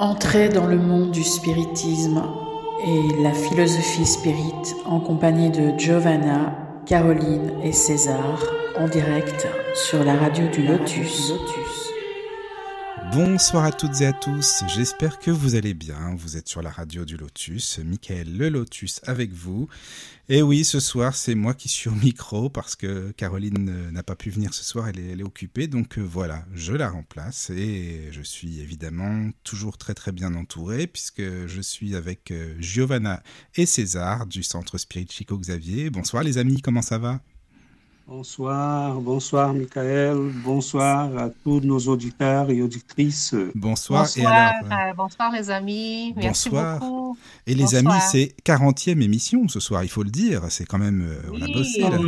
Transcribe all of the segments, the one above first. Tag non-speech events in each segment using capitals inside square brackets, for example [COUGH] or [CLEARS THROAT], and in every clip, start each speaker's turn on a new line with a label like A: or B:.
A: Entrez dans le monde du spiritisme et la philosophie spirit en compagnie de Giovanna, Caroline et César en direct sur la radio du Lotus.
B: Bonsoir à toutes et à tous, j'espère que vous allez bien. Vous êtes sur la radio du Lotus, Michael le Lotus avec vous. Et oui, ce soir, c'est moi qui suis au micro parce que Caroline n'a pas pu venir ce soir, elle est, elle est occupée. Donc euh, voilà, je la remplace et je suis évidemment toujours très très bien entouré puisque je suis avec euh, Giovanna et César du Centre Spirit Chico Xavier. Bonsoir les amis, comment ça va?
C: Bonsoir, bonsoir Michael, bonsoir à tous nos auditeurs et auditrices.
B: Bonsoir.
D: Bonsoir, et alors, euh, bonsoir les amis, merci
B: bonsoir.
D: beaucoup.
B: Et les
D: Bonsoir.
B: amis, c'est 40e émission ce soir, il faut le dire. C'est quand même, euh, on a
D: Oui.
B: bossé là.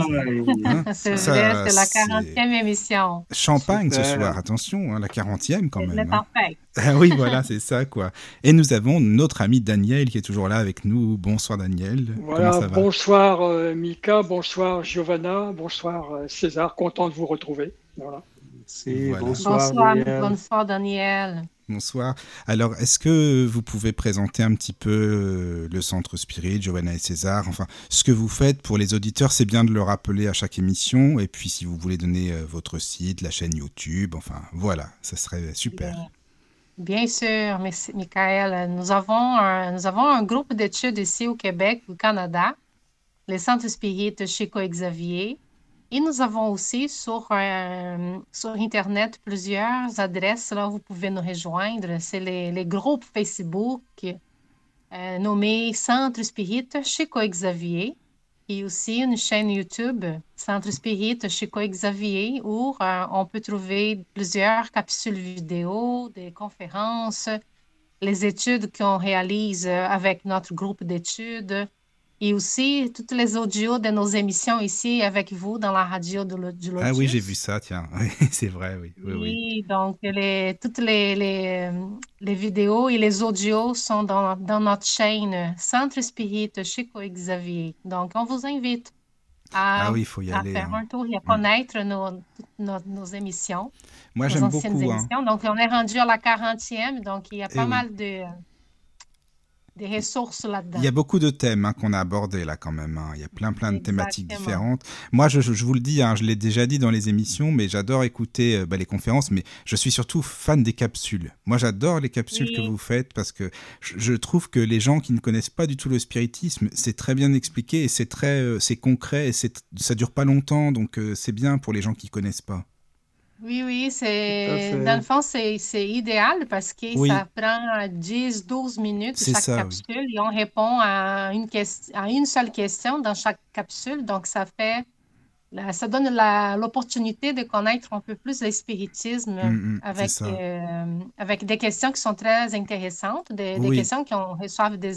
B: Hein [LAUGHS]
D: c'est c'est la
B: c'est
D: 40e émission.
B: Champagne ce soir, attention, hein, la 40e quand
D: C'est
B: même. hein.
D: parfait. [LAUGHS]
B: Ah oui, voilà, c'est ça quoi. Et nous avons notre ami Daniel qui est toujours là avec nous. Bonsoir Daniel.
E: Voilà,
B: Comment ça va?
E: bonsoir euh, Mika, bonsoir Giovanna, bonsoir euh, César, content de vous retrouver. Voilà.
C: Bonsoir.
D: Bonsoir,
C: Daniel.
D: bonsoir Daniel.
B: Bonsoir. Alors, est-ce que vous pouvez présenter un petit peu euh, le Centre Spirit, Giovanna et César? Enfin, ce que vous faites pour les auditeurs, c'est bien de le rappeler à chaque émission. Et puis, si vous voulez donner votre site, la chaîne YouTube, enfin, voilà, ça serait super.
D: Bien. Sûr, merci, Michael. Nous avons un, nous avons un groupe d'études ici au Québec, au Canada, les centres spirites Chico Xavier. Et nous avons aussi sur, euh, sur Internet plusieurs adresses là où vous pouvez nous rejoindre. C'est les, les groupes Facebook euh, nommés Centre Spirit Chico Xavier. Et aussi une chaîne YouTube, Centre Spirit Chico Xavier, où euh, on peut trouver plusieurs capsules vidéo, des conférences, les études qu'on réalise euh, avec notre groupe d'études, et aussi toutes les audios de nos émissions ici avec vous dans la radio de Lotus.
B: Ah oui, j'ai vu ça, tiens. [LAUGHS] C'est vrai, oui. oui, oui.
D: Oui, donc les, toutes les, les, les vidéos et les audios sont dans, dans notre chaîne Centre Spirit Chico et Xavier. Donc, on vous invite à,
B: Ah oui, il faut y
D: à
B: aller.
D: faire
B: hein.
D: un tour et à connaître nos, nos, nos émissions,
B: Moi, j'aime
D: anciennes
B: beaucoup. hein.
D: émissions. Donc, on est rendu à la 40e, donc il y a
B: Eh
D: pas
B: oui.
D: mal de, de ressources là-dedans.
B: Il y a beaucoup de thèmes hein, qu'on a abordés là quand même. hein. Il y a plein plein de thématiques différentes. Moi, je, je- je vous le dis, hein, je l'ai déjà dit dans les émissions, mais j'adore écouter euh, bah, les conférences. Mais je suis surtout fan des capsules. Moi, j'adore les capsules
D: Oui.
B: que vous faites parce que je, je trouve que les gens qui ne connaissent pas du tout le spiritisme, c'est très bien expliqué et c'est très, euh, c'est concret et c'est, ça dure pas longtemps, donc euh, c'est bien pour les gens qui connaissent pas.
D: Oui, oui, c'est dans le fond, c'est idéal parce que
B: Oui.
D: ça prend 10-12 minutes chaque
B: ça, oui.
D: capsule et on répond à une, ques- à une seule question dans chaque capsule. Donc, ça fait, ça donne l'opportunité de connaître un peu plus le spiritisme
B: Mm, mm,
D: avec, euh, avec des questions qui sont très intéressantes, des, questions qu'on reçoit des,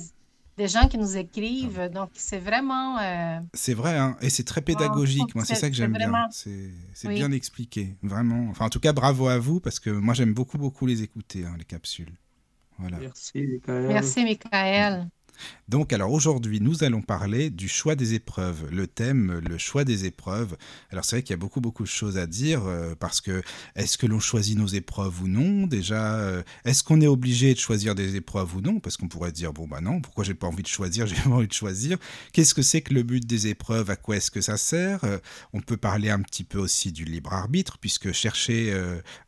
D: des gens qui nous écrivent. Donc, c'est vraiment... euh,
B: C'est vrai, hein, et c'est très pédagogique. Moi, c'est ça que j'aime bien.
D: vraiment-
B: C'est c'est
D: Oui.
B: bien expliqué, vraiment. Enfin, en tout cas, bravo à vous parce que moi, j'aime beaucoup, beaucoup les écouter, hein, les capsules. Voilà.
C: Merci, Michael.
D: Merci, Michael.
B: Donc, alors aujourd'hui, nous allons parler du choix des épreuves. Le thème, le choix des épreuves. Alors, c'est vrai qu'il y a beaucoup, beaucoup de choses à dire euh, parce que est-ce que l'on choisit nos épreuves ou non? Déjà, euh, est-ce qu'on est obligé de choisir des épreuves ou non? Parce qu'on pourrait dire bon bah non, pourquoi j'ai pas envie de choisir? [LAUGHS] J'ai pas envie de choisir. Qu'est-ce que c'est que le but des épreuves? À quoi est-ce que ça sert? Euh, On peut parler un petit peu aussi du libre arbitre puisque chercher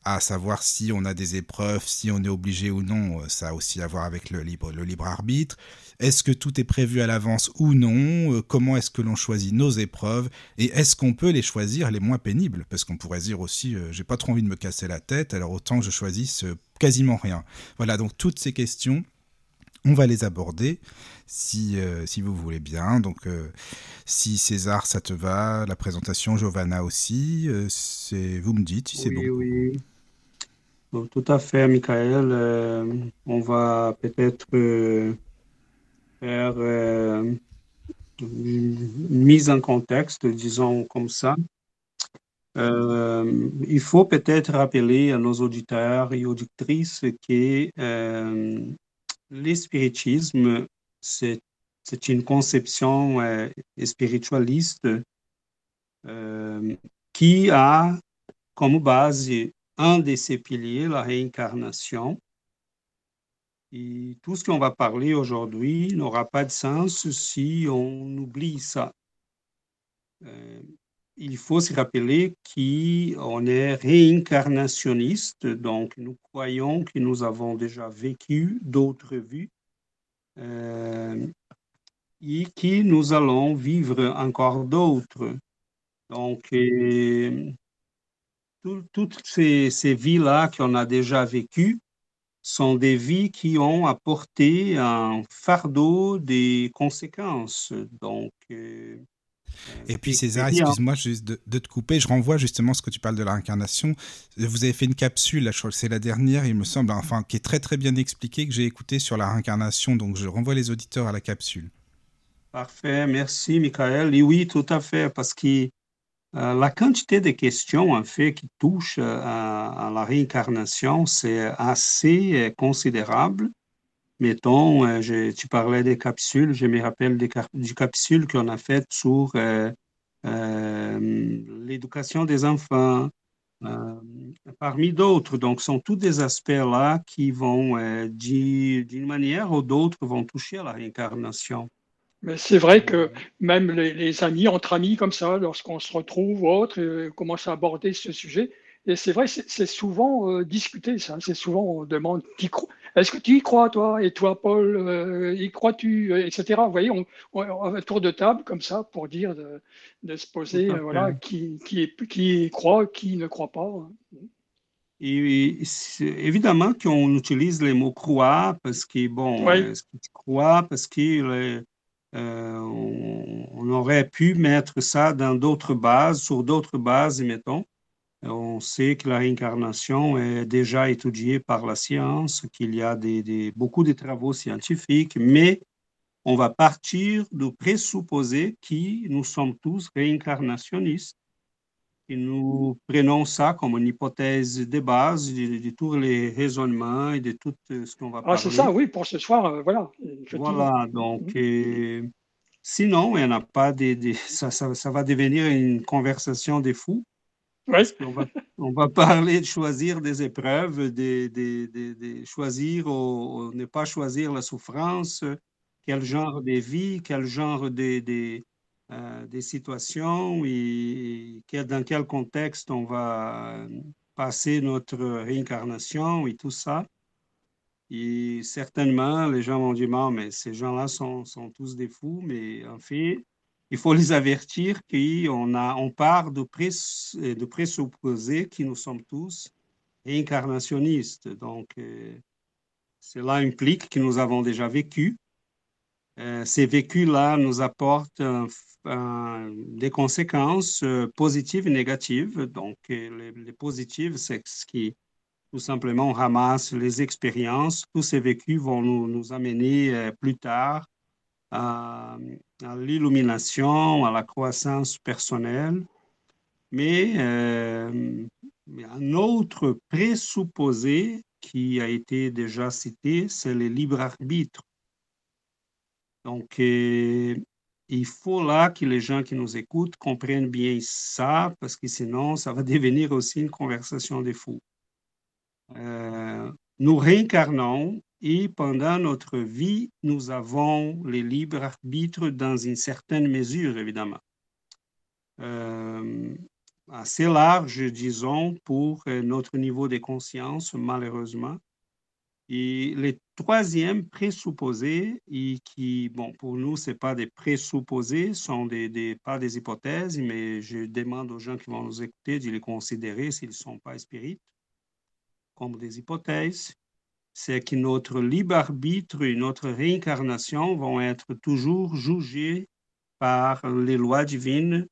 B: à savoir si on a des épreuves, si on est obligé ou non, ça a aussi à voir avec le libre arbitre. Est-ce que tout est prévu à l'avance ou non? Euh, Comment est-ce que l'on choisit nos épreuves? Et est-ce qu'on peut les choisir les moins pénibles? Parce qu'on pourrait dire aussi, euh, j'ai pas trop envie de me casser la tête, alors autant que je choisisse euh, quasiment rien. Voilà, donc toutes ces questions, on va les aborder si, euh, si vous voulez bien. Donc, euh, si César, ça te va, la présentation, Giovanna aussi, euh, c'est vous me dites si c'est
C: Oui,
B: bon.
C: oui. Bon, tout à fait, Michael. On va peut-être euh, mise en contexte, disons comme ça. Euh, il faut peut-être rappeler à nos auditeurs et auditrices que euh, l'espiritisme, c'est, une conception spiritualiste qui a como base un de ses piliers, la réincarnation, Tout ce qu'on va parler aujourd'hui n'aura pas de sens si on oublie ça. Euh, il faut se rappeler qu'on est réincarnationniste, donc nous croyons que nous avons déjà vécu d'autres vies euh, et que nous allons vivre encore d'autres. Donc, euh, toutes ces, ces vies-là qu'on a déjà vécues sont des vies qui ont apporté un fardeau des conséquences. Donc, euh,
B: et puis César, excuse-moi juste de, te couper, je renvoie justement ce que tu parles de la réincarnation. Vous avez fait une capsule, je crois que c'est la dernière, il me semble, enfin, qui est très très bien expliquée, que j'ai écouté sur la réincarnation, donc je renvoie les auditeurs à la capsule.
C: Parfait, merci Michael. Et oui, tout à fait, parce que euh, la quantité de questions, en fait, qui touchent euh, à, la réincarnation, c'est assez euh, considérable. Mettons, tu parlais des capsules, je me rappelle des, du capsule qu'on a fait sur l'éducation des enfants, parmi d'autres. Donc, sont tous des aspects-là qui vont, d'une manière ou d'autre, vont toucher à la réincarnation.
E: Mais c'est vrai que même les, amis, entre amis comme ça, lorsqu'on se retrouve ou autre, euh, commencent à aborder ce sujet. Et c'est vrai, c'est souvent euh, discuté, ça. C'est souvent, on demande, est-ce que tu y crois, toi? Et toi, Paul, euh, y crois-tu? Etc. Vous voyez, on, on, un tour de table comme ça pour dire de, se poser, voilà, qui, qui, qui croit, qui ne croit pas.
C: Et, évidemment qu'on utilise les mots croire parce que, bon, est-ce que tu crois Parce que euh, on, aurait pu mettre ça dans d'autres bases, sur d'autres bases, mettons. On sait que la réincarnation est déjà étudiée par la science, qu'il y a des, beaucoup de travaux scientifiques, mais on va partir du présupposé que nous sommes tous réincarnationnistes et nous prenons ça comme une hypothèse de base de, tous les raisonnements et de tout euh, ce qu'on va parler.
E: Ah, c'est ça, oui, pour ce soir, euh, voilà.
C: Voilà, donc, mhm. sinon, il n'y en a pas des, [LAUGHS] ça, ça, va devenir une conversation des fous.
E: Ouais.
C: On, va, on va parler de choisir des épreuves, de, de, choisir ou, ne pas choisir la souffrance, quel genre de vie, quel genre de euh, des situations et, dans quel contexte on va passer notre réincarnation et tout ça. Et certainement, les gens vont dire, mais ces gens-là sont, sont, tous des fous, mais en fait, il faut les avertir qu'on on part de, pré, de présupposer que nous sommes tous réincarnationnistes. Donc, euh, cela implique que nous avons déjà vécu. Euh, ces vécus-là nous apportent un, des conséquences euh, positives et négatives. Donc, euh, les, positives, c'est ce qui tout simplement ramasse les expériences. Tous ces vécus vont nous, amener euh, plus tard à, l'illumination, à la croissance personnelle. Mais un autre présupposé qui a été déjà cité, c'est le libre arbitre. Donc, il faut là que les gens qui nous écoutent comprennent bien ça, parce que sinon, ça va [LAUGHS] devenir aussi une conversation de fous. Euh, nous réincarnons et pendant notre vie, nous avons le libre arbitre dans une certaine mesure, évidemment. Euh, assez large, disons, pour notre niveau de conscience, malheureusement. Et le troisième présupposé, et qui, bon, pour nous, ce pas des présupposés, sont des, des, pas des hypothèses, mais je demande aux gens qui vont nous écouter de les considérer s'ils ne sont pas spirites comme des hypothèses, c'est que notre libre arbitre et notre réincarnation vont être toujours jugés par les lois divines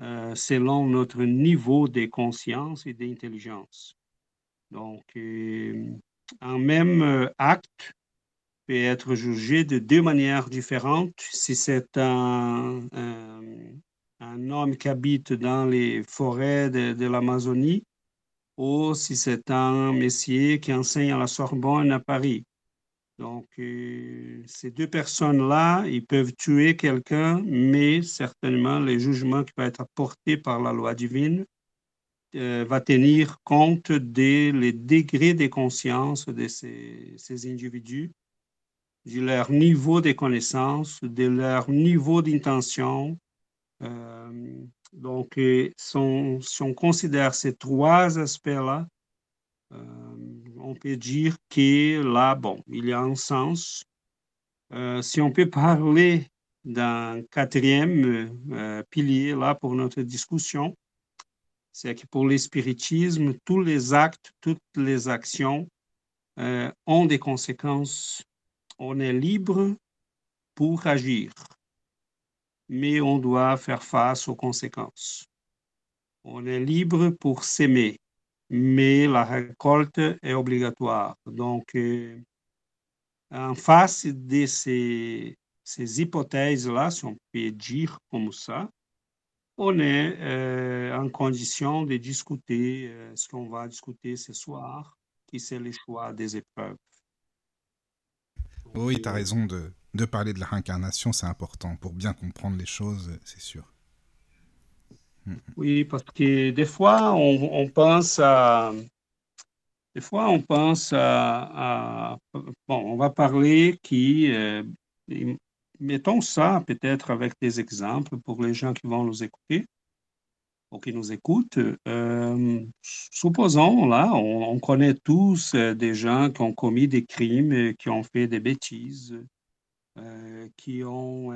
C: euh, selon notre niveau de conscience et d'intelligence. Donc, euh, un même euh, acte peut être jugé de deux manières différentes. Si c'est un, un, homme qui habite dans les forêts de, l'Amazonie ou si c'est un messier qui enseigne à la Sorbonne à Paris. Donc, euh, ces deux personnes-là, ils peuvent tuer quelqu'un, mais certainement les jugements qui peuvent être apportés par la loi divine va tenir compte des les degrés de conscience de ces, ces individus, de leur niveau de connaissance, de leur niveau d'intention. donc, son, si on considère ces trois aspects-là, on peut dire que là, bon, il y a un sens. si on peut parler d'un quatrième euh, pilier là pour notre discussion, c'est que pour l'espiritisme, tous les actes, toutes les actions euh, ont des conséquences. On est libre pour agir, mais on doit faire face aux conséquences. On est libre pour s'aimer, mais la récolte est obligatoire. Donc, euh, en face de ces ces hypothèses-là, si on peut dire comme ça, on est euh, en condition de discuter euh, ce qu'on va discuter ce soir, qui c'est le choix des épreuves.
B: Oui, tu as raison de, de, parler de la réincarnation, c'est important pour bien comprendre les choses, c'est sûr.
C: Mm. Oui, parce que des fois, on, on pense à... Des fois, on pense à, à, Bon, on va parler qui... Euh, mettons ça peut-être avec des exemples pour les gens qui vont nous écouter ou qui nous écoutent. Euh, supposons, là, on, connaît tous euh, des gens qui ont commis des crimes, qui ont fait des bêtises, euh, qui ont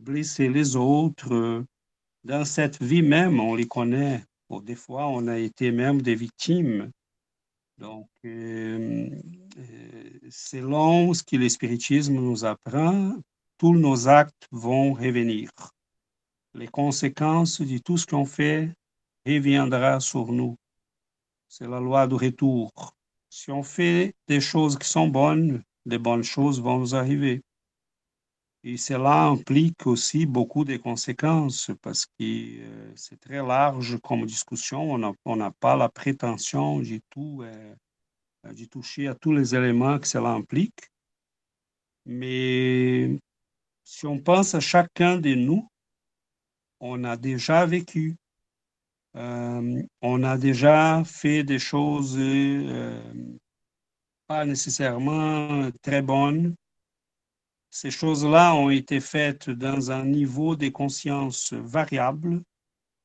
C: blessé les autres. Dans cette vie même, on les connaît. des fois, on a été même des victimes. Donc, selon ce que le spiritisme nous apprend, tous nos actes vont revenir. Les conséquences de tout ce qu'on fait reviendra sur nous. C'est la loi du retour. Si on fait des choses qui sont bonnes, des bonnes choses vont nous arriver. Et cela implique aussi beaucoup de conséquences parce que euh, c'est très large comme discussion. On n'a pas la prétention du tout, euh, de toucher à tous les éléments que cela implique. Mais si on pense à chacun de nous, on a déjà vécu, euh, on a déjà fait des choses euh, pas nécessairement très bonnes. Ces choses-là ont été faites dans un niveau de conscience variable.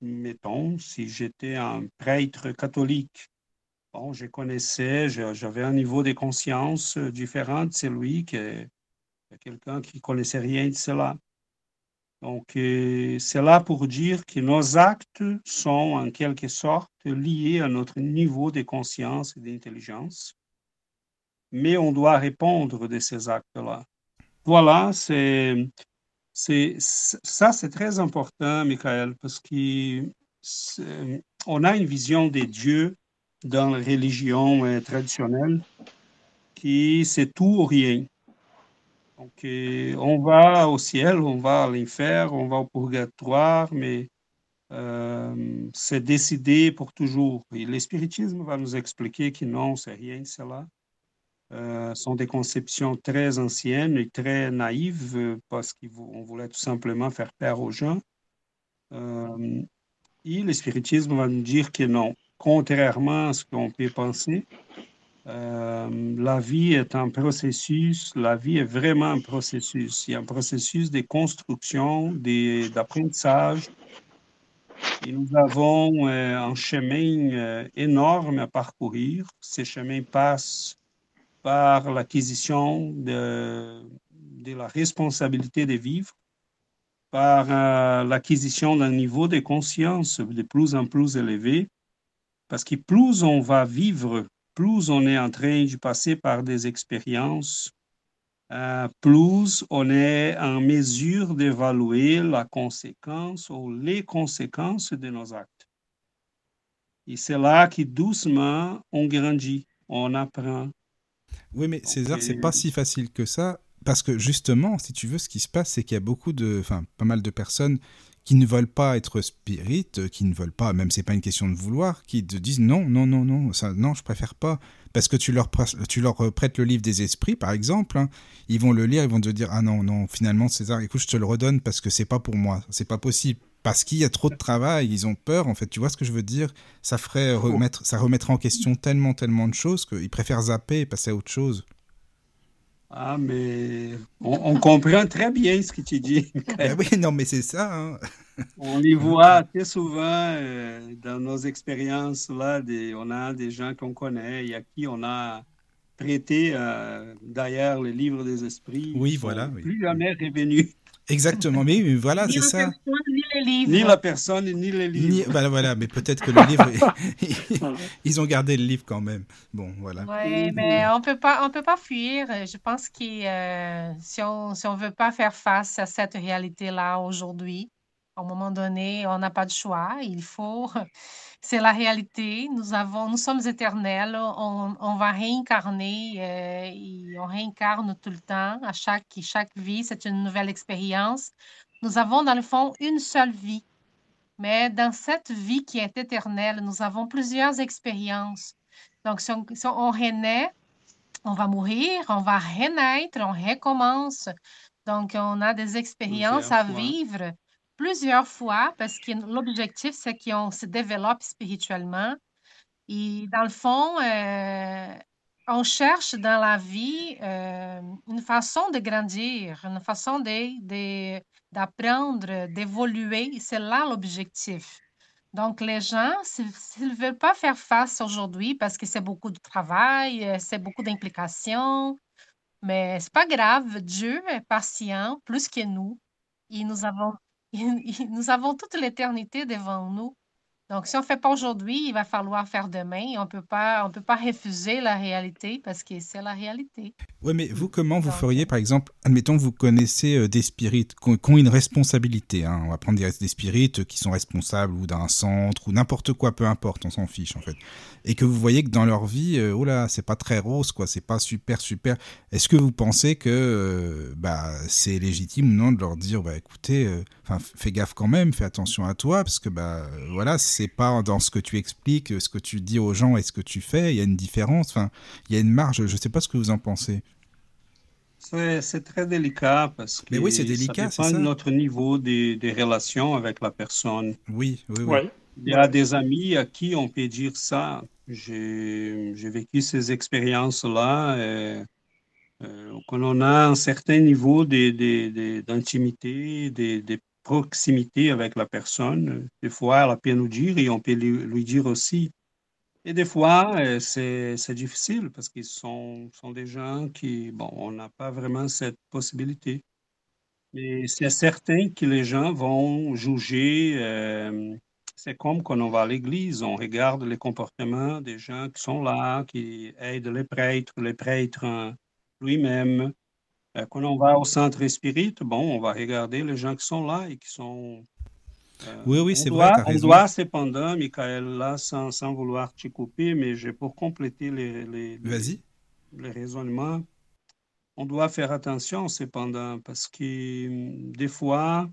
C: Mettons, si j'étais un prêtre catholique, bon, je connaissais, j'avais un niveau de conscience différent de celui a quelqu'un qui connaissait rien de cela. Donc, euh, c'est là pour dire que nos actes sont en quelque sorte liés à notre niveau de conscience et d'intelligence, mais on doit répondre de ces actes-là. Voilà, c'est, c'est, ça c'est très important, Michael, parce qu'on a une vision des dieux dans la religion euh, traditionnelle qui c'est tout ou rien. Donc, on va au ciel, on va à l'enfer, on va au purgatoire, mais euh, c'est décidé pour toujours. Et l'espiritisme va nous expliquer que non, c'est rien cela. Euh, sont des conceptions très anciennes et très naïves parce qu'on voulait tout simplement faire peur aux gens. Euh, et l'espiritisme va nous dire que non, contrairement à ce qu'on peut penser, euh, la vie est un processus, la vie est vraiment un processus. Il y a un processus de construction, d'apprentissage. Et nous avons euh, un chemin euh, énorme à parcourir. Ces chemins passent par l'acquisition de, de, la responsabilité de vivre, par l'acquisition d'un niveau de conscience de plus en plus élevé, parce que plus on va vivre plus on est en train de passer par des expériences, euh, plus on est en mesure d'évaluer la conséquence ou les conséquences de nos actes. Et c'est là que doucement on grandit, on apprend.
B: Oui, mais César, c'est pas si facile que ça, parce que justement, si tu veux, ce qui se passe, c'est qu'il y a beaucoup de, enfin, pas mal de personnes qui ne veulent pas être spirites, euh, qui ne veulent pas, même c'est pas une question de vouloir, qui te disent non, non, non, non, ça, non, je préfère pas. Parce que tu leur, tu leur euh, prêtes le livre des esprits, par exemple, hein. ils vont le lire, ils vont te dire ah non, non, finalement César, écoute, je te le redonne parce que c'est pas pour moi, c'est pas possible. parce qu'il y a trop de travail, ils ont peur, en fait, tu vois ce que je veux dire? Ça ferait remettre, ça remettrait en question tellement, tellement de choses qu'ils préfèrent zapper et passer à autre chose.
C: Ah, mais on, comprend très bien ce que tu dis. [LAUGHS]
B: Ben oui, non, mais c'est ça. Hein.
C: on les voit très souvent euh, dans nos expériences. là. on a des gens qu'on connaît et à qui on a prêté euh, d'ailleurs le livre des esprits.
B: Oui, voilà.
C: Plus jamais revenus.
B: Exactement, mais voilà, c'est ça.
C: Ni la personne, ni les livres.
B: Bah, voilà, mais peut-être que le livre, [LAUGHS] [LAUGHS] ils ont gardé le livre quand même. Bon, voilà.
D: Oui, mais on peut pas, on peut pas fuir. Je pense que euh, si on si on veut pas faire face à cette réalité-là aujourd'hui, à un moment donné, on n'a pas de choix. Il faut, c'est la réalité. Nous avons, nous sommes éternels. On, on va réincarner. Euh, et on réincarne tout le temps. À chaque, chaque vie, c'est une nouvelle expérience. Nous avons dans le fond une seule vie. Mais dans cette vie qui est éternelle, nous avons plusieurs expériences. Donc, si on, si on renaît, on va mourir, on va renaître, on recommence. Donc, on a des expériences à vivre plusieurs fois parce que l'objectif, c'est qu'on se développe spirituellement. Et dans le fond, euh, on cherche dans la vie euh, une façon de grandir, une façon d'apprendre, d'évoluer. C'est là l'objectif. Donc, les gens, s'ils ne veulent pas faire face aujourd'hui parce que c'est beaucoup de travail, euh, c'est beaucoup d'implications, mais c'est pas grave. Dieu est patient plus que nous. Et nous avons [LAUGHS] nous avons toute l'éternité devant nous. Donc, si on ne fait pas aujourd'hui, il va falloir faire demain. On peut pas, on peut pas refuser la réalité parce que c'est la réalité.
B: Oui, mais vous, comment vous feriez, par exemple, admettons que vous connaissez euh, des spirites qui ont, une responsabilité. Hein, on va prendre des, des spirites qui sont responsables ou d'un centre ou n'importe quoi, peu importe, on s'en fiche en fait. Et que vous voyez que dans leur vie, euh, oh là, c'est pas très rose, quoi, c'est pas super, super. Est-ce que vous pensez que euh, bah, c'est légitime ou non de leur dire, bah écoutez, enfin, fais gaffe quand même, fais attention à toi, parce que bah voilà, c'est pas dans ce que tu expliques, ce que tu dis aux gens et ce que tu fais, il y a une différence, enfin, il y a une marge, je sais pas ce que vous en pensez.
C: C'est très délicat parce que
B: Mais oui, délicat,
C: ça dépend de notre niveau des, des, relations avec la personne.
B: Oui, oui, oui.
C: Il y a des amis à qui on peut dire ça. J'ai vécu ces expériences-là. Euh, euh, quand on a un certain niveau d'intimité, de, de, proximité avec la personne, des fois, elle peut nous dire et on peut lui, dire aussi. Et des fois, euh, c'est difficile parce qu'ils sont, des gens qui, bon, on n'a pas vraiment cette possibilité. Mais c'est certain que les gens vont juger. C'est comme quand on va à l'église, on regarde les comportements des gens qui sont là, qui aident les prêtres, les prêtres lui-même. Euh, quand on va au centre spirit, bon, on va regarder les gens qui sont là et qui sont
B: euh, oui, oui, c'est vrai.
C: On doit cependant, Michael, là, sans, sans, vouloir te couper, mais pour compléter les, les, les, les, raisonnements, on doit faire attention cependant, parce que hum, des fois,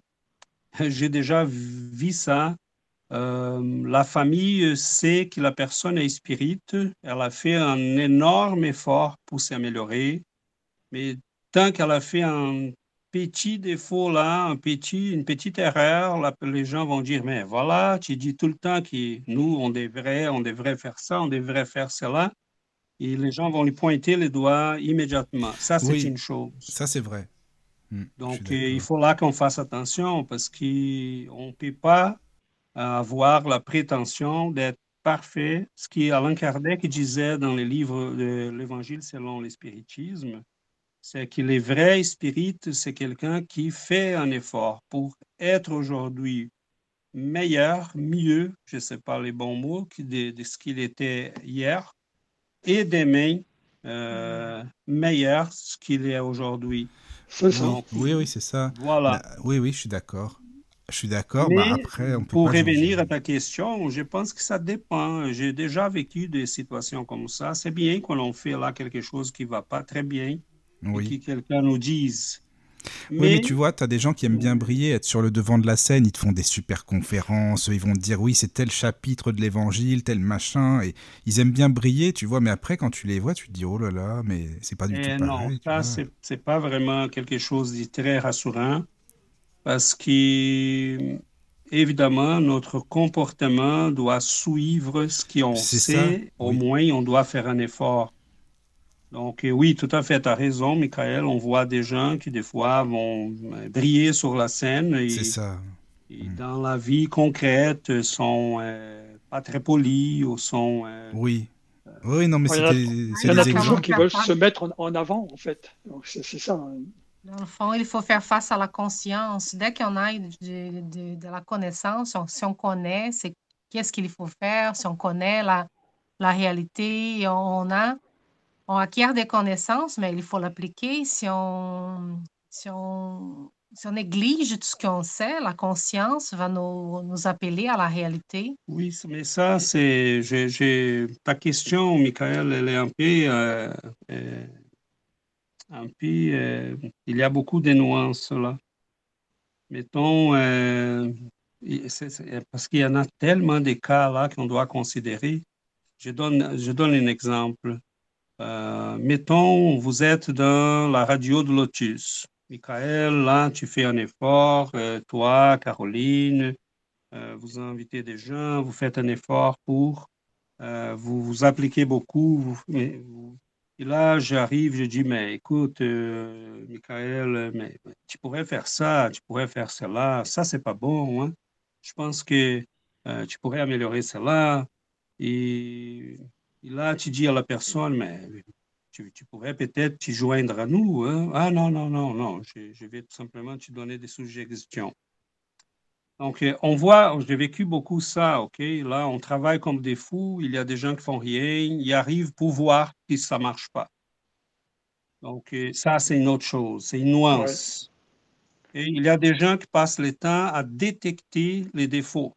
C: [LAUGHS] j'ai déjà vu ça. Euh, la famille sait que la personne est spirite, elle a fait un énorme effort pour s'améliorer, mais tant qu'elle a fait un petit défaut là, un petit, une petite erreur, là, les gens vont dire, mais voilà, tu dis tout le temps que nous, on devrait, on devrait faire ça, on devrait faire cela. Et les gens vont lui pointer les doigts immédiatement. Ça, c'est une chose.
B: Ça, c'est vrai.
C: Hmm, Donc, il faut là qu'on fasse attention parce qu'on ne peut pas avoir la prétention d'être parfait. Ce qu'Alain Kardec disait dans les livres de l'Évangile selon l'espiritisme, c'est que les vrais spirites, c'est quelqu'un qui fait un effort pour être aujourd'hui meilleur, mieux, je ne sais pas les bons mots, de, de ce qu'il était hier, et demain, euh, meilleur ce qu'il est aujourd'hui.
B: Oui, oui, c'est ça.
C: Voilà.
B: Oui, oui, je suis d'accord. Je suis d'accord, mais bah, après, on peut
C: Pour revenir à ta question, je pense que ça dépend. J'ai déjà vécu des situations comme ça. C'est bien qu'on fait là quelque chose qui ne va pas très bien oui. que quelqu'un nous dise.
B: Mais... Oui, mais tu vois, tu as des gens qui aiment bien briller, être sur le devant de la scène, ils te font des super conférences, ils vont te dire oui, c'est tel chapitre de l'évangile, tel machin, et ils aiment bien briller, tu vois, mais après, quand tu les vois, tu te dis oh là là, mais c'est pas du tout pareil.
C: Non, ça, c'est pas vraiment quelque chose de très rassurant, parce que évidemment, notre comportement doit suivre ce qu'on sait. Au moins, on doit faire un effort. Donc, oui, tout à fait, tu as raison, Michael. On voit des gens qui, des fois, vont briller sur la scène.
B: C'est ça.
C: Et mm. dans la vie concrète, sont euh, pas très polis ou sont. Euh,
B: oui. Oui, non, mais c'est
E: Il y, en a toujours qui veulent se mettre en, avant, en fait. C'est ça. Hein.
D: Dans le fond, il faut faire face à la conscience. Dès qu'on a de, de, de, la connaissance, si on connaît, c'est qu'est-ce qu'il faut faire, si on connaît la, la réalité, on a, on acquiert des connaissances, mais il faut l'appliquer. Si on, si on si on néglige tout ce qu'on sait, la conscience va nous, nous, appeler à la réalité.
C: Oui, mais ça, c'est. Ta question, Michael, elle est un peu. Euh, euh, un peu euh, il y a beaucoup de nuances là. Mettons. parce qu'il y en a tellement de cas là qu'on doit considérer. Je donne, je donne un exemple. mettons, vous êtes dans la radio de Lotus. Michael, là, tu fais un effort, euh, toi, Caroline, euh, vous invitez des gens, vous faites un effort pour, euh, vous vous appliquez beaucoup. Et là, j'arrive, je dis, mais écoute, Michael, mais, tu pourrais faire ça, tu pourrais faire cela, ça, c'est pas bon. Hein? Je pense que tu pourrais améliorer cela. Et, là, tu dis à la personne, mais tu, pourrais peut-être t'y joindre à nous. Hein? Ah non, non, non, non, je, vais tout simplement te donner des suggestions. Donc, euh, on voit, j'ai vécu beaucoup ça, OK? Là, on travaille comme des fous, il y a des gens qui font rien, ils arrivent pour voir si ça ne marche pas. Donc, euh, ça, c'est une autre chose, c'est une nuance. Et il y a des gens qui passent le temps à détecter les défauts.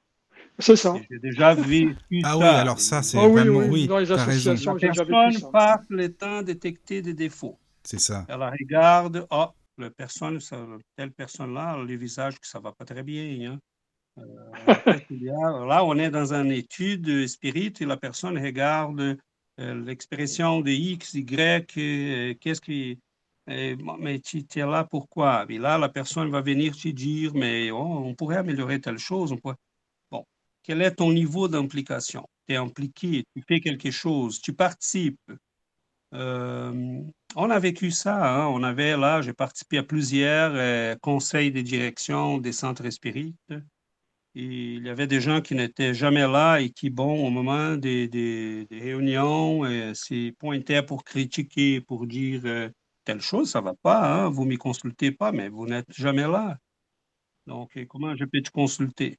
E: C'est ça.
C: J'ai déjà vu
B: Ah oui, alors ça, c'est ah vraiment... Oui,
E: dans les associations,
C: j'ai déjà Personne passe le temps à détecter des défauts.
B: C'est ça.
C: Elle regarde, oh, la personne, telle personne-là, le visage que ça ne va pas très bien. Hein. Euh, [LAUGHS] là, on est dans une étude spirit et la personne regarde euh, l'expression de X, Y, qu'est-ce qui... mais tu es là pourquoi? Et là, la personne va venir te dire, mais oh, on pourrait améliorer telle chose. On pourrait quel est ton niveau d'implication? Tu es impliqué, tu fais quelque chose, tu participes. Euh, on a vécu ça, hein. on avait là, j'ai participé à plusieurs conseils de direction des centres spirites. Il y avait des gens qui n'étaient jamais là et qui, bon, au moment des, des, réunions, euh, s'y pointaient pour critiquer, pour dire telle chose, ça ne va pas, hein, vous ne m'y consultez pas, mais vous n'êtes jamais là. Donc, comment je peux te consulter?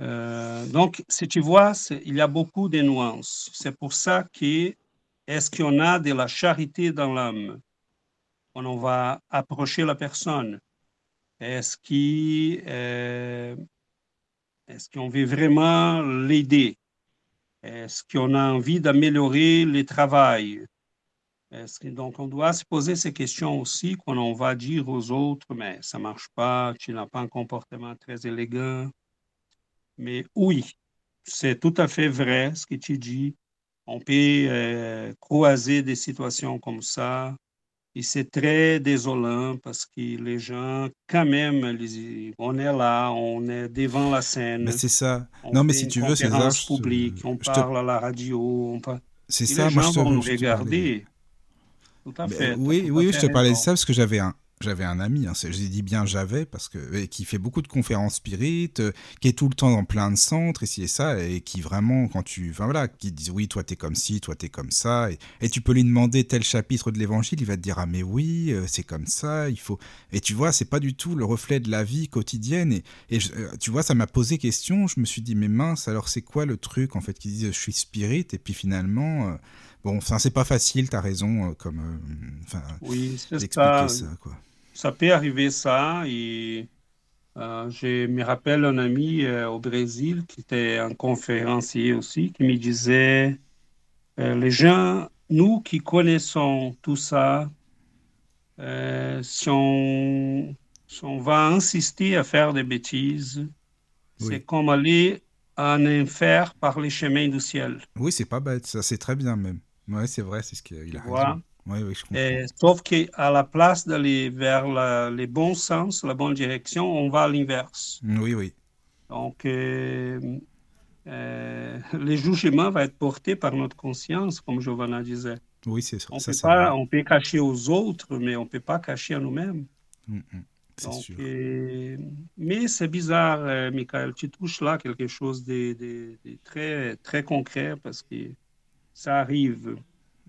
C: Euh, donc, si tu vois, il y a beaucoup de nuances. C'est pour ça que est-ce qu'on a de la charité dans l'âme? Quand on va approcher la personne? Est-ce euh, qu'on veut vraiment l'aider? Est-ce qu'on a envie d'améliorer le travail? donc, on doit se poser ces questions aussi quand on va dire aux autres, mais ça ne marche pas, tu n'as pas un comportement très élégant, mais oui, c'est tout à fait vrai ce que tu dis. On peut euh, croiser des situations comme ça. Et c'est très désolant parce que les gens, quand même, on est là, on est devant la scène.
B: Mais c'est ça. non, mais si tu veux, c'est ça.
C: public, on parle à la radio.
B: C'est ça,
C: les
B: moi
C: gens
B: je
C: te, vont nous regarder.
B: Tout à fait. oui, oui, je te parlais de ça parce que j'avais un, j'avais un ami, hein, je dis bien j'avais, parce que qui fait beaucoup de conférences spirites, euh, qui est tout le temps dans plein de centres, ici et ça, et qui vraiment, quand tu. Enfin voilà, qui dit oui, toi t'es comme ci, toi t'es comme ça, et, tu peux lui demander tel chapitre de l'évangile, il va te dire ah mais oui, euh, c'est comme ça, il faut. Et tu vois, c'est pas du tout le reflet de la vie quotidienne, et, et euh, tu vois, ça m'a posé question, je me suis dit mais mince, alors c'est quoi le truc en fait, qui disent je suis spirit, et puis finalement. Bon, enfin, c'est pas facile, t'as raison, comme, enfin,
C: oui, d'expliquer ça, quoi ça peut arriver ça. Et euh, je me rappelle un ami euh, au Brésil qui était un conférencier aussi, qui me disait, euh, les gens, nous qui connaissons tout ça, si on, on, va insister à faire des bêtises, c'est comme aller en enfer par les chemins du ciel.
B: Oui, c'est pas bête, ça c'est très bien même. Oui, c'est vrai, c'est ce qu'il a raison. Oui, oui, je comprends.
C: Et, sauf qu'à la place d'aller vers le bon sens, la bonne direction, on va à l'inverse.
B: Oui, oui.
C: Donc, euh, euh, le jugement va être porté par notre conscience, comme Giovanna disait.
B: Oui, c'est ça.
C: On,
B: ça,
C: peut pas, on peut cacher aux autres, mais on ne peut pas cacher à nous-mêmes.
B: Mm, mm,
C: Donc,
B: sûr.
C: euh, mais c'est bizarre, euh, Michael. Tu touches là quelque chose de, de- de très, très concret parce que ça arrive.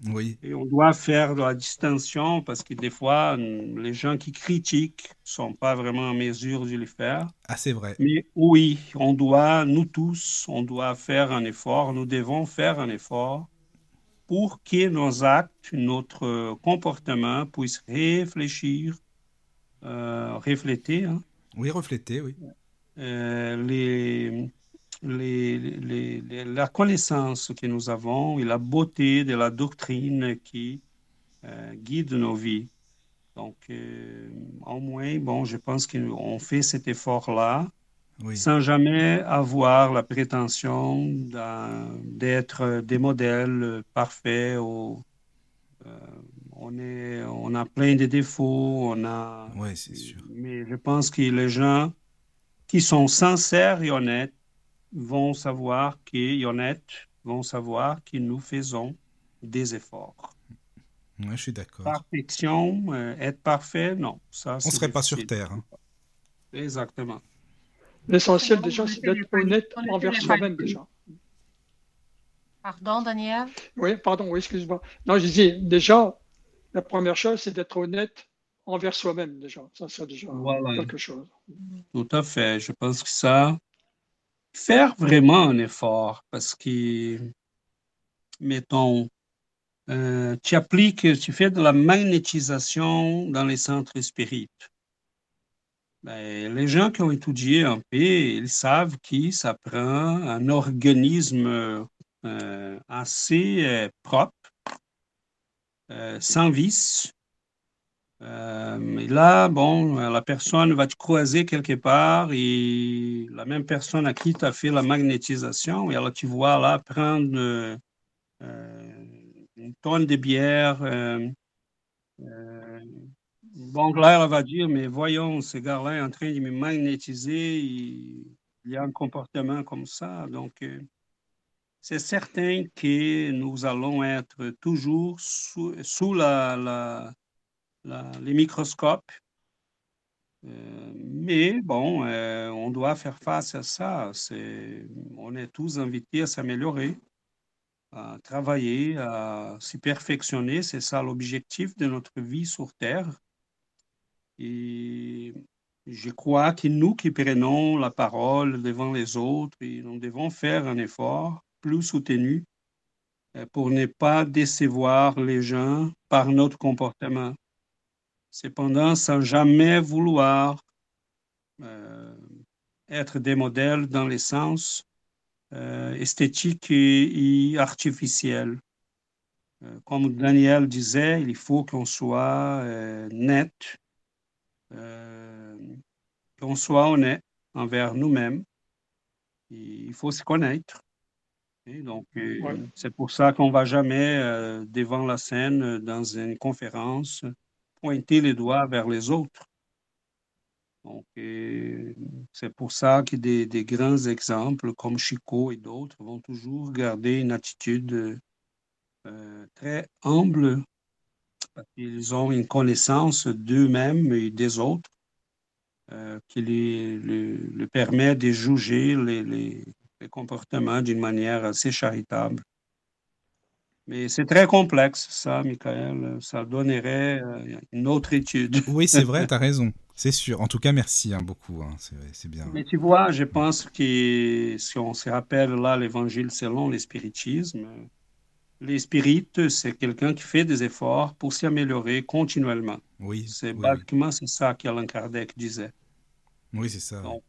B: Oui,
C: Et on doit faire de la distinction parce que des fois, hum, les gens qui critiquent ne sont pas vraiment en mesure de le faire.
B: ah, c'est vrai.
C: Mais oui, on doit, nous tous, on doit faire un effort, nous devons faire un effort pour que nos actes, notre comportement puissent réfléchir, euh, refléter hein,
B: Oui, refléter, oui.
C: euh, les, les- les- les- la connaissance que nous avons et la beauté de la doctrine qui euh, guide nos vies. Donc, euh, au moins, bon, je pense qu'on fait cet effort-là
B: Oui,
C: sans jamais avoir la prétention d'être des modèles parfaits. Ou, euh, on est, on a plein de défauts, on a,
B: ouais, c'est sûr.
C: mais je pense que les gens qui sont sincères et honnêtes vont savoir que, et honnêtes vont savoir que nous faisons des efforts.
B: Ouais, je suis d'accord.
C: Perfection, euh, être parfait, non. Ça,
B: On
C: c'est
B: serait pas sur. Terre. hein.
C: Exactement.
E: L'essentiel déjà,
D: était
E: c'est d'être honnête envers soi-même déjà.
D: Pardon, Daniel?
E: Oui, pardon, oui, excuse-moi. Non, je disais, déjà, la première chose, c'est d'être honnête envers soi-même déjà. Ça, c'est déjà
C: Voilà.
E: quelque chose.
C: Tout à fait. Je pense que ça, faire vraiment un effort, parce que, mettons, euh, tu appliques, tu fais de la magnétisation dans les centres spirites. Ben, les gens qui ont étudié un peu, ils savent que ça prend un organisme euh, assez euh, propre, sans vice, mais là, bon, la personne va te croiser quelque part et la même personne à qui tu as fait la magnétisation, et alors tu vois là prendre euh, euh, une tonne de bière. euh, euh, bon, elle va dire, mais voyons, ce gars-là est en train de me magnétiser, il, y a un comportement comme ça. Donc, euh, c'est certain que nous allons être toujours sous, la les microscopes. Euh, mais bon, euh, on doit faire face à ça. On est tous invités à s'améliorer, à travailler, à se perfectionner. C'est ça l'objectif de notre vie sur Terre. Et je crois que nous qui prenons la parole devant les autres, nous devons faire un effort plus soutenu euh, pour ne pas décevoir les gens par notre comportement. Cependant, sans jamais vouloir euh, être des modèles dans les sens euh, esthétiques et, et artificiels. Euh, comme Daniel disait, il faut qu'on soit euh, net, qu'on soit honnête envers nous-mêmes. Il faut se connaître. Et donc,
E: Ouais.
C: c'est pour ça qu'on ne va jamais devant la scène dans une conférence pointer les doigts vers les autres. Donc, c'est pour ça que des, grands exemples comme Chico et d'autres vont toujours garder une attitude euh, très humble parce qu'ils ont une connaissance d'eux-mêmes et des autres euh, qui les, le, le permet de juger les comportements d'une manière assez charitable. Mais c'est très complexe, ça, Michael. Ça donnerait euh, une autre étude. [LAUGHS]
B: Oui, c'est vrai, [LAUGHS] tu as raison. C'est sûr. En tout cas, merci hein, beaucoup. hein. C'est bien.
C: Mais tu vois, je pense que si on se rappelle là l'évangile selon le spiritisme, les spirites, c'est quelqu'un qui fait des efforts pour s'améliorer continuellement.
B: Oui,
C: C'est
B: oui, oui.
C: ça qu'Alain Kardec disait.
B: Oui, c'est ça.
C: Donc,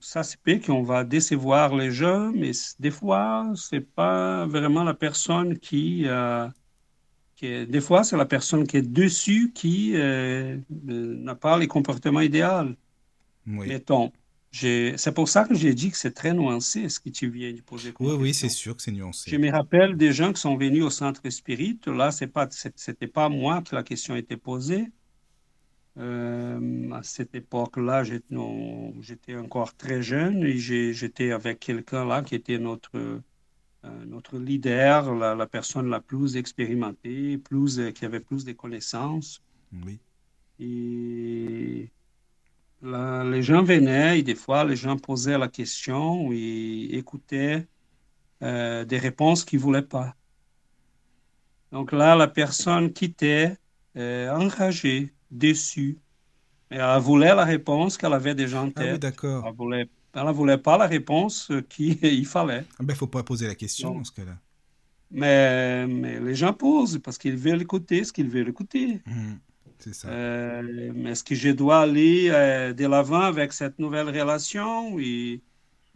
C: ça se peut qu'on va décevoir les gens, mais des fois, c'est pas vraiment la personne qui, euh, qui des fois, c'est la personne qui est dessus qui euh, euh, n'a pas les comportements idéaux.
B: Oui,
C: Mettons, c'est pour ça que j'ai dit que c'est très nuancé ce que tu viens de poser comme
B: oui, oui, c'est sûr que c'est nuancé.
C: Je me rappelle des gens qui sont venus au centre spirit. Là, c'est pas, c'est- c'était pas moi que la question était posée. À cette époque-là, j'étais encore très jeune et j'étais avec quelqu'un là qui était notre, notre leader, la, la, personne la plus expérimentée, plus, qui avait plus de connaissances.
B: Oui.
C: Et les gens venaient et des fois, les gens posaient la question et écoutaient euh, des réponses qu'ils ne voulaient pas. Donc là, la personne quittait euh, enragée, déçue. Elle voulait la réponse qu'elle avait déjà en tête.
B: Ah oui, d'accord.
C: Elle voulait, ne voulait pas la réponse qu'il [LAUGHS] fallait.
B: Il ne faut pas poser la question dans ce cas-là.
C: Mais, mais, les gens posent parce qu'ils veulent écouter ce qu'ils veulent écouter.
B: Mmh. Ça.
C: Euh, est-ce que je dois aller euh, de l'avant avec cette nouvelle relation? Et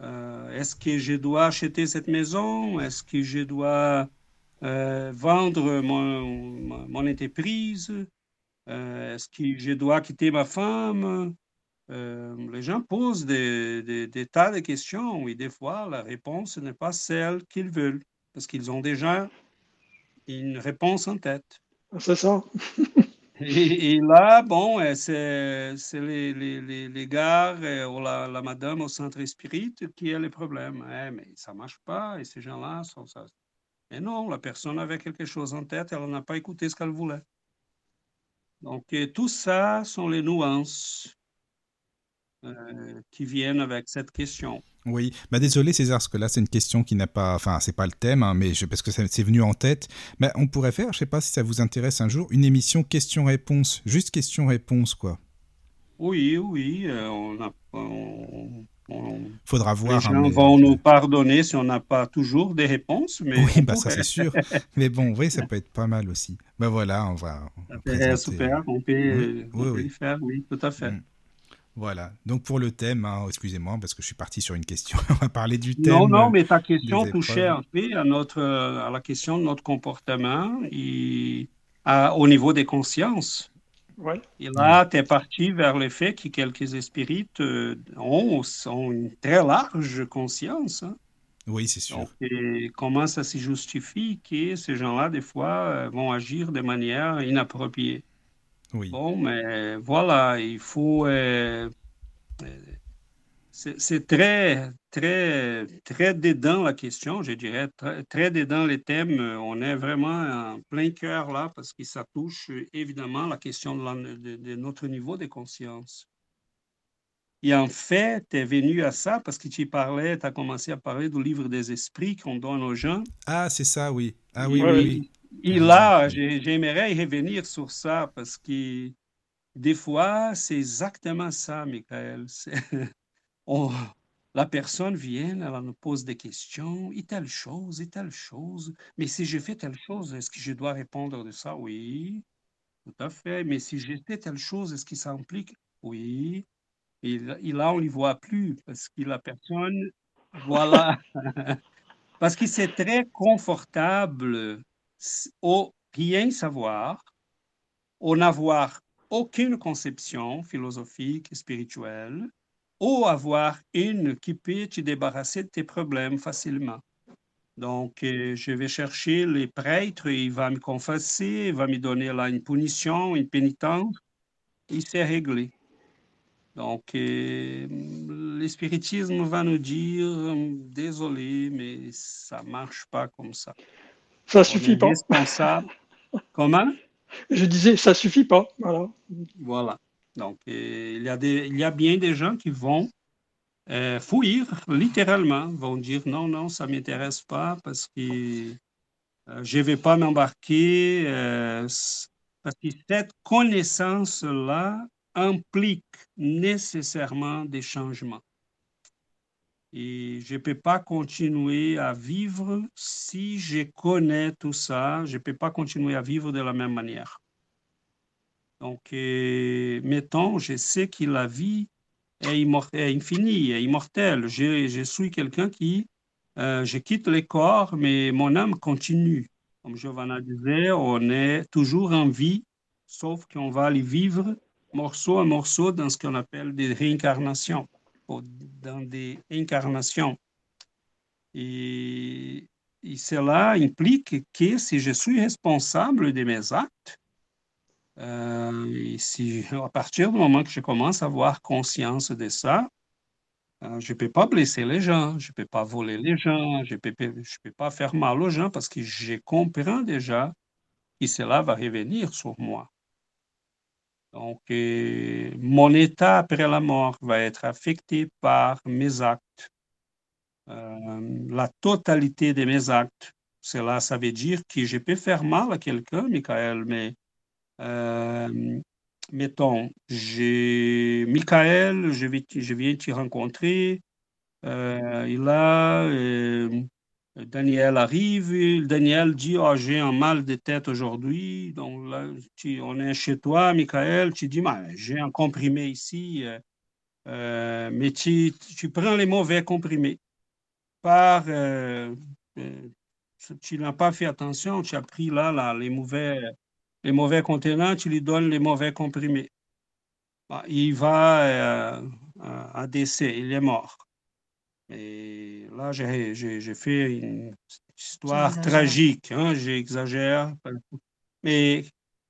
C: euh, Est-ce que je dois acheter cette maison? Est-ce que je dois vendre mon, mon, entreprise? Est-ce que je dois quitter ma femme? Les gens posent des, des, des, tas de questions et des fois la réponse n'est pas celle qu'ils veulent parce qu'ils ont déjà une réponse en tête.
E: C'est ça. [LAUGHS]
C: Et, là, bon, euh, c'est les, les, les, gars euh, ou la, la, madame au centre spirit qui a le problème. Eh, mais ça ne marche pas et ces gens-là sont ça. Et non, la personne avait quelque chose en tête, elle n'a pas écouté ce qu'elle voulait. Donc, tout ça sont les nuances euh, qui viennent avec cette question.
B: Oui, bah désolé César, parce que là c'est une question qui n'a pas, enfin c'est pas le thème, hein, mais je, parce que c'est venu en tête. Mais on pourrait faire, je sais pas si ça vous intéresse un jour, une émission question-réponse, juste question-réponse quoi.
C: Oui, oui, euh, on a, on,
B: Faudra voir.
C: Les hein, gens vont nous pardonner si on n'a pas toujours des réponses, mais
B: oui, bah ça c'est sûr. mais bon, oui, ça peut être pas mal aussi. Ben voilà, on va.
C: On super, on peut, oui, faire, oui, tout à fait. Mm.
B: Voilà. Donc pour le thème, hein, excusez-moi parce que je suis parti sur une question. [LAUGHS] On va parler du thème.
C: Non, non, mais ta question touchait un peu à notre, à la question de notre comportement et au niveau des consciences.
E: Ouais.
C: Et là, tu es parti vers le fait que quelques esprits euh, ont, ont, une très large conscience. Hein.
B: Oui, c'est sûr.
C: et comment ça se justifie que ces gens-là, des fois, euh, vont agir de manière inappropriée? Bon, mais voilà, il faut. Euh, euh, c'est très, très, très dedans la question, je dirais, très, très dedans les thèmes. On est vraiment en plein cœur là parce que ça touche évidemment la question de, notre niveau de conscience. Et en fait, tu es venu à ça parce que tu parlais, tu as commencé à parler du livre des esprits qu'on donne aux gens.
B: Ah, c'est ça, oui. Ah oui, oui, oui.
C: Et là, j'aimerais revenir sur ça parce que des fois, c'est exactement ça, Michael. La personne vient, elle nous pose des questions, et telle chose, et telle chose. Mais si je fais telle chose, est-ce que je dois répondre de ça? Oui, tout à fait. Mais si fait telle chose, est-ce que ça implique? Oui. Et, là, on les voit plus parce que la personne, voilà. [LAUGHS] parce que c'est très confortable au rien savoir, au n'avoir aucune conception philosophique et spirituelle, ou avoir une qui peut te débarrasser de tes problèmes facilement. Donc, euh, je vais chercher les prêtres, il va me confesser, il va me donner là une punition, une pénitence, et c'est réglé. Donc, euh, l'espiritisme va nous dire, désolé, mais ça ne marche pas comme ça.
E: Ça suffit pas. [LAUGHS]
C: Comment?
E: Je disais, ça suffit pas. Voilà.
C: Voilà. Donc, euh, il, y a bien des gens qui vont euh, fuir, littéralement, vont dire non, non, ça ne m'intéresse pas parce que euh, je ne vais pas m'embarquer. parce que cette connaissance-là implique nécessairement des changements. Et je ne peux pas continuer à vivre si je connais tout ça. Je ne peux pas continuer à vivre de la même manière. Donc, euh, mettons, je sais que la vie est, infinie, est immortelle. Je, je suis quelqu'un qui, euh, je quitte le corps, mais mon âme continue. Comme Giovanna disait, on est toujours en vie, sauf qu'on va aller vivre morceau à morceau dans ce qu'on appelle des réincarnations dans des incarnations. Et, cela implique que si je suis responsable de mes actes, Euh, si, [LAUGHS] à partir du moment que je commence à avoir conscience de ça, euh, je ne peux pas blesser les gens, je ne peux pas voler les gens, je ne peux pas faire mal aux gens parce que je comprends déjà que cela va revenir sur moi. Donc, euh, mon état après la mort va être affecté par mes actes, la totalité de mes actes. Cela, ça veut dire que je peux faire mal à quelqu'un, Michael, mais euh, mettons, j'ai Michael, je, je viens te rencontrer. Euh, et là, euh, Daniel arrive. Daniel dit oh, J'ai un mal de tête aujourd'hui. Donc là, tu, on est chez toi, Michael. Tu dis J'ai un comprimé ici. mais tu, tu, prends les mauvais comprimés. Par, tu n'as pas fait attention, tu as pris là, là les mauvais les mauvais contenants, tu lui donnes les mauvais comprimés. Bah, il va euh, à décès, il est mort. Et là, j'ai fait une histoire tragique, hein, j'exagère. Mais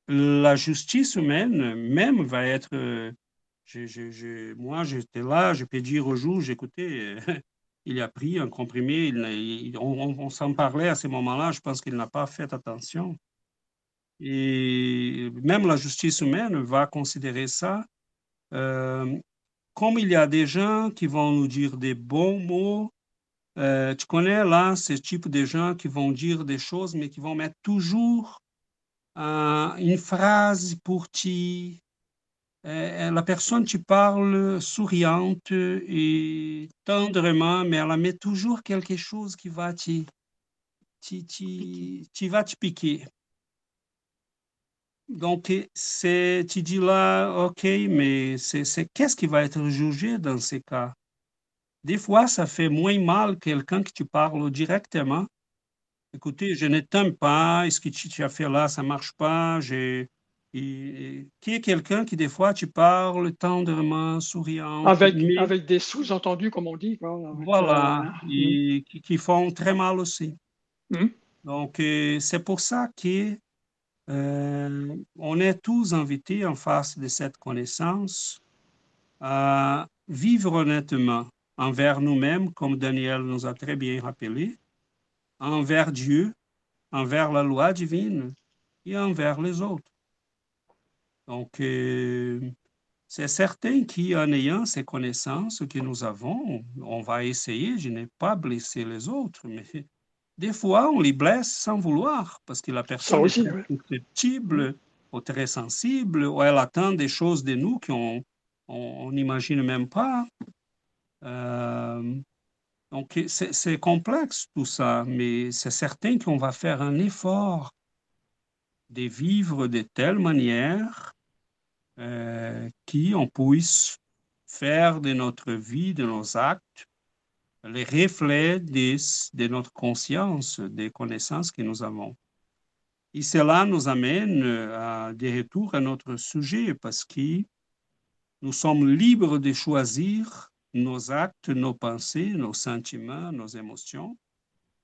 C: la justice humaine même va être... moi, j'étais là, je peux dire au jour, j'écoutais, [LAUGHS] il a pris un comprimé, on s'en parlait à ce moment-là, je pense qu'il n'a pas fait attention. Et même la justice humaine va considérer ça. Euh, comme il y a des gens qui vont nous dire des bons mots, euh, tu connais là ce type de gens qui vont dire des choses, mais qui vont mettre toujours euh, une phrase pour ti. la personne, tu parles souriante et tendrement, mais elle met toujours quelque chose qui va te, tu va te piquer. Donc, c'est, tu dis là, OK, mais c'est, qu'est-ce qui va être jugé dans ces cas? Des fois, ça fait moins mal quelqu'un que tu parles directement. Écoutez, je ne t'aime pas, est-ce que tu, as fait là, ça ne marche pas. J'ai, qui est quelqu'un qui, des fois, tu parles tendrement, souriant.
E: Avec, avec des sous-entendus, comme on dit.
C: Voilà, et, qui, font très mal aussi. Hum. Donc, euh, c'est pour ça que euh, on est tous invités en face de cette connaissance à vivre honnêtement envers nous-mêmes, comme Daniel nous a très bien rappelé, envers Dieu, envers la loi divine et envers les autres. Donc, euh, c'est certain qu'en ayant ces connaissances que nous avons, on va essayer, je n'ai pas blessé les autres, mais des fois, on les blesse sans vouloir, parce que la personne est susceptible ou très sensible, ou elle attend des choses de nous qu'on n'imagine même pas. Euh, donc, c'est complexe tout ça, mais c'est certain qu'on va faire un effort de vivre de telle manière euh, qu'on puisse faire de notre vie, de nos actes, les reflets de, notre conscience, des connaissances que nous avons. Et cela nous amène à des retours à notre sujet parce que nous sommes libres de choisir nos actes, nos pensées, nos sentiments, nos émotions.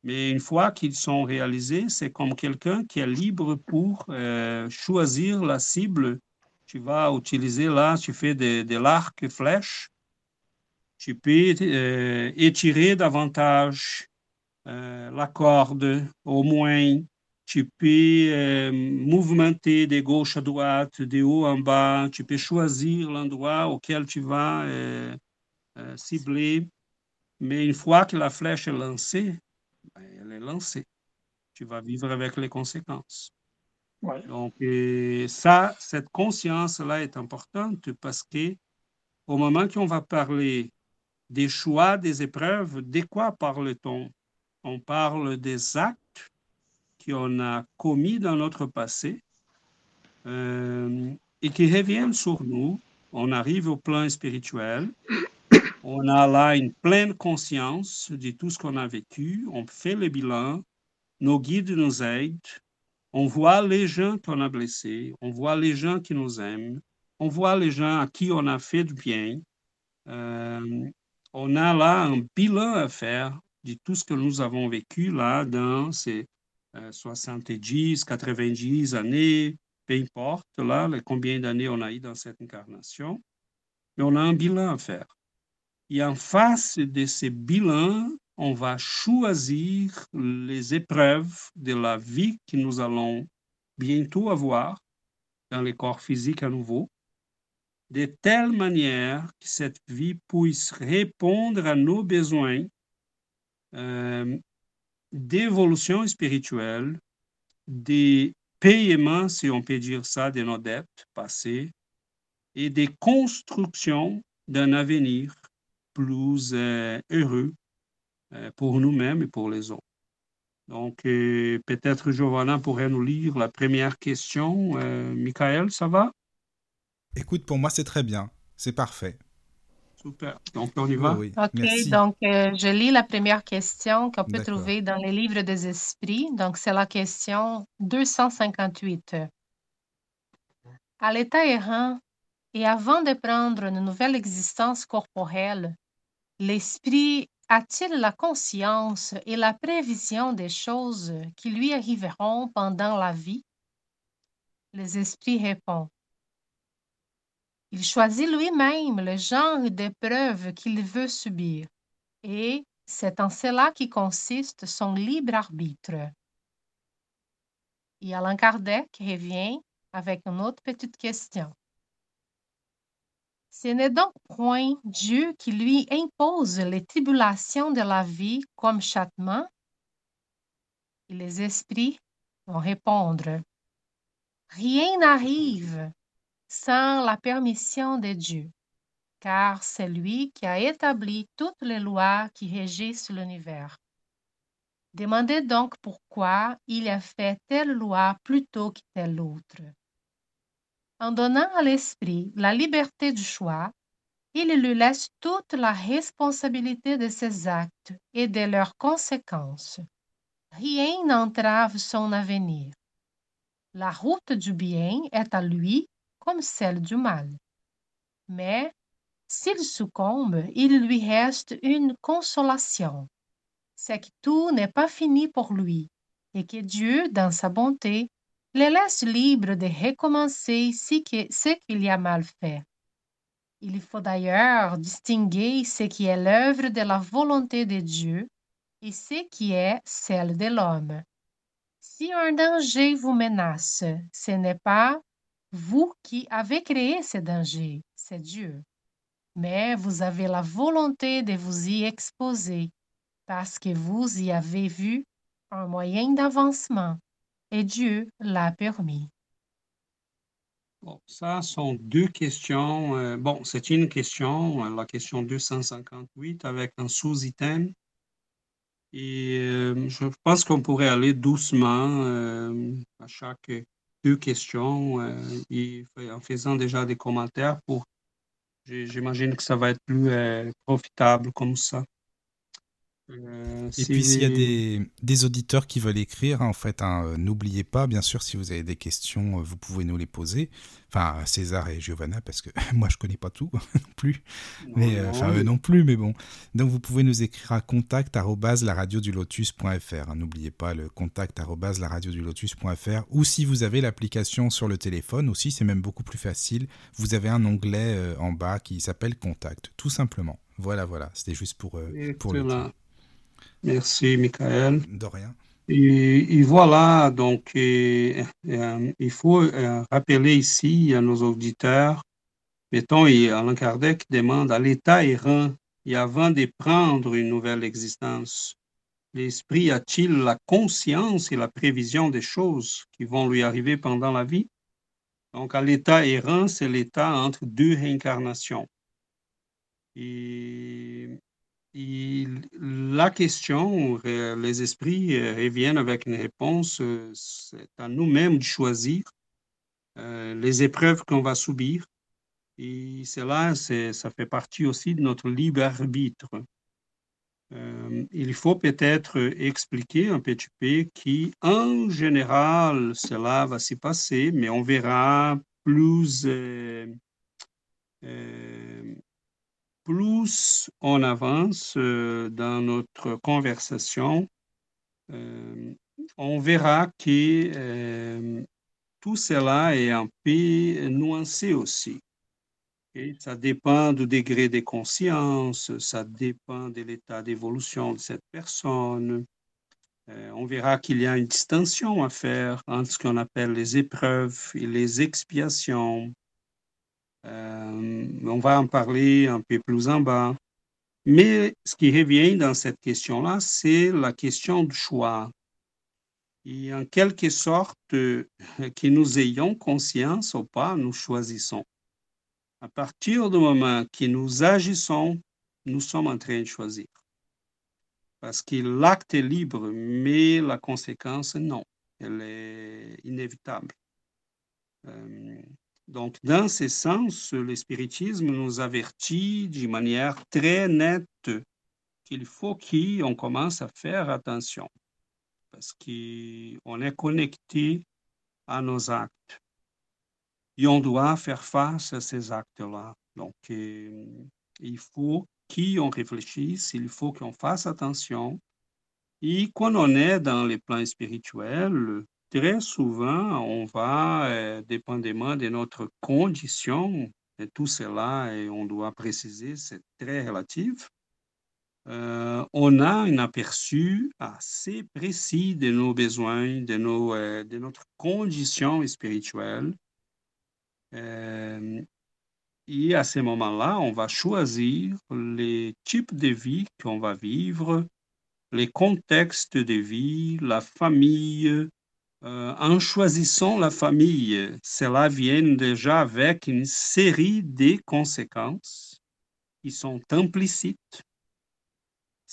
C: Mais une fois qu'ils sont réalisés, c'est comme quelqu'un qui est libre pour euh, choisir la cible. Tu vas utiliser là, tu fais de, de l'arc flèche tu peux euh, étirer davantage euh, la corde, au moins tu peux euh, mouvementer de gauche à droite, de haut en bas, tu peux choisir l'endroit auquel tu vas cibler. Mais une fois que la flèche est lancée, ben, elle est lancée. Tu vas vivre avec les conséquences. Donc, ça, cette conscience-là est importante parce que au moment qu'on va parler des choix, des épreuves, de quoi parle-t-on? On parle des actes qu'on a commis dans notre passé euh, et qui reviennent sur nous. On arrive au plan spirituel, on a là une pleine conscience de tout ce qu'on a vécu, on fait le bilan, nos guides nous aident, on voit les gens qu'on a blessés, on voit les gens qui nous aiment, on voit les gens à qui on a fait du bien. Euh, on a là un bilan à faire de tout ce que nous avons vécu là dans ces 70, euh, 90 années, peu importe là combien d'années on a eu dans cette incarnation, mais on a un bilan à faire. Et en face de ce bilan, on va choisir les épreuves de la vie que nous allons bientôt avoir dans le corps physique à nouveau, de telle manière que cette vie puisse répondre à nos besoins euh, d'évolution spirituelle, de paiement, si on peut dire ça, de nos dettes passées et de construction d'un avenir plus euh, heureux euh, pour nous-mêmes et pour les autres. Donc, peut-être Giovanna pourrait nous lire la première question. Michael, ça va?
B: Écoute, pour moi, c'est très bien. C'est parfait.
C: Super. Donc, on y va?
D: OK, donc je lis la première question qu'on peut trouver dans les livres des esprits. Donc, c'est la question 258. À l'état errant et avant de prendre une nouvelle existence corporelle, l'esprit a-t-il la conscience et la prévision des choses qui lui arriveront pendant la vie? Les esprits répondent. Il choisit lui-même le genre d'épreuve qu'il veut subir, et c'est en cela qui consiste son libre arbitre. Et Alain Kardec revient avec une autre petite question. Ce n'est donc point Dieu qui lui impose les tribulations de la vie comme châtiment? Et les esprits vont répondre, Rien n'arrive sans la permission de Dieu, car c'est lui qui a établi toutes les lois qui régissent l'univers. Demandez donc pourquoi il a fait telle loi plutôt que telle autre. En donnant à l'esprit la liberté du choix, il lui laisse toute la responsabilité de ses actes et de leurs conséquences. Rien n'entrave son avenir. La route du bien est à lui comme celle du mal. Mais s'il succombe, il lui reste une consolation. C'est que tout n'est pas fini pour lui et que Dieu, dans sa bonté, les laisse libres de recommencer ce qu'il a mal fait. Il faut d'ailleurs distinguer ce qui est l'œuvre de la volonté de Dieu et ce qui est celle de l'homme. Si un danger vous menace, ce n'est pas vous qui avez créé ce danger, c'est Dieu. Mais vous avez la volonté de vous y exposer parce que vous y avez vu un moyen d'avancement et Dieu l'a permis.
C: Bon, ça sont deux questions. Euh, bon, c'est une question, euh, la question 258, avec un sous-item. Et euh, je pense qu'on pourrait aller doucement à chaque deux questions et en faisant déjà des commentaires pour. J'imagine que ça va être plus profitable comme ça.
B: Euh, et puis s'il y a des, des, auditeurs qui veulent écrire, hein, en fait, hein, euh, n'oubliez pas, bien sûr, si vous avez des questions, euh, vous pouvez nous les poser. Enfin, César et Giovanna, parce que [LAUGHS] moi, je connais pas tout [LAUGHS] non plus. Mais, enfin, eux non plus, mais bon. Donc, vous pouvez nous écrire à contact lotus.fr. Hein, n'oubliez pas le contact lotus.fr. Ou si vous avez l'application sur le téléphone aussi, c'est même beaucoup plus facile. Vous avez un onglet en bas qui s'appelle Contact, tout simplement. Voilà, voilà. C'était juste pour, pour le dire.
C: Merci, Michael.
B: De rien.
C: Et, voilà, donc il faut euh, rappeler ici à nos auditeurs, mettons, Alain Kardec demande à l'état errant, et avant de prendre une nouvelle existence, l'esprit a-t-il la conscience et la prévision des choses qui vont lui arriver pendant la vie? Donc, à l'état errant, c'est l'état entre deux réincarnations. Et la question, euh, les esprits euh, reviennent avec une réponse, euh, c'est à nous-mêmes de choisir les épreuves qu'on va subir. Et cela, ça fait partie aussi de notre libre arbitre. il faut peut-être expliquer un petit peu qu'en général, cela va s'y passer, mais on verra plus plus on avance euh, dans notre conversation, euh, on verra que euh, tout cela est un peu nuancé aussi. Et ça dépend du degré de conscience, ça dépend de l'état d'évolution de cette personne. On verra qu'il y a une distinction à faire entre ce qu'on appelle les épreuves et les expiations. Euh, on va en parler un peu plus en bas. Mais ce qui revient dans cette question-là, c'est la question du choix. Et en quelque sorte, que nous ayons conscience ou pas, nous choisissons. À partir du moment que nous agissons, nous sommes en train de choisir. Parce que l'acte est libre, mais la conséquence, non. Elle est inévitable. Euh, donc, dans ce sens, le spiritisme nous avertit d'une manière très nette qu'il faut qu'on commence à faire attention parce qu'on est connecté à nos actes. Et on doit faire face à ces actes-là. Donc, euh, il faut qu'on réfléchisse, il faut qu'on fasse attention. Et quand on est dans les plans spirituels, très souvent, on va, euh, dépendamment de notre condition, et tout cela, et on doit préciser, c'est très relatif, euh, on a un aperçu assez précis de nos besoins, de, nos, euh, de notre condition spirituelle. Et à ce moment-là, on va choisir les types de vie qu'on va vivre, les contextes de vie, la famille. En choisissant la famille, cela vient déjà avec une série de conséquences qui sont implicites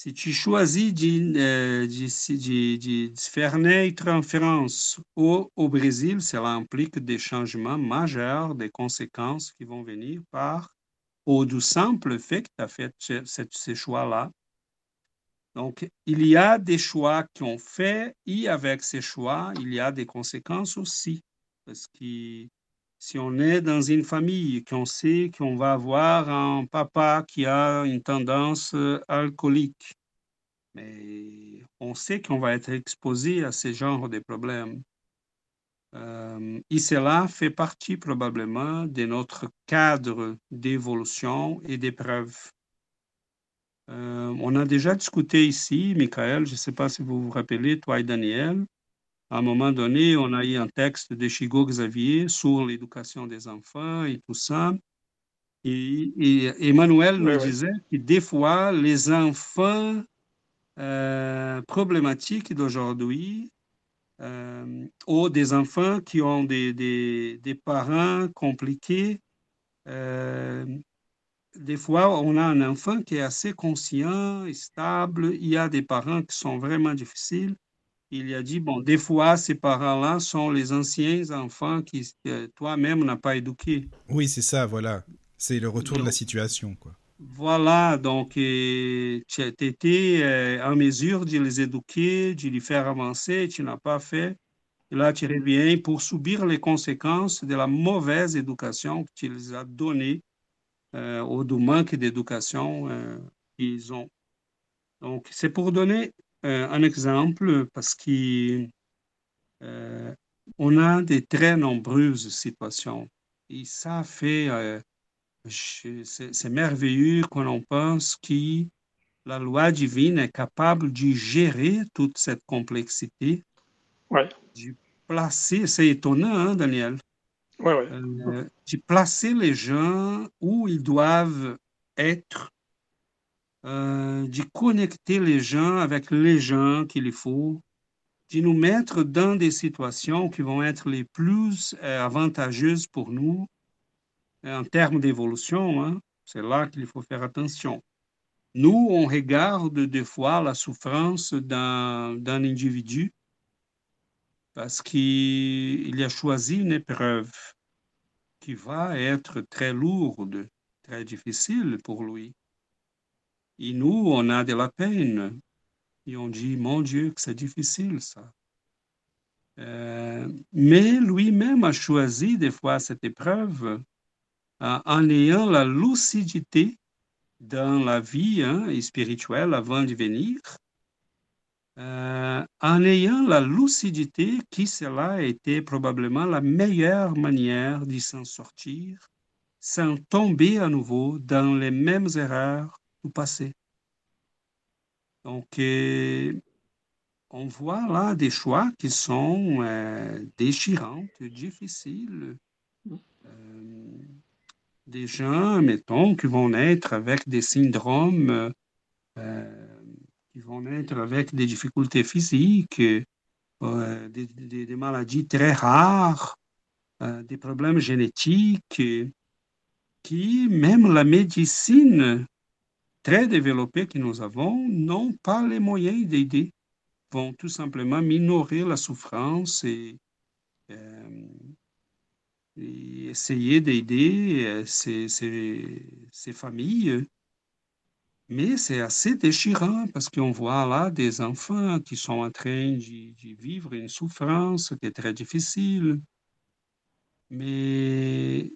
C: si tu choisis de, euh, de, de, de, faire naître en France au Brésil, cela implique des changements majeurs, des conséquences qui vont venir par ou du simple fait que tu as fait ce, ces choix-là. Donc, il y a des choix qu'on fait et avec ces choix, il y a des conséquences aussi. Parce que si on est dans une famille, qu'on sait qu'on va avoir un papa qui a une tendance euh, alcoolique, mais on sait qu'on va être exposé à ce genre de problèmes. Euh, et cela fait partie probablement de notre cadre d'évolution et d'épreuve. Euh, on a déjà discuté ici, Michael, je ne sais pas si vous vous rappelez, toi et Daniel, à un moment donné, on a eu un texte de Chigo Xavier sur l'éducation des enfants et tout ça. Et, Emmanuel nous disait que des fois, les enfants euh, problématiques d'aujourd'hui, euh, ou des enfants qui ont des, des, des parents compliqués, des fois, on a un enfant qui est assez conscient et stable. Il y a des parents qui sont vraiment difficiles il a dit, bon, des fois, ces parents-là sont les anciens enfants qui, toi-même, n'as pas éduqués.
B: Oui, c'est ça, voilà. C'est le retour de la situation, quoi.
C: Voilà, donc tu étais euh, en mesure de les éduquer, de les faire avancer, tu n'as pas fait. Et là, tu reviens pour subir les conséquences de la mauvaise éducation que tu les as donnée euh, ou du manque d'éducation euh, qu'ils ont. Donc, c'est pour donner euh, un exemple parce qu'on euh, a des très nombreuses situations. Et ça fait, c'est merveilleux quand on pense que la loi divine est capable de gérer toute cette complexité. De placer, c'est étonnant, hein, Daniel?
E: Ouais,
C: de placer les gens où ils doivent être euh, de connecter les gens avec les gens qu'il faut, de nous mettre dans des situations qui vont être les plus euh, avantageuses pour nous en termes d'évolution. Hein. C'est là qu'il faut faire attention. Nous, on regarde des fois la souffrance d'un individu parce qu'il a choisi une épreuve qui va être très lourde, très difficile pour lui. Et nous, on a de la peine. Et on dit, mon Dieu, que c'est difficile ça. Euh, mais lui-même a choisi des fois cette épreuve euh, en ayant la lucidité dans la vie hein, spirituelle avant de venir, euh, en ayant la lucidité qui cela été probablement la meilleure manière d'y s'en sortir sans tomber à nouveau dans les mêmes erreurs du passé. Donc, euh, on voit là des choix qui sont euh, déchirants, difficiles. Des gens, mettons, qui vont naître avec des syndromes, qui vont naître avec des difficultés physiques, des, des, maladies très rares, des problèmes génétiques, qui, même la médecine très développée que nous avons, n'ont pas les moyens d'aider, vont tout simplement minorer la souffrance et, euh, essayer d'aider euh, ces, familles. Mais c'est assez déchirant parce qu'on voit là des enfants qui sont en train de, vivre une souffrance qui est très difficile. Mais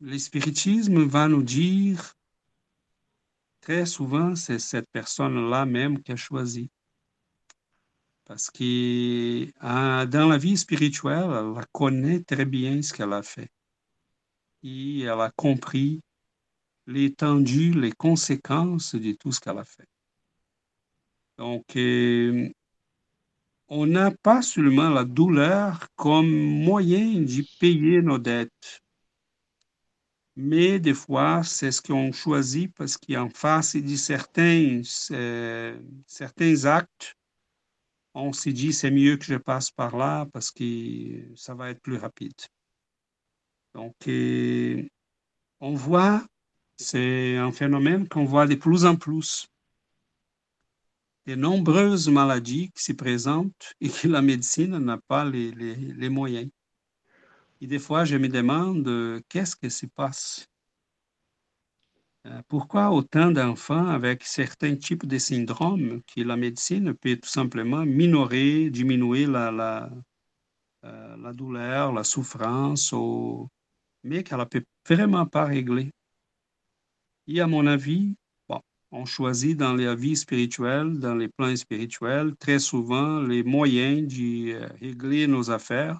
C: le spiritisme va nous dire, très souvent, c'est cette personne-là même qui a choisi. Parce que dans la vie spirituelle, elle connaît très bien ce qu'elle a fait. Et elle a compris l'étendue, les conséquences de tout ce qu'elle a fait. Donc, euh, on n'a pas seulement la douleur comme moyen de payer nos dettes, mais des fois, c'est ce qu'on choisit parce qu'en face de certains, euh, certains actes, on s'est dit c'est mieux que je passe par là parce que ça va être plus rapide. Donc, euh, on voit, c'est un phénomène qu'on voit de plus en plus. De nombreuses maladies qui se présentent et que la médecine n'a pas les, moyens. Et des fois, je me demande euh, qu'est-ce qui se passe? Euh, pourquoi autant d'enfants avec certains types de syndromes que la médecine peut tout simplement minorer, diminuer la, euh, la douleur, la souffrance, mais qu'elle ne peut vraiment pas régler? Et à mon avis, on choisit dans la vie spirituelle, dans les plans spirituels, très souvent les moyens de régler nos affaires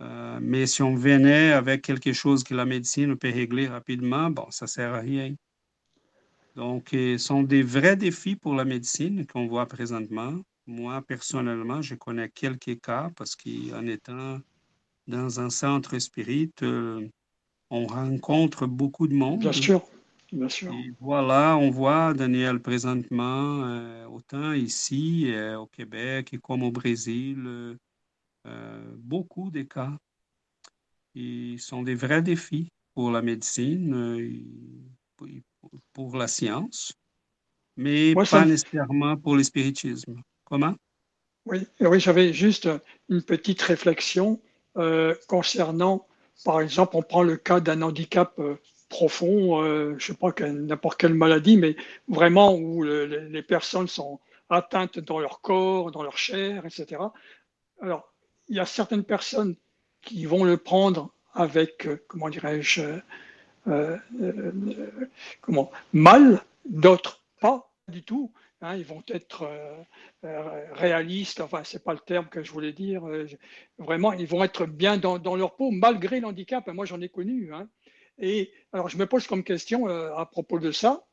C: euh, mais si on venait avec quelque chose que la médecine peut régler rapidement, bon, ça ne sert à rien. Donc, ce sont des vrais défis pour la médecine qu'on voit présentement. Moi, personnellement, je connais quelques cas parce qu'en étant dans un centre spirit, euh, on rencontre beaucoup de monde.
E: Bien sûr, bien sûr.
C: Et voilà, on voit, Daniel, présentement, euh, autant ici au Québec comme au Brésil, euh, beaucoup de cas. Ils sont des vrais défis pour la médecine, euh, pour la science, mais pas nécessairement pour le spiritisme. Comment?
E: Oui, oui j'avais juste une petite réflexion euh, concernant, par exemple, on prend le cas d'un handicap profond, je ne sais pas n'importe quelle maladie, mais vraiment où les personnes sont atteintes dans leur corps, dans leur chair, etc. Alors, il y a certaines personnes qui vont le prendre avec, euh, comment dirais-je, euh, euh, comment, mal, d'autres pas du tout. Hein, ils vont être réalistes, enfin, c'est pas le terme que je voulais dire. vraiment, ils vont être bien dans, leur peau malgré l'handicap. Moi, j'en ai connu. Hein. Et alors, je me pose comme question à propos de ça.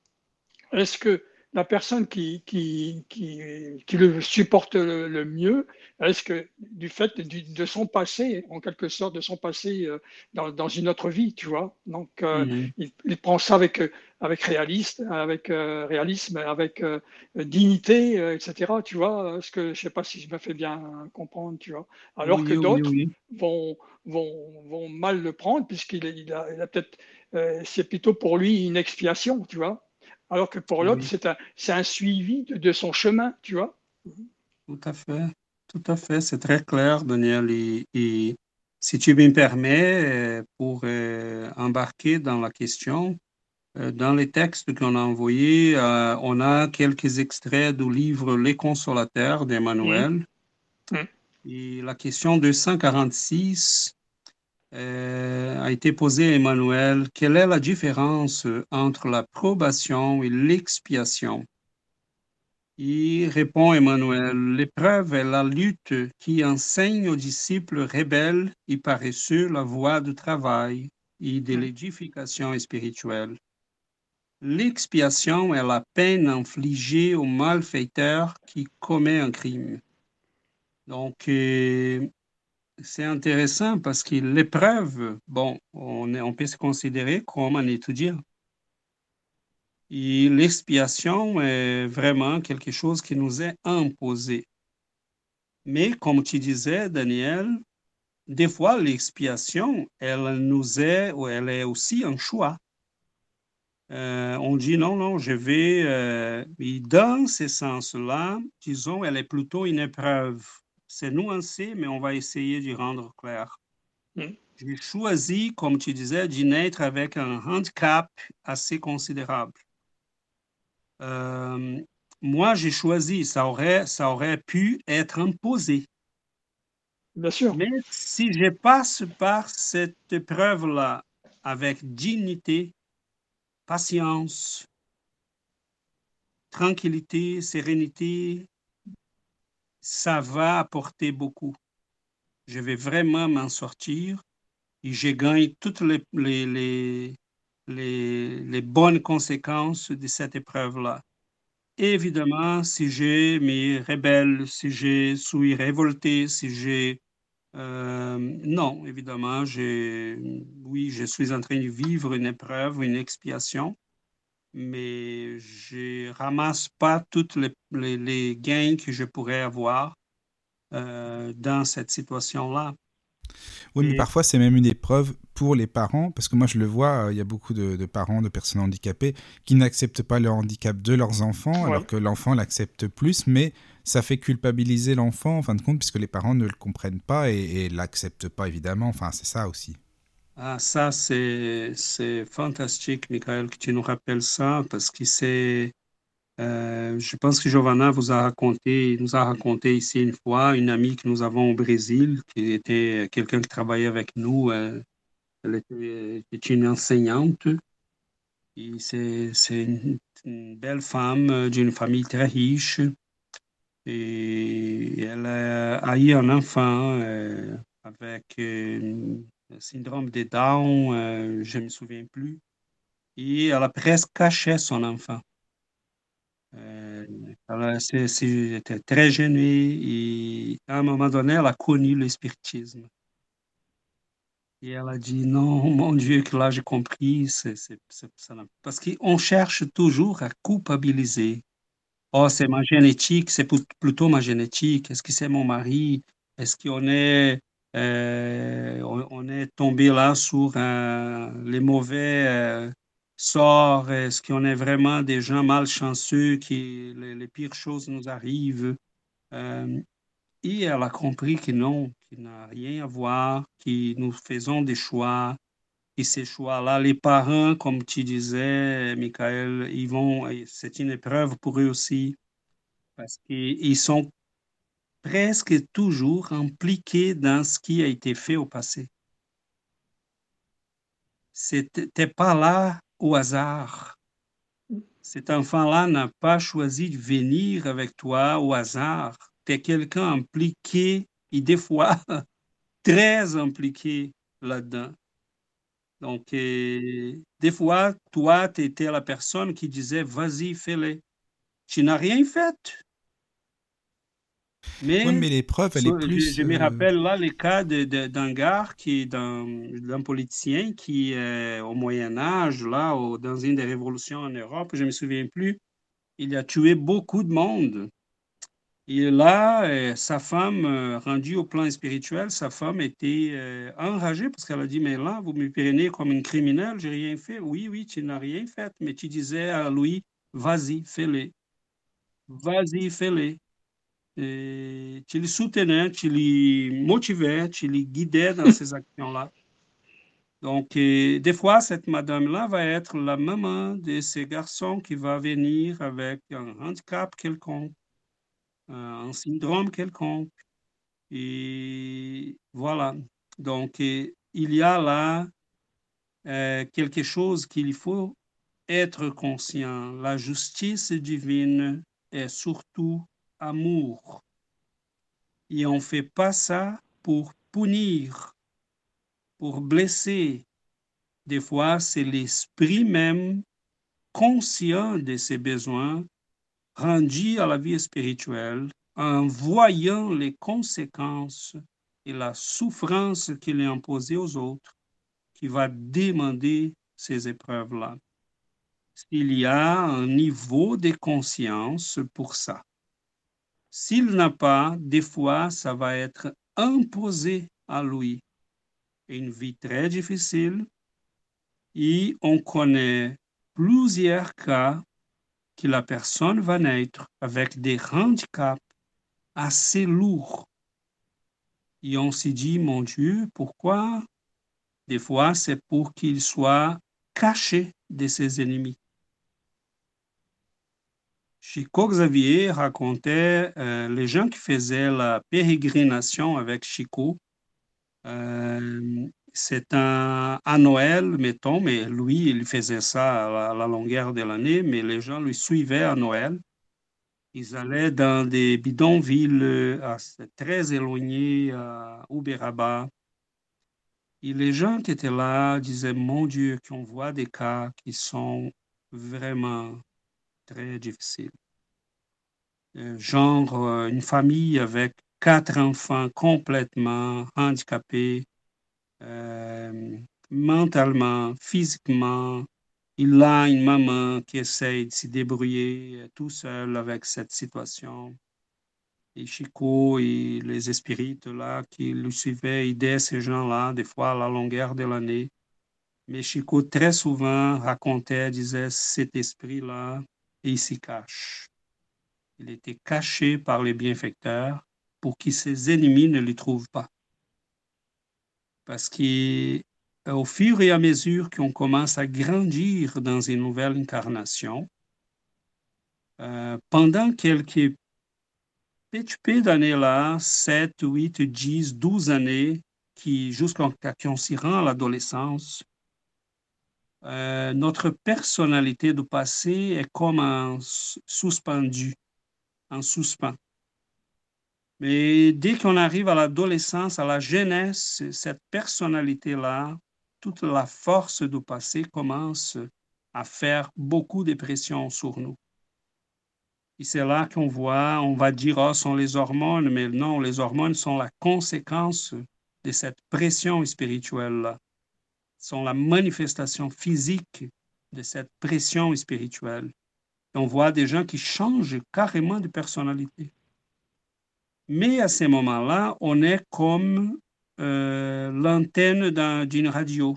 E: Est-ce que la personne qui, qui, qui, le supporte le, mieux, est-ce que du fait de son passé, en quelque sorte, de son passé euh, dans, dans une autre vie, tu vois Donc, euh, mhm. il, prend ça avec, avec, réaliste, avec euh, réalisme, avec dignité, etc. Tu vois ce que je sais pas si je me fais bien comprendre, tu vois. Alors que d'autres vont, vont, vont, mal le prendre, puisqu'il il a, il a peut-être, c'est plutôt pour lui une expiation, tu vois alors que pour l'autre, c'est un, un, suivi de, son chemin, tu vois.
C: Tout à fait, tout à fait, c'est très clair, Daniel. Et, si tu me permets, euh, pour euh, embarquer dans la question, euh, dans les textes qu'on a envoyés, on a quelques extraits du livre Les Consolateurs d'Emmanuel. Mmh. Mmh. Et la question 246 euh, a été posée à Emmanuel. Quelle est la différence entre la probation et l'expiation? Il répond Emmanuel, l'épreuve est la lutte qui enseigne aux disciples rebelles et paresseux la voie du travail et de l'édification spirituelle. L'expiation est la peine infligée au malfaiteur qui commet un crime. Donc, euh, c'est intéressant parce que l'épreuve, bon, on, on peut se considérer comme un étudiant. Et l'expiation est vraiment quelque chose qui nous est imposé. Mais comme tu disais, Daniel, des fois, l'expiation, elle nous est, ou elle est aussi un choix. Euh, on dit non, non, je vais, euh, dans ce sens-là, disons, elle est plutôt une épreuve. C'est nuancé, mais on va essayer d'y rendre clair. Mm. J'ai choisi, comme tu disais, d'y naître avec un handicap assez considérable. Euh, moi, j'ai choisi, ça aurait, ça aurait pu être imposé.
E: Bien sûr.
C: Mais si je passe par cette épreuve-là avec dignité, patience, tranquillité, sérénité, ça va apporter beaucoup. Je vais vraiment m'en sortir et je gagne toutes les, bonnes conséquences de cette épreuve-là. Évidemment, si j'ai mes rebelles, si je suis révolté, si j'ai... Euh, non, évidemment, oui, je suis en train de vivre une épreuve, une expiation, mais je ramasse pas toutes les, les, gains que je pourrais avoir euh, dans cette situation-là.
B: Oui, mais parfois c'est même une épreuve pour les parents, parce que moi je le vois, euh, il y a beaucoup de, parents de personnes handicapées qui n'acceptent pas le handicap de leurs enfants, alors que l'enfant l'accepte plus, mais ça fait culpabiliser l'enfant en fin de compte, puisque les parents ne le comprennent pas et, ne l'acceptent pas évidemment. Enfin, c'est ça aussi.
C: Ah, ça, c'est fantastique, Michael, que tu nous rappelles ça, parce que c'est euh, je pense que Giovanna vous a raconté, nous a raconté ici une fois une amie que nous avons au Brésil, qui était quelqu'un qui travaillait avec nous. Euh, elle était, une enseignante. c'est, une, belle femme euh, d'une famille très riche. Et elle a eu un enfant avec syndrome de Down, je ne me souviens plus. Et elle a presque caché son enfant. Euh, elle était très gênée et à un moment donné, elle a connu le spiritisme. Et elle a dit, non, mon Dieu, que là j'ai compris, parce qu'on cherche toujours à culpabiliser. Oh, c'est ma génétique, c'est plutôt ma génétique. Est-ce que c'est mon mari? Est-ce qu'on est, euh, on, est tombé là sur euh, les mauvais sort, est-ce qu'on est vraiment des gens malchanceux, qui les, pires choses nous arrivent? Euh, et elle a compris que non, qu'il n'a rien à voir, que nous faisons des choix, et ces choix-là, les parents, comme tu disais, Michael, ils vont, c'est une épreuve pour eux aussi, parce qu'ils sont presque toujours impliqués dans ce qui a été fait au passé. C'était pas là au hasard. Cet enfant-là n'a pas choisi de venir avec toi au hasard. Tu es quelqu'un impliqué et des fois [LAUGHS] très impliqué là-dedans. Donc, des fois, toi, tu étais la personne qui disait, vas-y, fais-le. Tu n'as rien fait.
B: Mais, oui, mais l'épreuve, elle est plus.
C: Je, me euh, rappelle là le cas d'un gars qui d'un politicien qui, euh, au Moyen-Âge, là, dans une des révolutions en Europe, je ne me souviens plus, il a tué beaucoup de monde. Et là, euh, sa femme, rendue au plan spirituel, sa femme était enragée parce qu'elle a dit Mais là, vous me prenez comme une criminelle, j'ai rien fait. Oui, oui, tu n'as rien fait, mais tu disais à lui Vas-y, fais-le. Vas-y, fais-le tu le soutenais, tu le motivais, tu le guidais dans ces actions-là. Donc, des fois, cette madame-là va être la maman de ce garçon qui va venir avec un handicap quelconque, un syndrome quelconque. Et voilà. Donc, il y a là euh, quelque chose qu'il faut être conscient. La justice divine est surtout amour. Et on ne fait pas ça pour punir, pour blesser. Des fois, c'est l'esprit même conscient de ses besoins rendu à la vie spirituelle en voyant les conséquences et la souffrance qu'il est imposée aux autres qui va demander ces épreuves-là. Il y a un niveau de conscience pour ça. S'il n'a pas, des fois, ça va être imposé à lui. Une vie très difficile et on connaît plusieurs cas que la personne va naître avec des handicaps assez lourds. Et on se dit, mon Dieu, pourquoi Des fois, c'est pour qu'il soit caché de ses ennemis. Chico Xavier racontait euh, les gens qui faisaient la pérégrination avec Chico. Euh, c'est un, à Noël, mettons, mais lui, il faisait ça à la, longueur de l'année, mais les gens lui suivaient à Noël. Ils allaient dans des bidonvilles euh, très éloignés à Uberaba. Et les gens qui étaient là disaient, mon Dieu, qu'on voit des cas qui sont vraiment très difficile. Euh, genre euh, une famille avec quatre enfants complètement handicapés, euh, mentalement, physiquement. Il a une maman qui essaye de se débrouiller tout seul avec cette situation. Et Chico et les espirites là qui le suivaient aidaient ces gens-là, des fois à la longueur de l'année. Mais Chico très souvent racontait, disait, cet esprit-là et il s'y cache. Il était caché par les bienfaiteurs pour que ses ennemis ne le trouvent pas. Parce qu'au fur et à mesure qu'on commence à grandir dans une nouvelle incarnation, euh, pendant quelques petits d'années-là, 7, 8, 10, 12 années, qui jusqu'à qu'on s'y rend à l'adolescence, euh, notre personnalité du passé est comme en suspendu, en suspens. Mais dès qu'on arrive à l'adolescence, à la jeunesse, cette personnalité-là, toute la force du passé commence à faire beaucoup de pression sur nous. Et c'est là qu'on voit, on va dire, oh, sont les hormones, mais non, les hormones sont la conséquence de cette pression spirituelle-là sont la manifestation physique de cette pression spirituelle. on voit des gens qui changent carrément de personnalité. Mais à ces moments-là, on est comme euh, l'antenne d'une radio.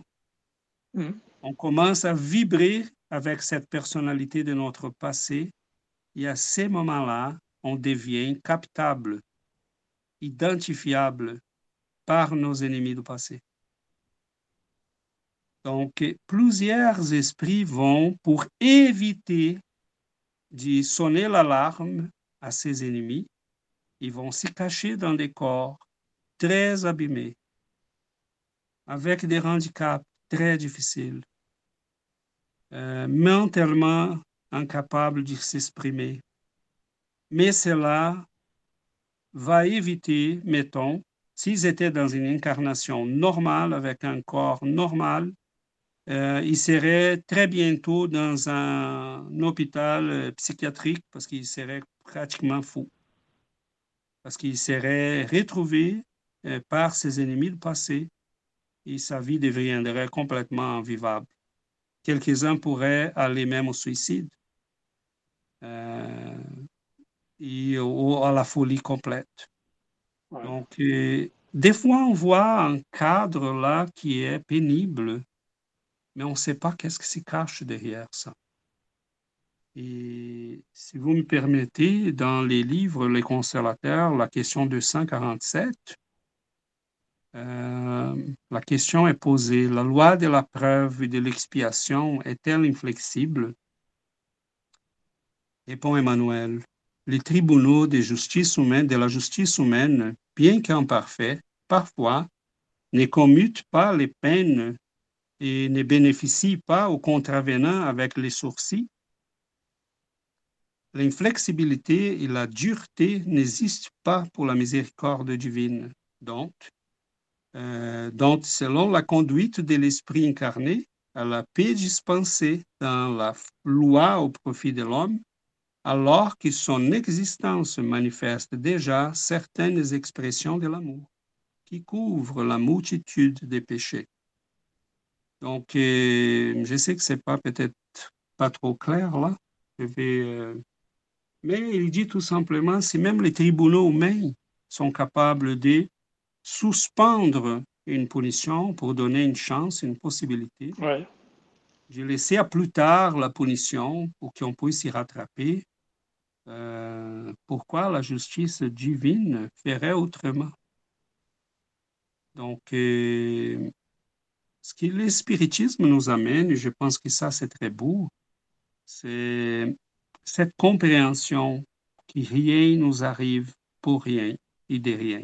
C: Mm. On commence à vibrer avec cette personnalité de notre passé. Et à ces moments-là, on devient captable, identifiable par nos ennemis du passé. Donc, plusieurs esprits vont pour éviter de sonner l'alarme à ses ennemis. Ils vont se cacher dans des corps très abîmés, avec des handicaps très difficiles, euh, mentalement incapables de s'exprimer. Mais cela va éviter, mettons, s'ils étaient dans une incarnation normale, avec un corps normal, euh, il serait très bientôt dans un hôpital euh, psychiatrique parce qu'il serait pratiquement fou. Parce qu'il serait retrouvé euh, par ses ennemis du passé et sa vie deviendrait complètement invivable. Quelques-uns pourraient aller même au suicide et ou à la folie complète. Donc, des fois, on voit un cadre là qui est pénible mais on ne sait pas qu'est-ce qui se cache derrière ça. Et si vous me permettez, dans les livres Les conservateurs, la question 247, euh, la question est posée, la loi de la preuve et de l'expiation est-elle inflexible? Répond Emmanuel, les tribunaux de justice humaine, de la justice humaine, bien qu'imparfaits, parfois ne commutent pas les peines et ne bénéficie pas aux contravenants avec les sourcils. l'inflexibilité et la dureté n'existent pas pour la miséricorde divine. Donc, euh, selon la conduite de l'Esprit incarné, à la paix dispensée dans la loi au profit de l'homme, alors que son existence manifeste déjà certaines expressions de l'amour qui couvrent la multitude des péchés. Donc, euh, je sais que c'est pas peut-être pas trop clair là. Je vais, euh, mais il dit tout simplement, si même les tribunaux humains sont capables de suspendre une punition pour donner une chance, une possibilité,
E: Ouais.
C: laissé à plus tard la punition pour qu'on puisse s'y rattraper. Euh, pourquoi la justice divine ferait autrement? Donc, euh, ce que le spiritisme nous amène, et je pense que ça c'est très beau, c'est cette compréhension que rien nous arrive pour rien et de rien.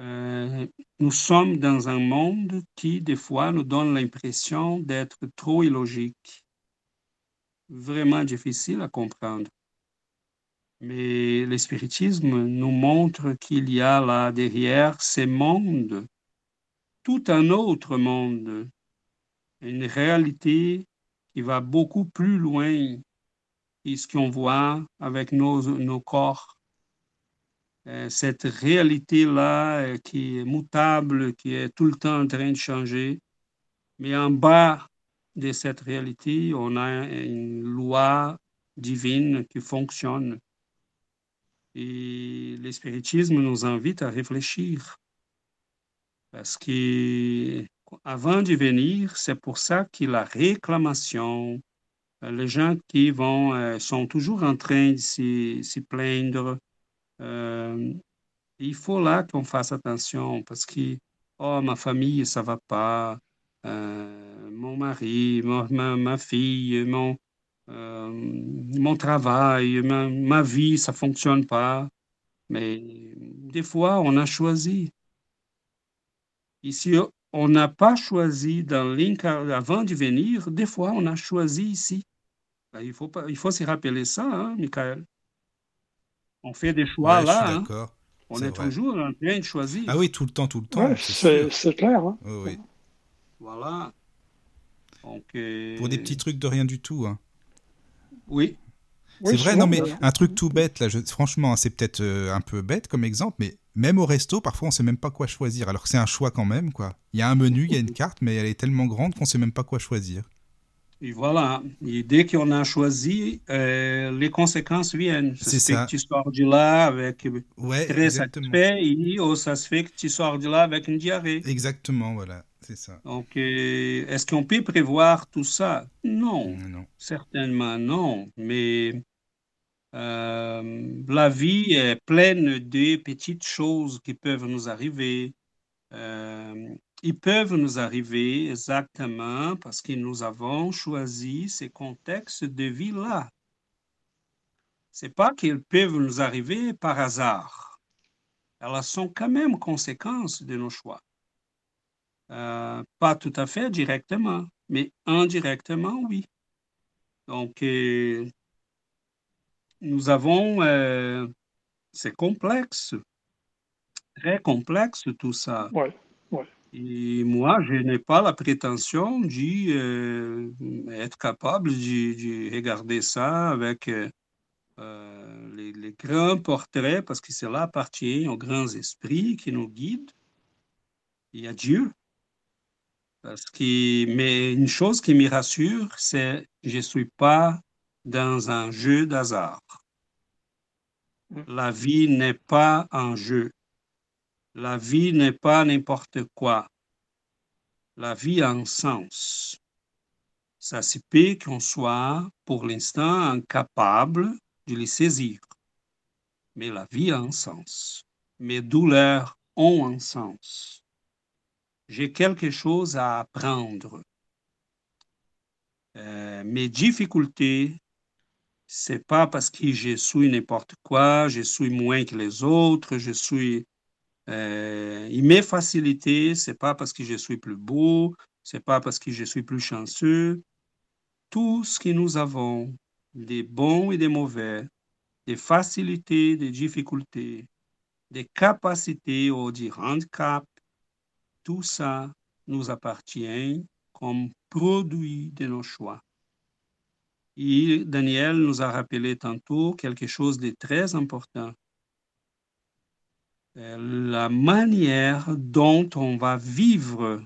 C: Euh, nous sommes dans un monde qui, des fois, nous donne l'impression d'être trop illogique, vraiment difficile à comprendre. Mais le spiritisme nous montre qu'il y a là derrière ces mondes tout un autre monde, une réalité qui va beaucoup plus loin que ce qu'on voit avec nos, nos corps. Euh, cette réalité-là euh, qui est mutable, qui est tout le temps en train de changer. Mais en bas de cette réalité, on a une loi divine qui fonctionne. Et le spiritisme nous invite à réfléchir. Parce que avant de venir, c'est pour ça que la réclamation, euh, les gens qui vont, euh, sont toujours en train de se, se plaindre, euh, il faut là qu'on fasse attention parce que, oh, ma famille, ça va pas, mon mari, ma, ma fille, mon, mon travail, ma, ma vie, ça fonctionne pas. Mais des fois, on a choisi. Ici, on n'a pas choisi dans l'incar- avant de venir, des fois, on a choisi ici. Ben, Il faut pas, il faut se rappeler ça, hein, Michael. On fait des choix
B: Ouais, je suis
C: là, hein. On est toujours en train de choisir.
B: Ah oui, tout le temps, tout le temps.
E: Ouais,
B: c'est
E: clair. hein.
B: Oui, oui.
C: Voilà. Donc, euh,
B: Pour des petits trucs de rien du tout. hein.
C: Oui,
E: Oui,
B: c'est vrai, non, mais un truc tout bête, là, je- franchement, c'est peut-être euh, un peu bête comme exemple, mais même au resto, parfois, on sait même pas quoi choisir, alors que c'est un choix quand même, quoi. Il y a un menu, il y a une carte, mais elle est tellement grande qu'on sait même pas quoi choisir.
C: et voilà. Et dès qu'on a choisi, euh, les conséquences viennent.
B: C'est ça.
C: que tu sors de là avec
B: Ouais,
C: très
B: exactement.
C: satisfait et oh, ça se fait que tu sors de là avec une diarrhée.
B: Exactement, voilà, c'est ça.
C: Donc, euh, est-ce qu'on peut prévoir tout ça? Non,
B: non.
C: certainement non. Mais euh, la vie est pleine de petites choses qui peuvent nous arriver. Euh, ils peuvent nous arriver exactement parce que nous avons choisi ces contextes de vie-là. C'est pas qu'ils peuvent nous arriver par hasard. Elles sont quand même conséquences de nos choix. Euh, pas tout à fait directement, mais indirectement, oui. Donc, euh, nous avons, euh, c'est complexe, très complexe tout ça.
E: Ouais.
C: Et moi, je n'ai pas la prétention d'y euh, capable de, de regarder ça avec euh, euh, les, les grands portraits, parce que cela appartient aux grands esprits qui nous guident et à Dieu. Parce que, mais une chose qui me rassure, c'est que je ne suis pas dans un jeu d'hasard. La vie n'est pas un jeu. La vie n'est pas n'importe quoi. La vie a un sens. Ça se peut qu'on soit, pour l'instant, incapable de le saisir. Mais la vie a un sens. Mes douleurs ont un sens. J'ai quelque chose à apprendre. Euh, mes difficultés, c'est pas parce que je suis n'importe quoi, je suis moins que les autres, je suis euh, et mes facilités, c'est pas parce que je suis plus beau, c'est pas parce que je suis plus chanceux. Tout ce que nous avons des bons et des mauvais, des facilités, des difficultés, des capacités ou des handicaps, tout ça nous appartient comme produit de nos choix. Et Daniel nous a rappelé tantôt quelque chose de très important. Euh, la manière dont on va vivre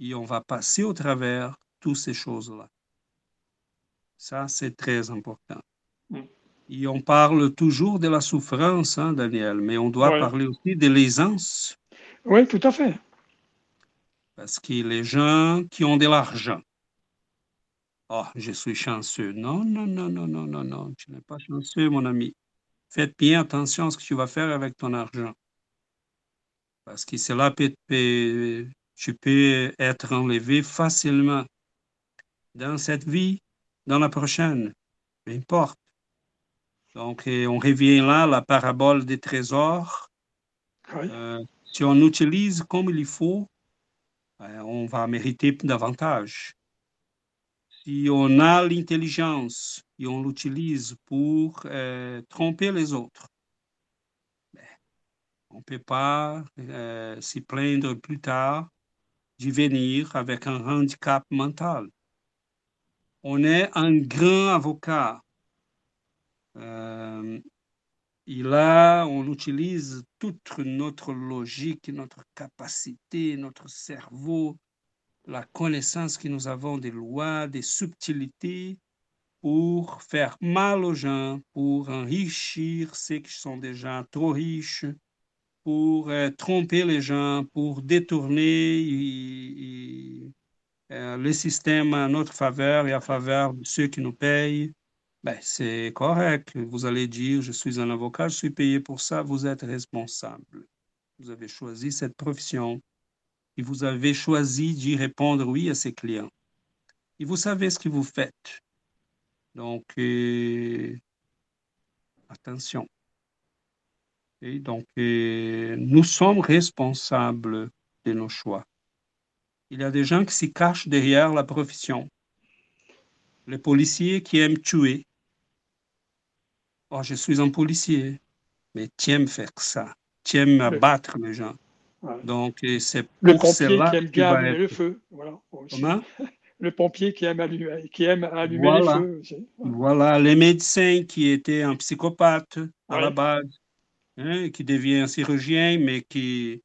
C: et on va passer au travers toutes ces choses-là. Ça, c'est très important. Mm. Et on parle toujours de la souffrance, hein, Daniel, mais on doit parler aussi de l'aisance.
E: Oui, tout à fait.
C: Parce que les gens qui ont de l'argent, oh, je suis chanceux. Non, non, non, non, non, non, non, tu n'es pas chanceux, mon ami. Faites bien attention à ce que tu vas faire avec ton argent. Parce que cela peut, peut, tu peux être enlevé facilement dans cette vie, dans la prochaine, peu importe. Donc, on revient là, la parabole des trésors. Euh, si on utilise comme il faut, euh, on va mériter davantage. Si on a l'intelligence et on l'utilise pour euh, tromper les autres, ben, on ne peut pas s'y plaindre plus tard d'y venir avec un handicap mental. On est un grand avocat. Euh, et là, on utilise toute notre logique, notre capacité, notre cerveau, la connaissance que nous avons des lois, des subtilités pour faire mal aux gens, pour enrichir ceux qui sont déjà trop riches, pour euh, tromper les gens, pour détourner euh, le système à notre faveur et à faveur de ceux qui nous payent. Ben, c'est correct. Vous allez dire, je suis un avocat, je suis payé pour ça, vous êtes responsable. Vous avez choisi cette profession et vous avez choisi d'y répondre oui à ses clients. Et vous savez ce que vous faites. Donc, euh, attention. Et donc, euh, nous sommes responsables de nos choix. Il y a des gens qui s'y cachent derrière la profession. Les policiers qui aiment tuer. Oh, je suis un policier, mais tu aimes faire ça. Tu aimes abattre les gens. Donc, c'est
E: le pompier qui aime bien allumer le feu. Voilà, [LAUGHS] le pompier qui aime allumer, qui aime allumer
C: voilà.
E: les feux. Aussi.
C: Voilà, les médecins qui étaient un psychopathe à la base, hein, qui devient un chirurgien, mais qui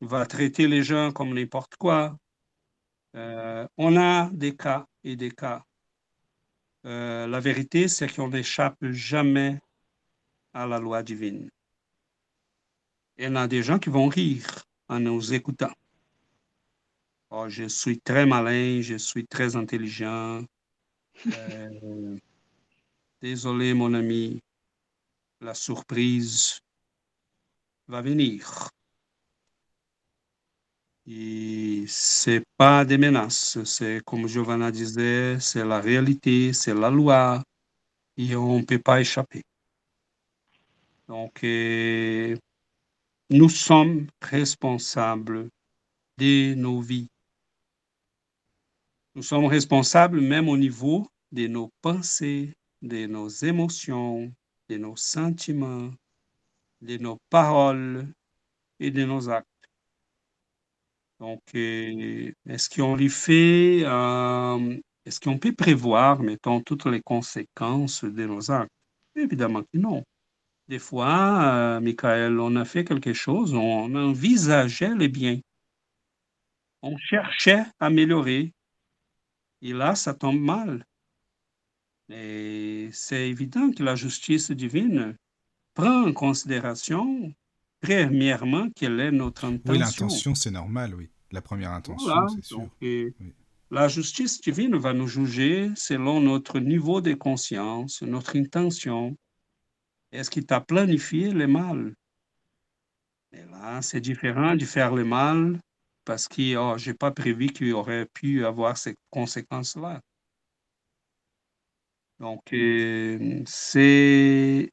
C: va traiter les gens comme n'importe quoi. Euh, on a des cas et des cas. Euh, la vérité, c'est qu'on n'échappe jamais à la loi divine. Il y en a des gens qui vont rire en nous écoutant. Oh, je suis très malin, je suis très intelligent. Euh, [LAUGHS] désolé, mon ami, la surprise va venir. Et c'est pas des menaces, c'est comme Giovanna disait, c'est la réalité, c'est la loi et on ne peut pas échapper. Donc, euh, nous sommes responsables de nos vies. Nous sommes responsables même au niveau de nos pensées, de nos émotions, de nos sentiments, de nos paroles et de nos actes. Donc, euh, est-ce qu'on fait, euh, est-ce qu'on peut prévoir, mettons, toutes les conséquences de nos actes? Évidemment que non. Des fois, euh, Michael, on a fait quelque chose, on envisageait les biens. On cherchait à améliorer. Et là, ça tombe mal. Et c'est évident que la justice divine prend en considération premièrement, quelle est notre intention.
B: Oui, l'intention, c'est normal, oui. La première intention, c'est sûr.
C: La justice divine va nous juger selon notre niveau de conscience, notre intention. Est-ce qu'il t'a planifié le mal? Et là, c'est différent de faire le mal parce que oh, je n'ai pas prévu qu'il aurait pu avoir ces conséquences-là. Donc, euh, ces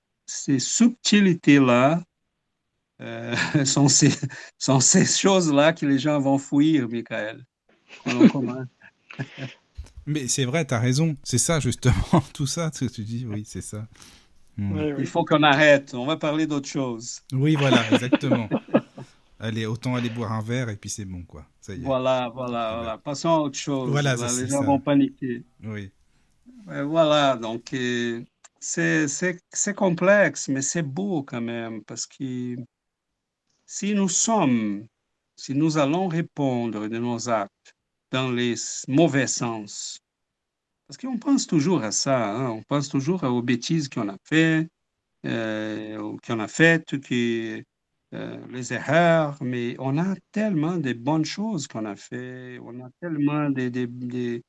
C: subtilités-là euh, [LAUGHS] sont ces, sont ces choses-là que les gens vont fuir, Michael. [LAUGHS]
B: Mais c'est vrai, tu as raison. C'est ça, justement, [LAUGHS] tout ça, tu dis, oui, c'est ça.
C: Hmm. Il faut qu'on arrête, on va parler d'autre chose.
B: Oui, voilà, [LAUGHS] exactement. Allez, autant aller boire un verre et puis c'est bon, quoi. Ça y est.
C: Voilà, voilà, voilà. Passons à autre chose. Voilà, les gens vont paniquer.
B: Oui.
C: voilà, donc euh, c'est complexe, mais c'est beau quand même, parce que si nous sommes, si nous allons répondre de nos actes dans les mauvais sens, parce qu'on pense toujours à ça, hein, on pense toujours aux bêtises qu'on a fait, euh, qu'on a faites, qui, euh, les erreurs, mais on a tellement de bonnes choses qu'on a fait, on a tellement des,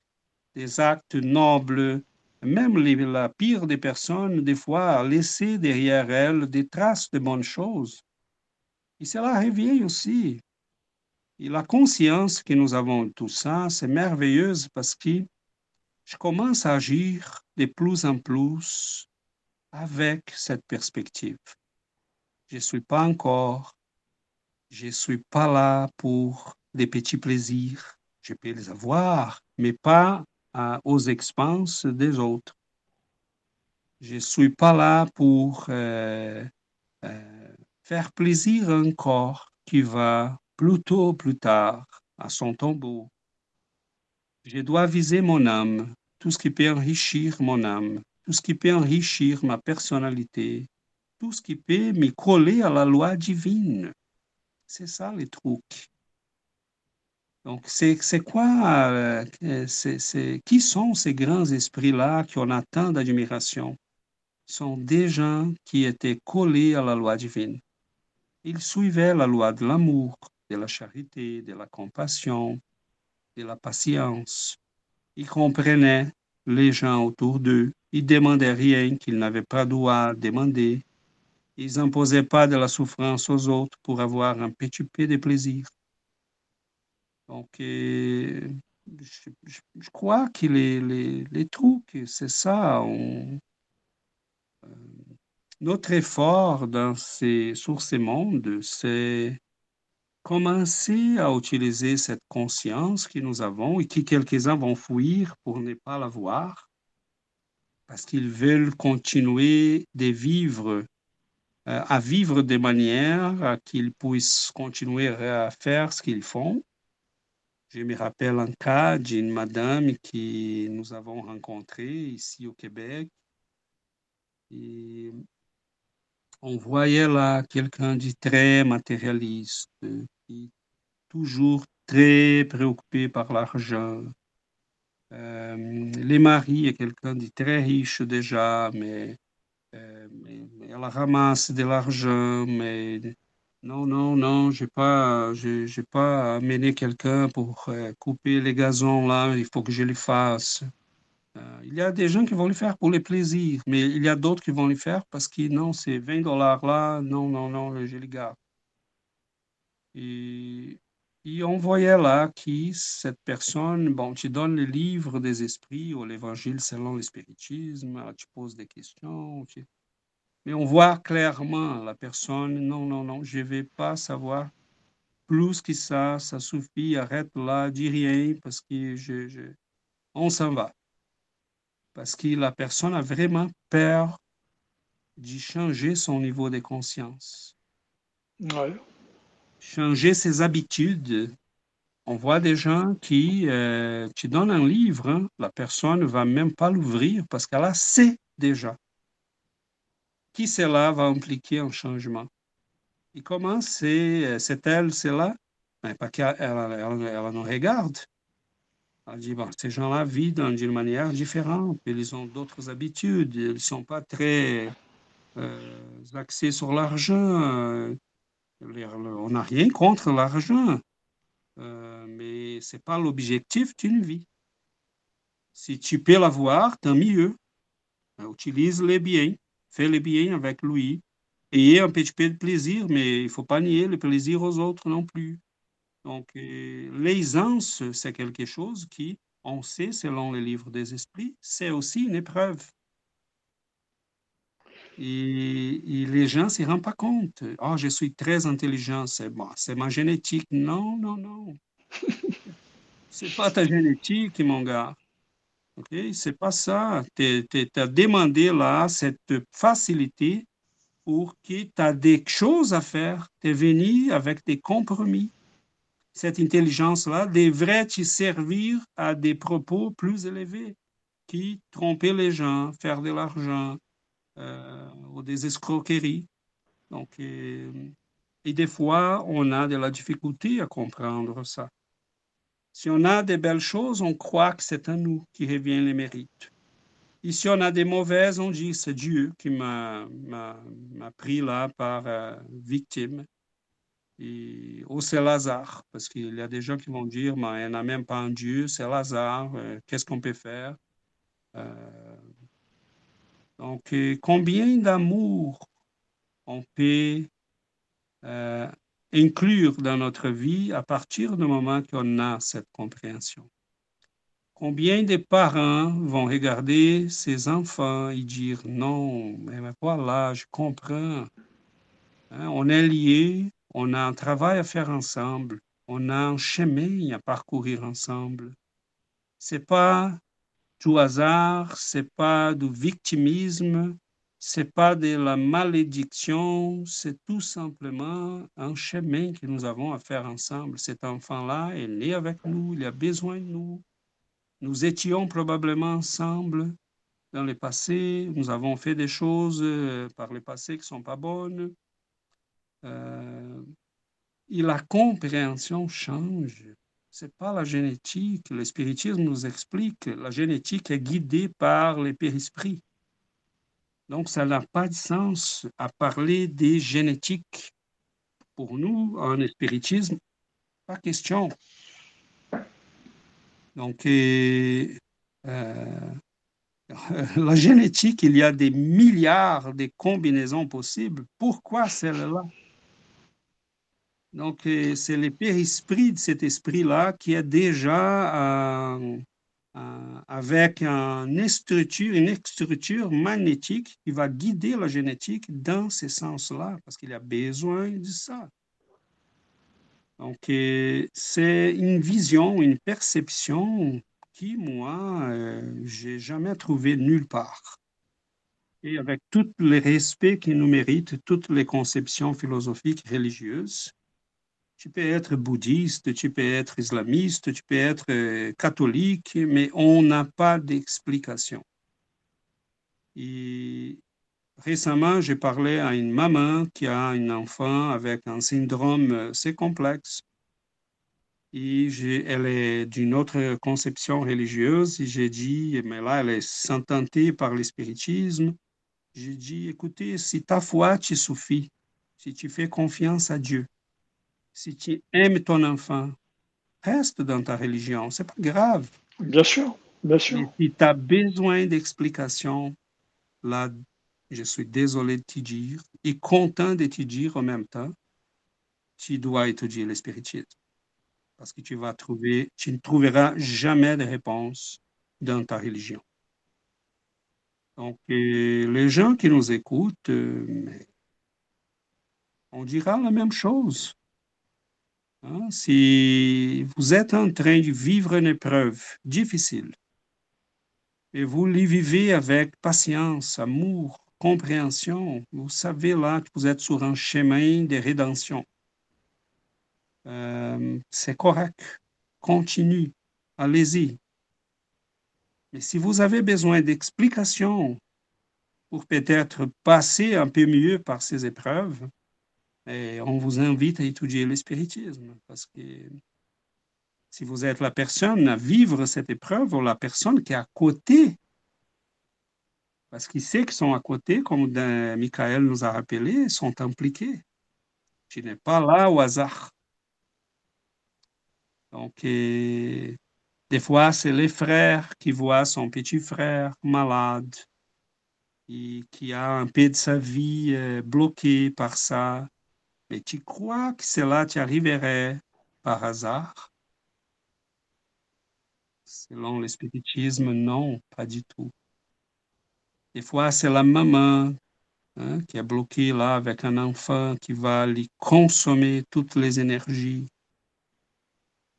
C: actes nobles, même la pire des personnes, des fois, a laissé derrière elles des traces de bonnes choses. Et cela revient aussi. Et la conscience que nous avons de tout ça, c'est merveilleuse parce que je commence à agir de plus en plus avec cette perspective. Je ne suis pas encore, je ne suis pas là pour des petits plaisirs. Je peux les avoir, mais pas aux expenses des autres. Je ne suis pas là pour euh, euh, faire plaisir à un corps qui va plus tôt ou plus tard à son tombeau. Je dois viser mon âme, tout ce qui peut enrichir mon âme, tout ce qui peut enrichir ma personnalité, tout ce qui peut me coller à la loi divine. C'est ça les trucs. Donc, c'est quoi, euh, qui sont ces grands esprits-là qui ont tant d'admiration? sont des gens qui étaient collés à la loi divine. Ils suivaient la loi de l'amour, de la charité, de la compassion, de la patience. Ils comprenaient les gens autour d'eux. Ils demandaient rien qu'ils n'avaient pas droit demander. Ils n'imposaient pas de la souffrance aux autres pour avoir un petit peu de plaisir. Donc, euh, je, crois que les, les, les trucs, c'est ça. Euh, notre effort dans ces, sur ces mondes, c'est commencer à utiliser cette conscience que nous avons et que quelques-uns vont fuir pour ne pas la voir, parce qu'ils veulent continuer de vivre euh, à vivre de manière à qu'ils puissent continuer à faire ce qu'ils font. Je me rappelle un cas d'une madame que nous avons rencontrée ici au Québec. On voyait là quelqu'un de très matérialiste, qui toujours très préoccupé par l'argent. Euh, les maris est quelqu'un de très riche déjà, mais euh, elle ramasse de l'argent, mais non, non, non, je n'ai pas, j'ai, pas amené quelqu'un pour euh, couper les gazons là, il faut que je le fasse. Il y a des gens qui vont le faire pour le plaisir, mais il y a d'autres qui vont le faire parce que non, c'est 20 dollars là, non, non, non, je les garde. Et, et on voyait là que cette personne, bon, tu donnes le livre des esprits ou l'évangile selon le spiritisme, tu poses des questions, mais on voit clairement la personne, non, non, non, je ne vais pas savoir plus que ça, ça suffit, arrête là, dis rien, parce que je, on s'en va. Parce que la personne a vraiment peur de changer son niveau de conscience.
E: Ouais
C: changer ses habitudes. On voit des gens qui, euh, tu donnes un livre, hein, la personne ne va même pas l'ouvrir parce qu'elle a sait déjà. Qui cela va impliquer un changement? Et comment c'est, euh, c'est elle, c'est là? Ben, pas qu'elle elle, elle, nous regarde. Elle dit, bon, ces gens-là vivent d'une manière différente, ils ont d'autres habitudes, ils ne sont pas très euh, axés sur l'argent, on n'a rien contre l'argent, euh, mais ce n'est pas l'objectif d'une vie. Si tu peux l'avoir, tant mieux. Euh, utilise les biens, fais les biens avec lui. Ayez un petit peu de plaisir, mais il ne faut pas nier le plaisir aux autres non plus. Donc, euh, l'aisance, c'est quelque chose qui, on sait, selon les livres des esprits, c'est aussi une épreuve. Et, les gens ne s'y rendent pas compte. Oh, je suis très intelligent, c'est bon, c'est ma génétique. Non, non, non. [LAUGHS] c'est pas ta génétique, mon gars. Ok, c'est pas ça. Tu as demandé là cette facilité pour que tu as des choses à faire. Tu es venu avec des compromis. Cette intelligence-là devrait te servir à des propos plus élevés qui tromper les gens, faire de l'argent ou des escroqueries. Donc, et, des fois, on a de la difficulté à comprendre ça. Si on a des belles choses, on croit que c'est à nous qui revient les mérites. Et si on a des mauvaises, on dit c'est Dieu qui m'a pris là par euh, victime. Et, ou c'est Lazare, parce qu'il y a des gens qui vont dire, mais il n'y a même pas un Dieu, c'est Lazare, euh, qu'est-ce qu'on peut faire? Euh, donc, combien d'amour on peut inclure dans notre vie à partir du moment qu'on a cette compréhension? Combien de parents vont regarder ses enfants et dire non, mais voilà, je comprends. Hein, on est liés, on a un travail à faire ensemble, on a un chemin à parcourir ensemble. C'est pas tout hasard, c'est pas du victimisme, c'est pas de la malédiction, c'est tout simplement un chemin que nous avons à faire ensemble. Cet enfant-là est né avec nous, il a besoin de nous. Nous étions probablement ensemble dans le passé, nous avons fait des choses euh, par le passé qui ne sont pas bonnes. Euh, et la compréhension change. C'est pas la génétique. Le spiritisme nous explique la génétique est guidée par les périsprits. Donc, ça n'a pas de sens à parler des génétiques. Pour nous, en spiritisme, pas question. Donc, euh, [LAUGHS] la génétique, il y a des milliards de combinaisons possibles. Pourquoi celle-là? Donc, c'est le périsprit de cet esprit-là qui est déjà euh, euh, avec une structure, une structure magnétique qui va guider la génétique dans ce sens-là, parce qu'il a besoin de ça. Donc, euh, c'est une vision, une perception qui, moi, euh, j'ai jamais trouvé nulle part. Et avec tout le respect qui nous mérite, toutes les conceptions philosophiques religieuses, tu peux être bouddhiste, tu peux être islamiste, tu peux être euh, catholique, mais on n'a pas d'explication. Et récemment, j'ai parlé à une maman qui a un enfant avec un syndrome assez complexe. Et elle est d'une autre conception religieuse. Et j'ai dit, mais là, elle est sententée par le spiritisme. J'ai dit, écoutez, si ta foi te suffit, si tu fais confiance à Dieu, si tu aimes ton enfant, reste dans ta religion. C'est pas grave.
E: Bien sûr, bien sûr.
C: si tu as besoin d'explications, là, je suis désolé de te dire et content de te dire en même temps, tu dois étudier le Parce que tu vas trouver, tu ne trouveras jamais de réponse dans ta religion. Donc, les gens qui nous écoutent, euh, on dira la même chose. Hein, si vous êtes en train de vivre une épreuve difficile et vous les vivez avec patience, amour, compréhension, vous savez là que vous êtes sur un chemin de rédemption. Euh, c'est correct. Continue. Allez-y. Mais si vous avez besoin d'explications pour peut-être passer un peu mieux par ces épreuves, on vous invite à étudier le spiritisme parce que si vous êtes la personne à vivre cette épreuve ou la personne qui est à côté, parce qu'ils sait qu'ils sont à côté, comme Michael nous a rappelé, sont impliqués. Tu n'es pas là au hasard. Donc, des fois, c'est les frères qui voient son petit frère malade et qui a un peu de sa vie euh, bloquée par ça mais tu crois que cela t'arriverait par hasard? Selon le spiritisme, non, pas du tout. Des fois, c'est la maman hein, qui est bloquée là avec un enfant qui va lui consommer toutes les énergies.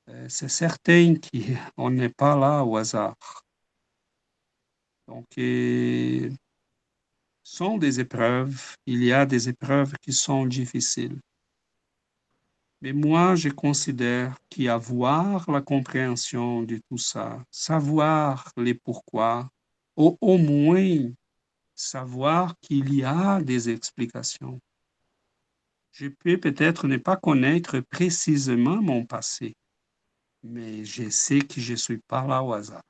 C: Euh, c'est certain qu'on [LAUGHS] n'est pas là au hasard. Donc, sont des épreuves. Il y a des épreuves qui sont difficiles. Mais moi, je considère qu'avoir la compréhension de tout ça, savoir les pourquoi, ou au moins savoir qu'il y a des explications. Je peux peut-être ne pas connaître précisément mon passé, mais je sais que je suis pas là au hasard.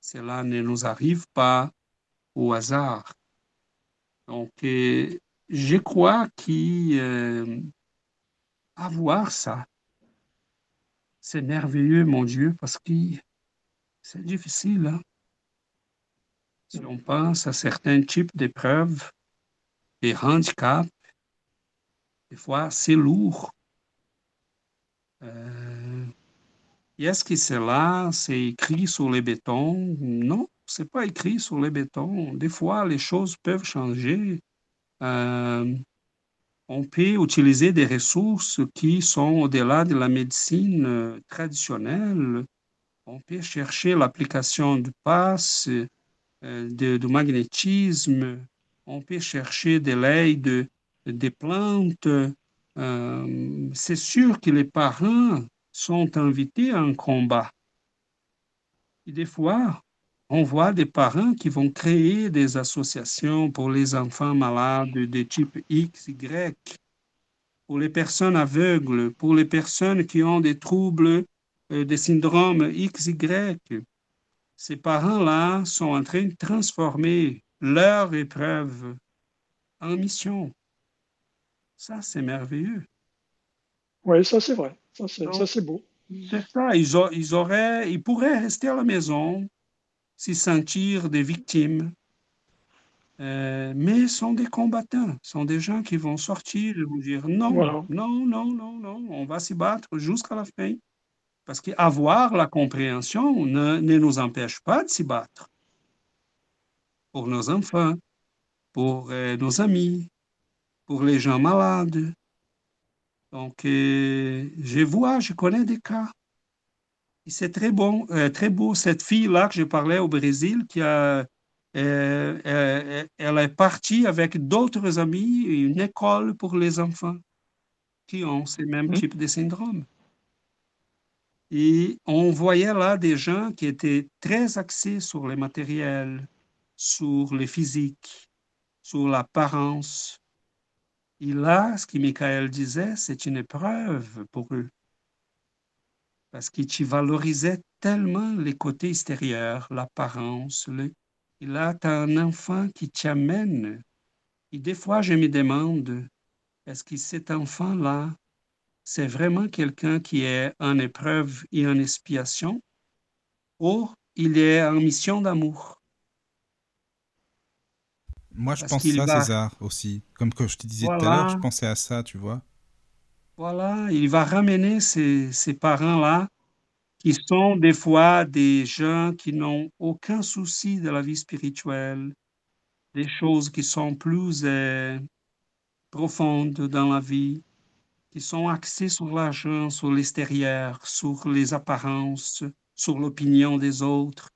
C: Cela ne nous arrive pas au hasard. Donc, euh, je crois qu'avoir euh, ça, c'est merveilleux, mon Dieu, parce que c'est difficile. Hein? Si on pense à certains types d'épreuves et handicaps, des fois c'est lourd. Euh, est-ce que c'est là, c'est écrit sur les bétons? Non, c'est pas écrit sur les bétons. Des fois, les choses peuvent changer. Euh, on peut utiliser des ressources qui sont au-delà de la médecine euh, traditionnelle. On peut chercher l'application du passe, euh, du magnétisme. On peut chercher de l'aide des plantes. c'est sûr que les parents sont invités à un combat. Et des fois, on voit des parents qui vont créer des associations pour les enfants malades de type X, Y, pour les personnes aveugles, pour les personnes qui ont des troubles, euh, des syndromes X, Y. Ces parents-là sont en train de transformer leur épreuve en mission. Ça, c'est merveilleux.
E: Oui, ça, c'est vrai. Ça, c'est beau.
C: C'est ça. Ils, ils, auraient, ils pourraient rester à la maison, s'y sentir des victimes. Euh, mais sont des combattants, sont des gens qui vont sortir et vont dire non, non, non, non, non, on va s'y battre jusqu'à la fin. Parce qu'avoir la compréhension ne, ne nous empêche pas de s'y battre. Pour nos enfants, pour euh, nos amis, pour les gens malades, donc, euh, je vois, je connais des cas. C'est très bon, euh, très beau. Cette fille-là que je parlais au Brésil, qui a, euh, elle est partie avec d'autres amis, une école pour les enfants qui ont ces mêmes mmh. types de syndromes. Et on voyait là des gens qui étaient très axés sur les matériels, sur le physique, sur l'apparence, et là, ce que Michael disait, c'est une épreuve pour eux. Parce qu'il tu valorisait tellement les côtés extérieurs, l'apparence. Le... Et là, tu as un enfant qui t'amène. Et des fois, je me demande, est-ce que cet enfant-là, c'est vraiment quelqu'un qui est en épreuve et en expiation, ou il est en mission d'amour?
B: Moi, je pense à César aussi. Comme que je te disais tout à l'heure, je pensais à ça, tu vois.
C: Voilà, il va ramener ces, parents-là qui sont des fois des gens qui n'ont aucun souci de la vie spirituelle, des choses qui sont plus euh, profondes dans la vie, qui sont axées sur l'argent, sur l'extérieur, sur les apparences, sur l'opinion des autres.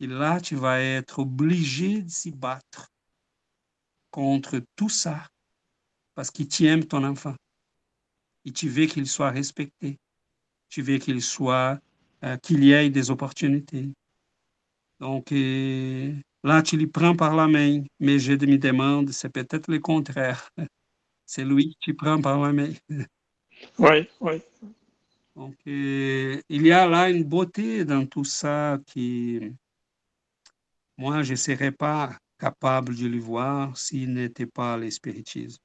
C: Et là, tu vas être obligé de s'y battre contre tout ça parce qu'il t'aime ton enfant. Et tu veux qu'il soit respecté. Tu veux qu'il soit, euh, qu'il y ait des opportunités. Donc, euh, là, tu lui prends par la main, mais je me demande, c'est peut-être le contraire. [LAUGHS] C'est lui qui prend par la main. [LAUGHS]
E: Oui, oui.
C: Donc, euh, il y a là une beauté dans tout ça qui, moi, je ne serais pas capable de le voir s'il n'était pas l'espiritisme.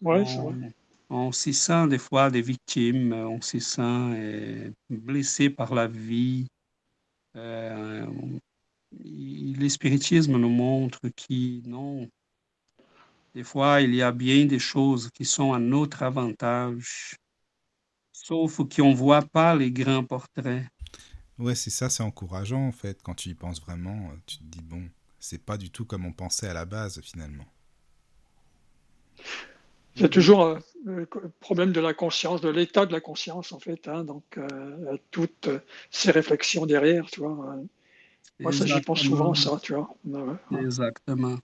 E: Ouais,
C: on, on s'y sent des fois des victimes, on s'y sent euh, blessé par la vie. Euh, L'espiritisme nous montre que non, des fois il y a bien des choses qui sont à notre avantage, sauf qu'on ne voit pas les grands portraits.
B: Ouais, c'est ça, c'est encourageant en fait. Quand tu y penses vraiment, euh, tu te dis bon, c'est pas du tout comme on pensait à la base finalement.
E: C'est toujours un euh, problème de la conscience, de l'état de la conscience en fait. Hein, donc euh, toutes ces réflexions derrière, tu vois. Moi, ça, j'y pense souvent, ça, tu vois.
C: Exactement.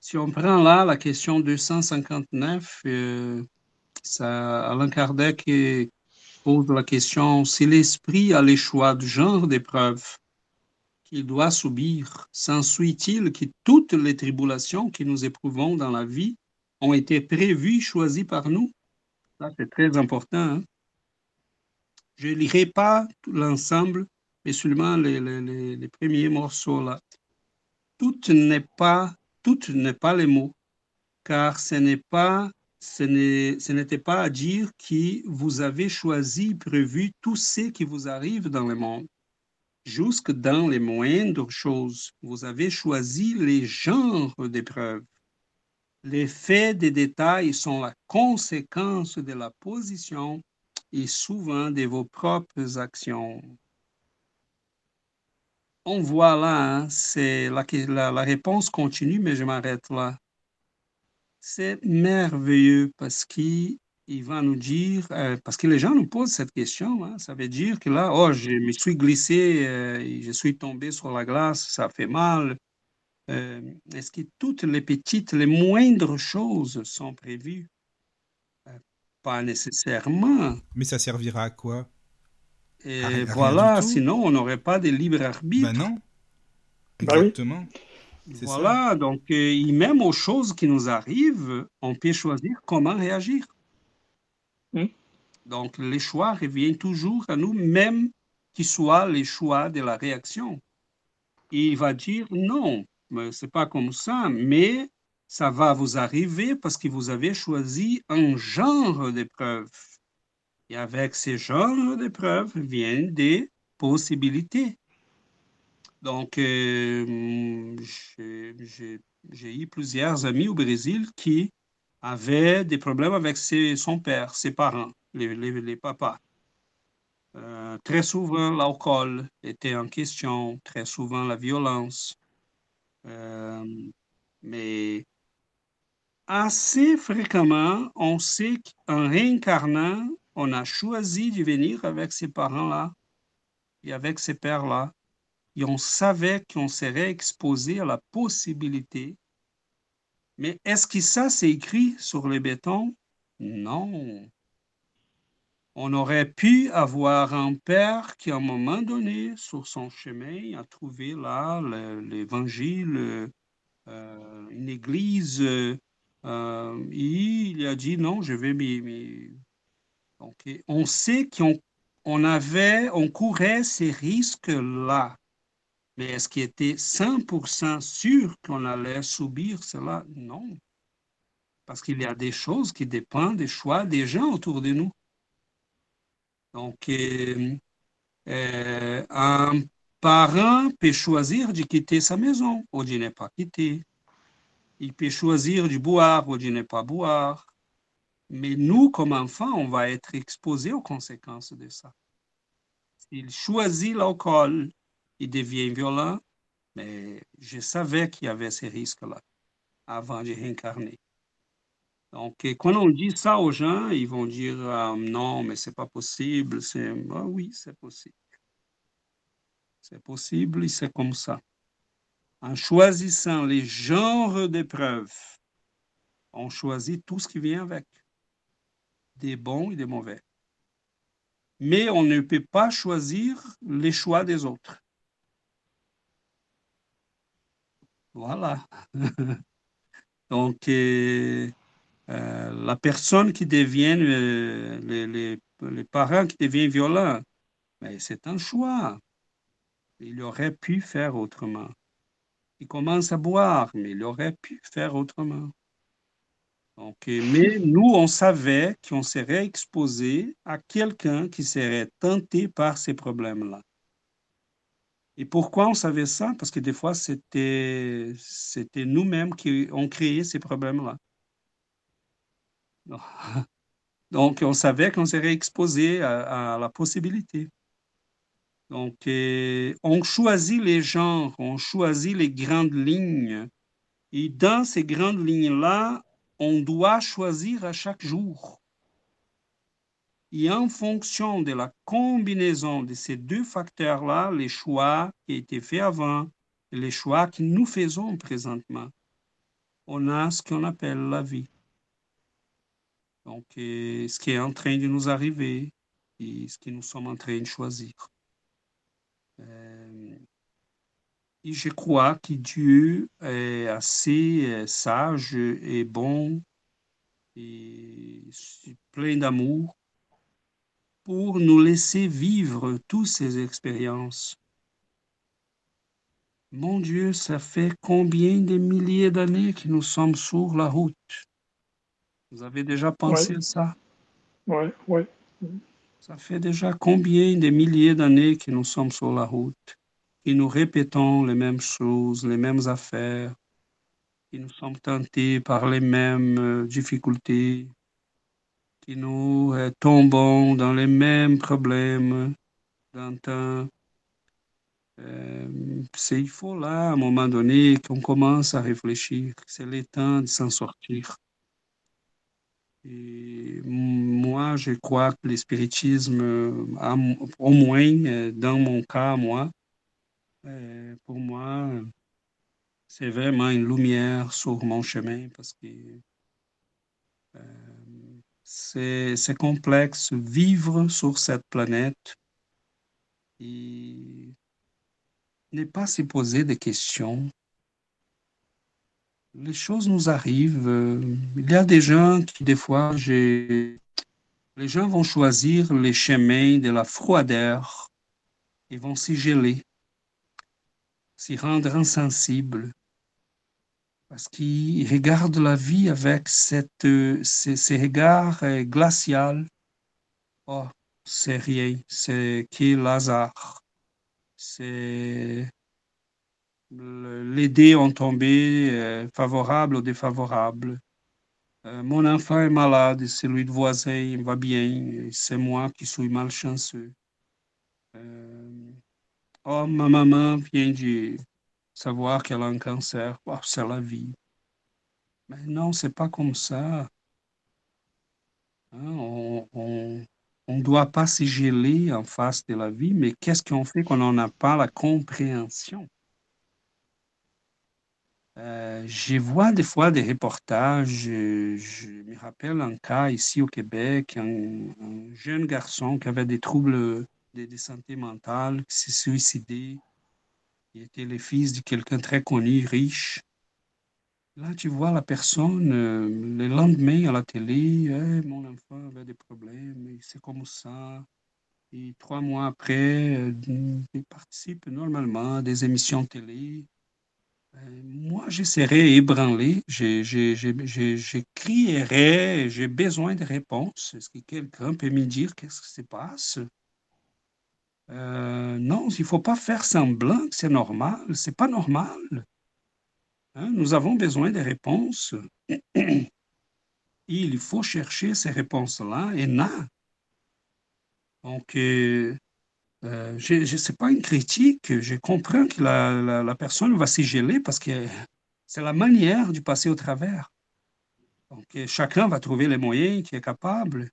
C: Si on prend là la question 259, euh, ça, Alain Kardec pose la question si l'esprit a les choix du genre d'épreuve qu'il doit subir, s'ensuit-il que toutes les tribulations que nous éprouvons dans la vie ont été prévues, choisies par nous Ça, c'est très important. Hein. Je ne lirai pas l'ensemble, mais seulement les premiers morceaux là. Tout n'est pas tout n'est pas les mots, car ce n'est pas ce n'était pas à dire que vous avez choisi, prévu tout ce qui vous arrive dans le monde. Jusque dans les moindres choses, vous avez choisi les genres d'épreuves. Les faits des détails sont la conséquence de la position et souvent de vos propres actions on voit là, hein, c'est la, réponse continue, mais je m'arrête là. C'est merveilleux parce qu'il va nous dire, euh, parce que les gens nous posent cette question, hein, ça veut dire que là, oh, je me suis glissé, euh, je suis tombé sur la glace, ça fait mal. Euh, est-ce que toutes les petites, les moindres choses sont prévues? pas nécessairement.
B: Mais ça servira à quoi?
C: Et voilà, sinon on n'aurait pas de libre arbitre.
B: Ben non. Bah Exactement.
C: Voilà, donc euh, même aux choses qui nous arrivent, on peut choisir comment réagir. Hmm. Donc les choix reviennent toujours à nous, même qu'ils soient les choix de la réaction. il va dire non, c'est pas comme ça, mais ça va vous arriver parce que vous avez choisi un genre d'épreuve. Et avec ces genres d'épreuves viennent des possibilités. Donc, euh, j'ai eu plusieurs amis au Brésil qui avaient des problèmes avec son père, ses parents, les, les, papas. Euh, très souvent, l'alcool était en question, très souvent la violence. Euh, mais assez fréquemment, on sait qu'en réincarnant, on a choisi de venir avec ces parents-là et avec ces pères-là. Et on savait qu'on serait exposé à la possibilité. Mais est-ce que ça, c'est écrit sur le béton? Non. On aurait pu avoir un père qui, à un moment donné, sur son chemin, a trouvé là l'évangile, euh, une église, euh, et il a dit non, je vais me, on sait qu'on avait, on courait ces risques-là. Mais est-ce qu'il était 100% sûr qu'on allait subir cela? Non. Parce qu'il y a des choses qui dépendent des choix des gens autour de nous. Donc, euh, euh, un parent peut choisir de quitter sa maison ou de ne pas quitter. Il peut choisir de boire ou de ne pas boire. Mais nous, comme enfants, on va être exposés aux conséquences de ça. S'il choisit l'alcool, il devient violent, mais je savais qu'il y avait ces risques-là avant de réincarner. Donc, quand on dit ça aux gens, ils vont dire ah, non, mais c'est pas possible. C'est ah, oui, c'est possible. C'est possible et c'est comme ça. En choisissant les genres d'épreuves, on choisit tout ce qui vient avec des bons et des mauvais. Mais on ne peut pas choisir les choix des autres. Voilà. [LAUGHS] Donc, euh, euh, la personne qui devient, euh, les, parents qui deviennent violents, mais c'est un choix. Il aurait pu faire autrement. Il commence à boire, mais il aurait pu faire autrement. Mais nous, on savait qu'on serait exposé à quelqu'un qui serait tenté par ces problèmes-là. Et pourquoi on savait ça? Parce que des fois, c'était, c'était nous-mêmes qui ont créé ces problèmes-là. [LAUGHS] Donc, on savait qu'on serait exposé à, la possibilité. Donc, on choisit les genres, on choisit les grandes lignes. Et dans ces grandes lignes-là, on doit choisir à chaque jour. Et en fonction de la combinaison de ces deux facteurs-là, les choix qui été faits avant et les choix que nous faisons présentement, on a ce qu'on appelle la vie. Donc, ce qui est en train de nous arriver et ce que nous sommes en train de choisir. Euh, et je crois que Dieu est assez euh, sage et bon et plein d'amour pour nous laisser vivre toutes ces expériences. Mon Dieu, ça fait combien de milliers d'années que nous sommes sur la route? Vous avez déjà pensé à ça?
E: Oui, oui.
C: Ça fait déjà combien de milliers d'années que nous sommes sur la route, que nous répétons les mêmes choses, les mêmes affaires, que nous sommes tentés par les mêmes euh, difficultés, que nous euh, tombons dans les mêmes problèmes d'un euh, il faut là, à un moment donné, qu'on commence à réfléchir. C'est le temps de s'en sortir. Et moi, je crois que le spiritisme, au moins euh, dans mon cas, moi, euh, pour moi, c'est vraiment une lumière sur mon chemin parce que euh, c'est complexe vivre sur cette planète et ne pas se poser des questions les choses nous arrivent. Euh, il y a des gens qui, des fois, les gens vont choisir les chemins de la froideur. Ils vont s'y geler, s'y rendre insensibles, parce qu'ils regardent la vie avec ces, regards euh, glaciaux. Oh, c'est rien, c'est qui hasard. C'est les dés ont tombé euh, favorables ou défavorables. Euh, mon enfant est malade, celui de voisin va bien, c'est moi qui suis malchanceux. Euh, oh, ma maman vient de savoir qu'elle a un cancer. Oh, c'est la vie. Mais non, c'est pas comme ça. Hein, on ne doit pas se geler en face de la vie, mais qu'est-ce qu'on fait quand on n'a pas la compréhension? Euh, je vois des fois des reportages, je, me rappelle un cas ici au Québec, un, jeune garçon qui avait des troubles de, santé mentale, qui s'est suicidé. Il était le fils de quelqu'un très connu, riche. Là, tu vois la personne, euh, le lendemain à la télé, mon enfant avait des problèmes, c'est comme ça. Et trois mois après, euh, il participe normalement à des émissions télé. Euh, moi, je serais ébranlé, je, j'ai besoin de réponses. Est-ce que quelqu'un peut me dire qu'est-ce qui se passe? Euh, non, il ne faut pas faire semblant que c'est normal. C'est pas normal. Hein, nous avons besoin de réponses. [CLEARS THROAT] il faut chercher ces réponses-là et là. Donc, euh, euh, je ne pas une critique, je comprends que la, personne va s'y geler parce que c'est la manière de passer au travers. Donc, chacun va trouver les moyens qui est capable.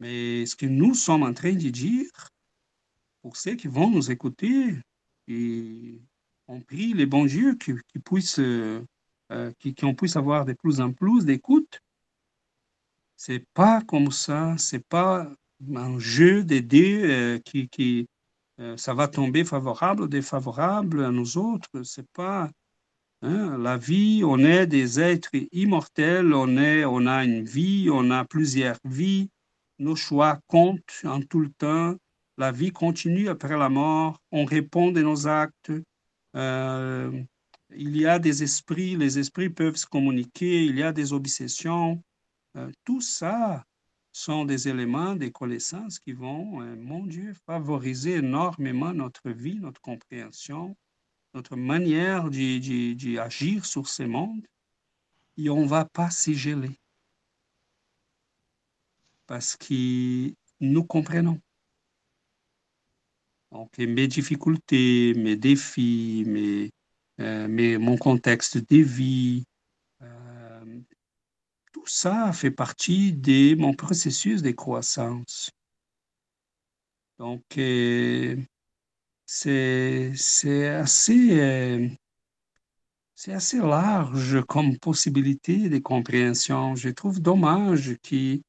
C: Mais ce que nous sommes en train de dire, pour ceux qui vont nous écouter, et on prie les bons dieux qui, puissent, euh, qui, qui, puisse avoir de plus en plus d'écoute. C'est pas comme ça, c'est pas un jeu des dés euh, qui, qui euh, ça va tomber favorable ou défavorable à nous autres. C'est pas hein, la vie. On est des êtres immortels. On est, on a une vie. On a plusieurs vies. Nos choix comptent en tout le temps. La vie continue après la mort. On répond de nos actes. Euh, il y a des esprits. Les esprits peuvent se communiquer. Il y a des obsessions. tout ça, sont des éléments, des connaissances qui vont, euh, mon Dieu, favoriser énormément notre vie, notre compréhension, notre manière d'agir sur ces mondes. Et on ne va pas s'y geler. Parce que nous comprenons. Donc, mes difficultés, mes défis, mes, euh, mon contexte de vie, ça fait partie de mon processus de croissance. Donc, euh, c'est assez, euh, assez large comme possibilité de compréhension. Je trouve dommage que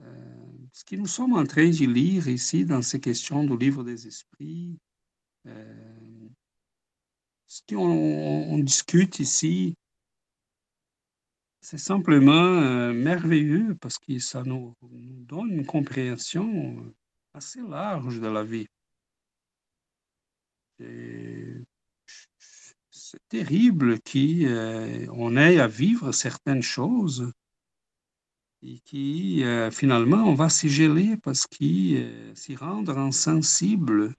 C: euh, ce que nous sommes en train de lire ici dans ces questions du livre des esprits, euh, ce qu'on on discute ici, c'est simplement euh, merveilleux parce que ça nous, donne une compréhension assez large de la vie. C'est terrible qu'on ait à vivre certaines choses et qui finalement on va s'y geler parce qu'il s'y rendre insensible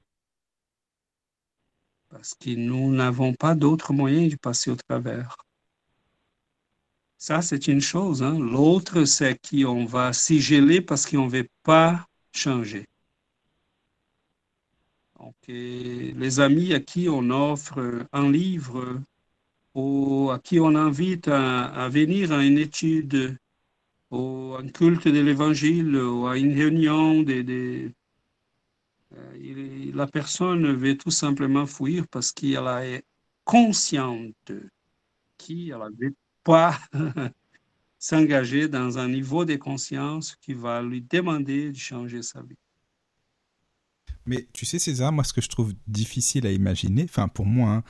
C: parce que nous n'avons pas d'autre moyen de passer au travers. Ça, c'est une chose. Hein. L'autre, c'est qu'on va s'y geler parce qu'on ne veut pas changer. Donc, les amis à qui on offre un livre ou à qui on invite à, venir à une étude ou un culte de l'évangile ou à une réunion euh, la personne veut tout simplement fuir parce qu'elle est consciente qu'elle veut pas [LAUGHS] s'engager dans un niveau de conscience qui va lui demander de changer sa vie.
B: Mais tu sais, César, moi, ce que je trouve difficile à imaginer, enfin, pour moi, hein,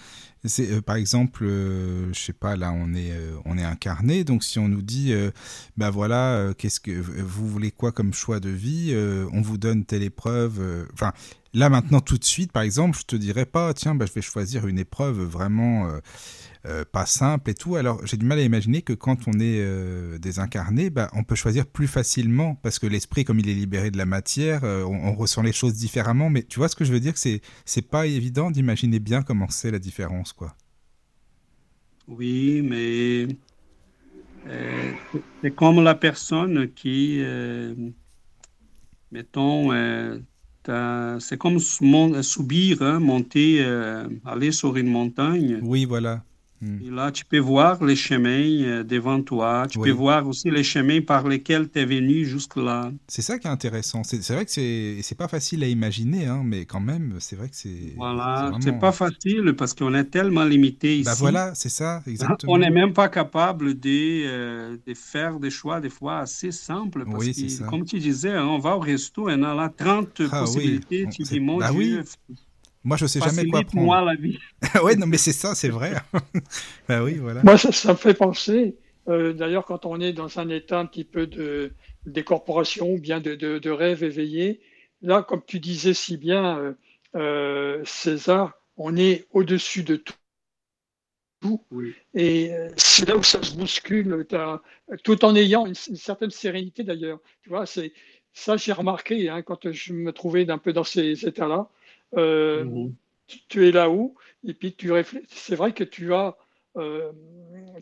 B: c'est euh, par exemple, euh, je sais pas, là, on est, euh, on est incarné, donc si on nous dit, ben voilà, qu'est-ce que vous voulez quoi comme choix de vie, on vous donne telle épreuve, enfin, là, maintenant, tout de suite, par exemple, je te dirais pas, tiens, bah, je vais choisir une épreuve vraiment euh, pas simple et tout. Alors j'ai du mal à imaginer que quand on est euh, désincarné, bah, on peut choisir plus facilement parce que l'esprit, comme il est libéré de la matière, euh, on, ressent les choses différemment. Mais tu vois ce que je veux dire, c'est c'est pas évident d'imaginer bien comment c'est la différence, quoi.
C: Oui, mais c'est comme la personne qui, mettons, c'est comme subir, hein, monter, aller sur une montagne.
B: Oui, voilà.
C: Et là, tu peux voir les chemins euh, devant toi. Tu peux voir aussi les chemins par lesquels tu es venu jusque-là.
B: C'est ça qui est intéressant. C'est vrai que c'est pas facile à imaginer, hein, mais quand même, c'est vrai que c'est.
C: Voilà, c'est pas facile parce qu'on est tellement limité ici.
B: Bah voilà, c'est ça, exactement.
C: On n'est même pas capable de, euh, de, faire des choix, des fois, assez simples. Parce oui, que, ça. comme tu disais, hein, on va au resto et on a là 30 ah possibilités. Tu dis, mon
B: bah
C: Dieu.
B: Moi, je sais jamais quoi prendre.
C: moi la vie. [LAUGHS]
B: oui, non, mais c'est ça, c'est vrai. [LAUGHS] ben oui, voilà.
E: Moi, ça, me fait penser, euh, d'ailleurs, quand on est dans un état un petit peu de décorporation ou bien de, de, rêve éveillé, là, comme tu disais si bien, euh, euh, César, on est au-dessus de tout. Oui. Et c'est là où ça se bouscule, tout en ayant une, certaine sérénité d'ailleurs. Tu vois, c'est ça j'ai remarqué hein, quand je me trouvais un peu dans ces états-là. Euh, mhm. tu, es là-haut, et puis tu réfléchis. C'est vrai que tu as, euh,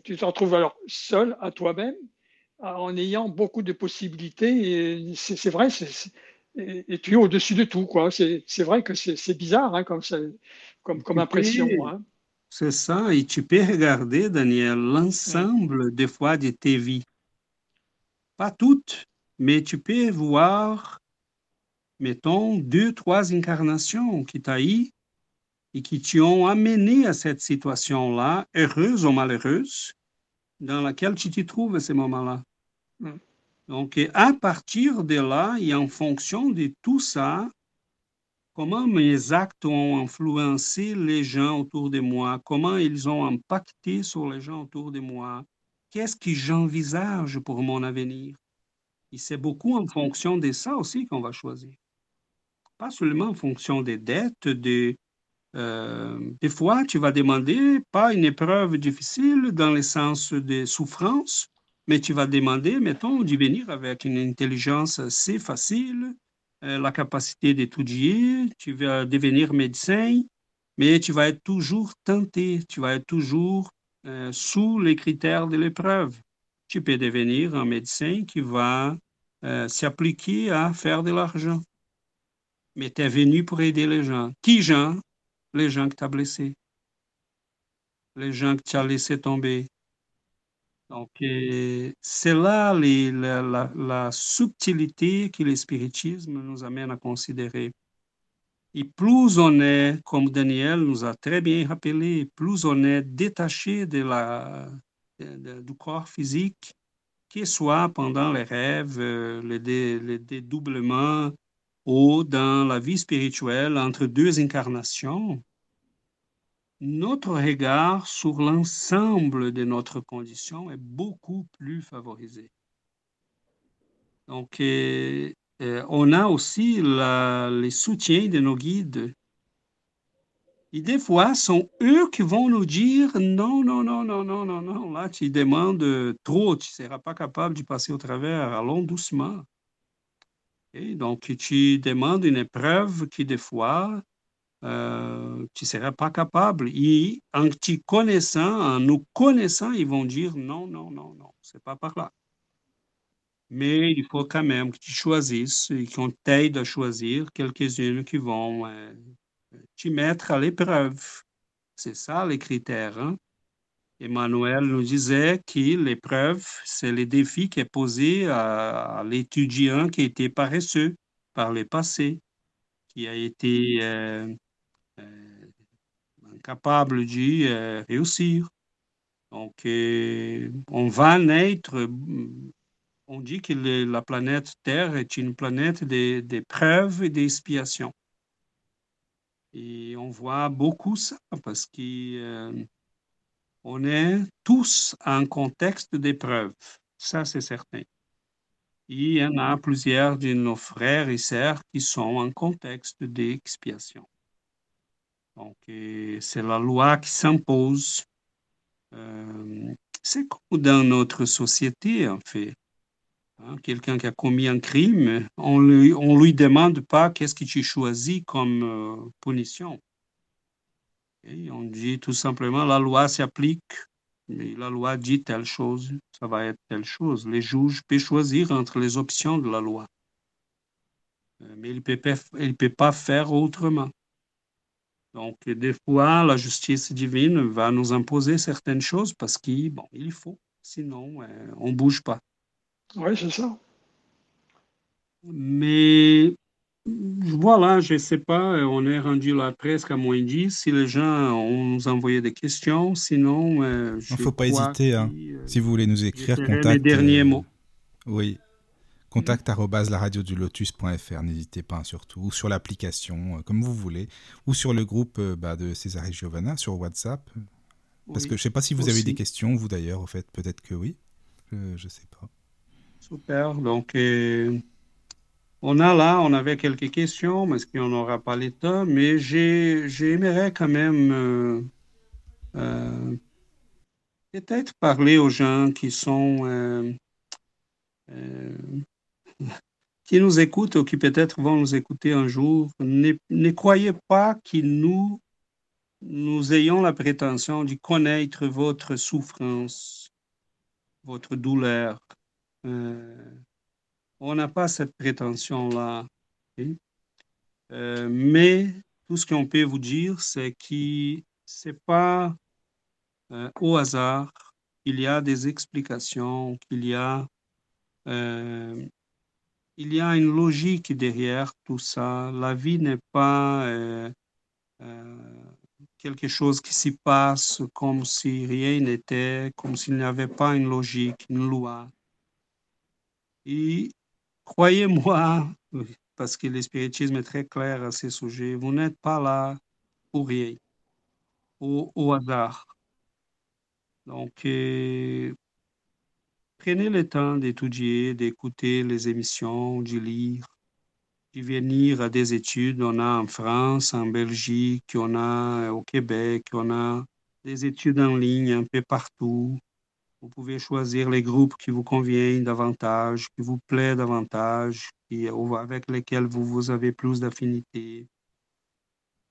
E: tu te retrouves alors seul à toi-même, en ayant beaucoup de possibilités. Et c'est vrai, et, tu es au-dessus de tout. quoi. C'est vrai que c'est bizarre hein, comme, comme, comme impression. Hein.
C: C'est ça, et tu peux regarder, Daniel, l'ensemble des fois de tes vies. Pas toutes, mais tu peux voir mettons, deux, trois incarnations qui eu et qui t'ont amené à cette situation-là, heureuse ou malheureuse, dans laquelle tu te trouves à ce moment-là. Mm. Donc, à partir de là, et en fonction de tout ça, comment mes actes ont influencé les gens autour de moi, comment ils ont impacté sur les gens autour de moi, qu'est-ce que j'envisage pour mon avenir? Et c'est beaucoup en fonction de ça aussi qu'on va choisir pas seulement en fonction des dettes, des, euh, des fois, tu vas demander pas une épreuve difficile dans le sens des souffrances, mais tu vas demander, mettons, de venir avec une intelligence assez facile, euh, la capacité d'étudier, tu vas devenir médecin, mais tu vas être toujours tenté, tu vas être toujours euh, sous les critères de l'épreuve. Tu peux devenir un médecin qui va s'appliquer à faire de l'argent mais tu es venu pour aider les gens. Qui gens Les gens que tu as blessés. Les gens que tu as laissés tomber. Donc, c'est là la, subtilité que le spiritisme nous amène à considérer. Et plus on est, comme Daniel nous a très bien rappelé, plus on est détaché de la, du corps physique, qu'il soit pendant les rêves, euh, le, le dédoublement dans la vie spirituelle entre deux incarnations, notre regard sur l'ensemble de notre condition est beaucoup plus favorisé. Donc, euh, on a aussi les soutiens de nos guides. Et des fois, sont eux qui vont nous dire non, non, non, non, non, non, non, là, tu demandes trop, tu ne seras pas capable de passer au travers, allons doucement. Donc, tu demandes une épreuve qui, des fois, euh, tu ne seras pas capable. Et en te connaissant, en nous connaissant, ils vont dire non, non, non, non, c'est pas par là. Mais il faut quand même que tu choisisses et qu'on t'aide à choisir quelques-unes qui vont euh, te mettre à l'épreuve. C'est ça les critères. Hein? Emmanuel nous disait que l'épreuve, c'est le défi qui est posé à, l'étudiant qui était paresseux par le passé, qui a été euh, euh, incapable de euh, réussir. Donc, on va naître, on dit que la planète Terre est une planète d'épreuves et d'expiation. Et on voit beaucoup ça parce qu'on est tous en contexte d'épreuve. Ça, c'est certain. il y en a plusieurs de nos frères et sœurs qui sont en contexte d'expiation. Donc, c'est la loi qui s'impose. Euh, c'est comme dans notre société, en fait. Hein, quelqu'un qui a commis un crime, on ne lui, on lui demande pas qu'est-ce que tu choisis comme euh, punition. Et on dit tout simplement la loi s'applique, mais la loi dit telle chose, ça va être telle chose. Les juges peuvent choisir entre les options de la loi, euh, mais ils ne peuvent pas faire autrement. Donc, des fois, la justice divine va nous imposer certaines choses parce qu'il bon, il faut, sinon euh, on ne bouge pas.
E: Oui, c'est ça.
C: Mais voilà, je ne sais pas, on est rendu là presque à moins 10. Si les gens ont nous envoyé des questions, sinon.
B: Euh, il ne faut pas hésiter. Hein. Euh, si vous voulez nous écrire,
C: contact. Les derniers mots.
B: Oui. Contact lotus.fr, n'hésitez pas surtout, ou sur l'application, comme vous voulez, ou sur le groupe bah, de César et Giovanna sur WhatsApp. Parce que je ne sais pas si vous avez des questions, vous d'ailleurs, en fait, peut-être que oui. Je ne sais pas.
C: Super. Donc, euh, on a là, on avait quelques questions, mais qu'on n'aura pas le temps, mais j'aimerais quand même euh, euh, peut-être parler aux gens qui sont [LAUGHS] qui nous écoutent ou qui peut-être vont nous écouter un jour. Ne, croyez pas que nous, nous ayons la prétention de connaître votre souffrance, votre douleur, euh, on n'a pas cette prétention-là. Euh, mais tout ce qu'on peut vous dire, c'est que ce n'est pas euh, au hasard, il y a des explications, qu'il y a, il y a une logique derrière tout ça. La vie n'est pas quelque chose qui s'y passe comme si rien n'était, comme s'il n'y avait pas une logique, une loi. Et croyez-moi, parce que le spiritisme est très clair à ce sujet, vous n'êtes pas là pour rien, au, hasard. Donc, euh, prenez le temps d'étudier, d'écouter les émissions, de lire, de venir à des études. On a en France, en Belgique, on a au Québec, on a des études en ligne un peu partout. Vous pouvez choisir les groupes qui vous conviennent davantage, qui vous plaisent davantage, qui, avec lesquels vous, vous avez plus d'affinité.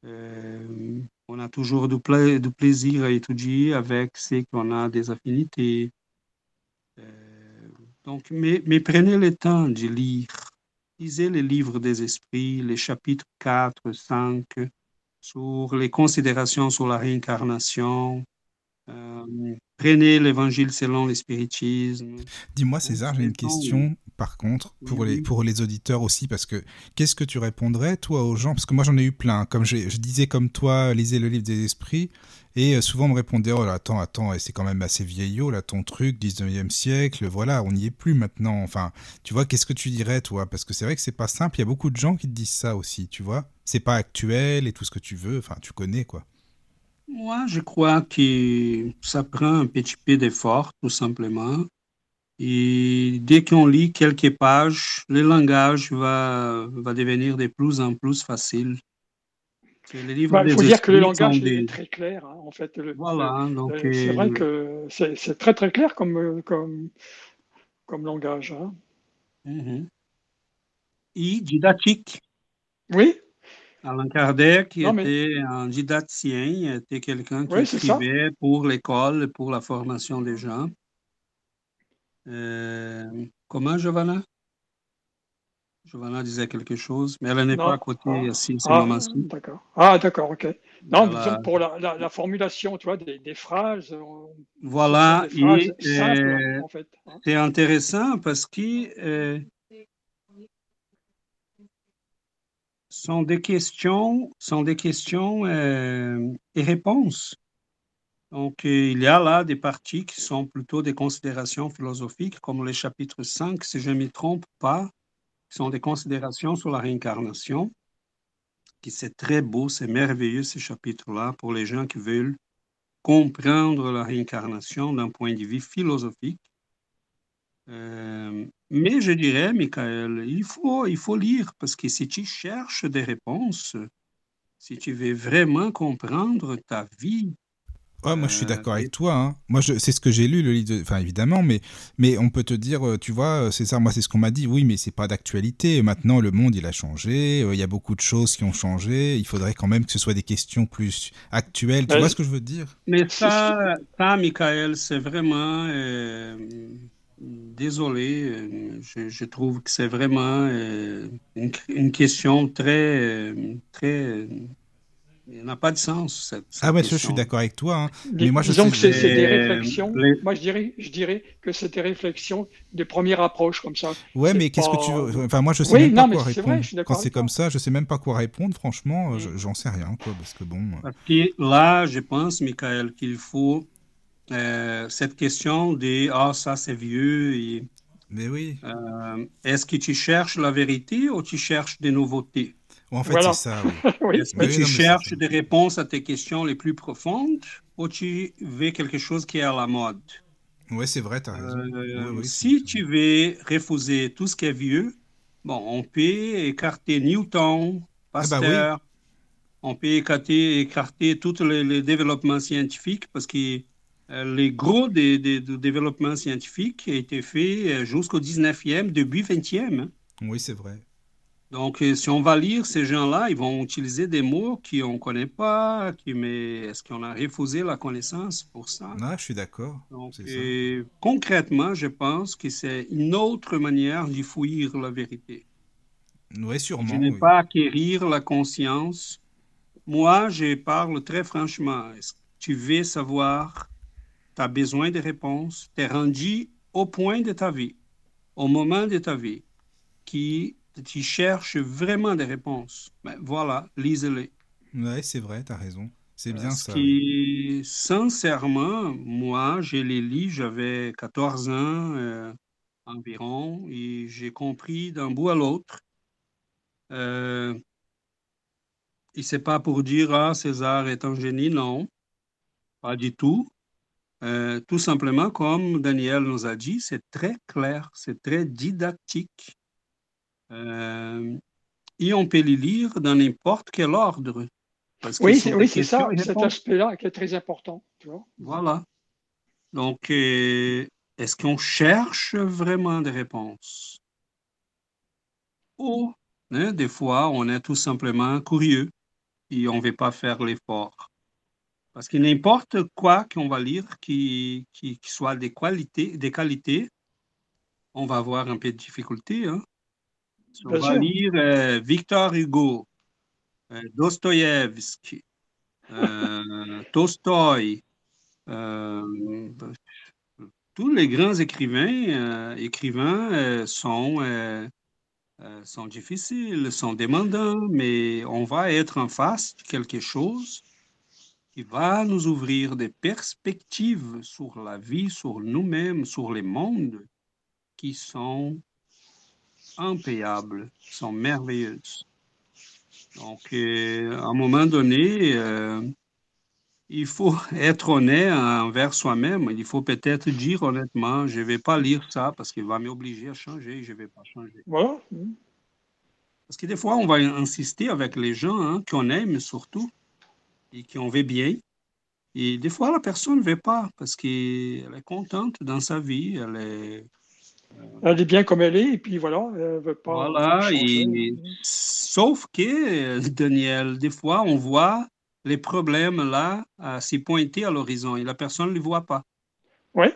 C: Euh, on a toujours du, plaisir à étudier avec ceux qu'on a des affinités. Euh, donc, mais, mais, prenez le temps de lire. Lisez les livres des esprits, les chapitres 4, 5, sur les considérations sur la réincarnation, Euh, prenez l'évangile selon le spiritisme.
B: Dis-moi, César, j'ai une question, par contre, pour, les, pour les auditeurs aussi, parce que qu'est-ce que tu répondrais, toi, aux gens? Parce que moi, j'en ai eu plein. Comme je, je disais, comme toi, lisez le livre des esprits. Et euh, souvent, on me répondait Oh, attends, attends, c'est quand même assez vieillot, là, ton truc, 19e siècle, voilà, on n'y est plus maintenant. Enfin, tu vois, qu'est-ce que tu dirais, toi? Parce que c'est vrai que c'est pas simple. Il y a beaucoup de gens qui te disent ça aussi, tu vois? C'est pas actuel et tout ce que tu veux. Enfin, tu connais, quoi.
C: Moi, je crois que ça prend un petit peu d'effort, tout simplement. Et dès qu'on lit quelques pages, le langage va, va devenir de plus en plus facile.
E: il bah, faut dire que le langage est très clair, hein, en fait.
C: voilà, donc.
E: Euh, c'est vrai que c'est très très clair comme, comme, comme langage. Hein.
C: Mhm. Et didactique.
E: Oui,
C: Alain Kardec était un didactien, était quelqu'un qui écrivait pour l'école, pour la formation des gens. Euh, comment, Giovanna? Giovanna disait quelque chose, mais elle n'est pas à côté ah. ici,
E: ah, D'accord. Ah, d'accord, ok. Non, disons pour la, formulation, tu vois, des, phrases.
C: Voilà, et euh, hein. c'est intéressant parce que euh, sont des questions, sont des questions euh, et réponses. Donc, euh, il y a là des parties qui sont plutôt des considérations philosophiques, comme le chapitre 5, si je ne me trompe pas, qui sont des considérations sur la réincarnation, qui c'est très beau, c'est merveilleux ce chapitre-là pour les gens qui veulent comprendre la réincarnation d'un point de vue philosophique. Euh, mais je dirais, Michael, il faut, il faut lire parce que si tu cherches des réponses, si tu veux vraiment comprendre ta vie,
B: Ouais, moi je suis d'accord avec euh, toi. Hein. Moi, c'est ce que j'ai lu, le livre. Enfin, évidemment, mais, mais on peut te dire, euh, tu vois, c'est ça. Moi, c'est ce qu'on m'a dit. Oui, mais c'est pas d'actualité. Maintenant, le monde, il a changé. Il y a beaucoup de choses qui ont changé. Il faudrait quand même que ce soit des questions plus actuelles. Tu vois ce que je veux dire?
C: Mais ça, ça, Michael, c'est vraiment. Désolé, euh, je, trouve que c'est vraiment euh, une, question très, euh, très, il n'a pas de sens.
B: ah ouais, je suis d'accord avec toi. Hein. Mais moi, je
E: que c'est des réflexions. Moi, je dirais, je dirais que c'est des réflexions de première approche comme ça.
B: Ouais, mais qu'est-ce que tu veux? Enfin, moi, je sais même pas quoi répondre. Quand c'est comme ça, je sais même pas quoi répondre. Franchement, mm. j'en sais rien, quoi, parce que bon.
C: Parce que là, je pense, Michael, qu'il faut euh, cette question de ah ça c'est vieux. Et,
B: Mais oui.
C: Euh, est-ce que tu cherches la vérité ou tu cherches des nouveautés?
B: En fait, c'est ça.
C: Oui. [LAUGHS] Est-ce que tu cherches des réponses à tes questions les plus profondes ou tu veux quelque chose qui est à la mode?
B: Oui, c'est vrai, tu as raison.
C: Euh, si tu veux refuser tout ce qui est vieux, bon, on peut écarter Newton, ah bah Pasteur. On peut écarter, écarter tous les, les développements scientifiques parce que euh, les gros des, développements scientifiques a été fait euh, jusqu'au 19e, début 20e. Hein.
B: Oui, c'est vrai.
C: Donc, euh, si on va lire ces gens-là, ils vont utiliser des mots qu'on ne connaît pas, qui, mais est-ce qu'on a refusé la connaissance pour ça?
B: Ah, je suis d'accord.
C: concrètement, je pense que c'est une autre manière de fuir la vérité.
B: Oui, sûrement.
C: Je n'ai pas acquérir la conscience. Moi, je parle très franchement. Est-ce que tu veux savoir tu as besoin de réponses, tu es rendu au point de ta vie, au moment de ta vie, qui tu cherches vraiment des réponses. Ben, voilà, lisez-les.
B: Oui, c'est vrai, tu as raison. C'est bien ça.
C: Qui, sincèrement, moi, je les lis, j'avais 14 ans euh, environ, et j'ai compris d'un bout à l'autre. Euh, et c'est pas pour dire, ah, César est un génie, non, pas du tout. Euh, tout simplement, comme Daniel nous a dit, c'est très clair, c'est très didactique. Euh, et on peut les lire dans n'importe quel ordre.
E: oui, c'est ça, cet aspect-là qui est très important.
C: Voilà. Donc, euh, est-ce qu'on cherche vraiment des réponses? Ou, hein, des fois, on est tout simplement curieux et on ne veut pas faire l'effort. Parce que n'importe quoi qu'on va lire qui, qui, soit des qualités, des qualités, on va avoir un peu de difficulté. Hein. on va lire euh, Victor Hugo, euh, Dostoïevski, euh, [LAUGHS] Tolstoï, Euh, tous les grands écrivains, écrivains sont, sont difficiles, sont demandants, mais on va être en face de quelque chose qui va nous ouvrir des perspectives sur la vie, sur nous-mêmes, sur les mondes qui sont impayables, sont merveilleuses. Donc, à un moment donné, il faut [LAUGHS] être honnête envers soi-même. Il faut peut-être dire honnêtement, je ne vais pas lire ça parce qu'il va m'obliger à changer, je ne vais pas changer.
E: Voilà.
C: Parce que des fois, on va insister avec les gens hein, qu'on aime surtout et qu'on veut bien. Et des fois, la personne ne veut pas parce qu'elle est contente dans sa vie. Elle est,
E: elle est bien comme elle est, et puis voilà, elle ne veut pas.
C: Voilà, et... sauf que, Daniel, des fois, on voit les problèmes là euh, s'y pointer à l'horizon et la personne ne les voit pas.
E: Oui.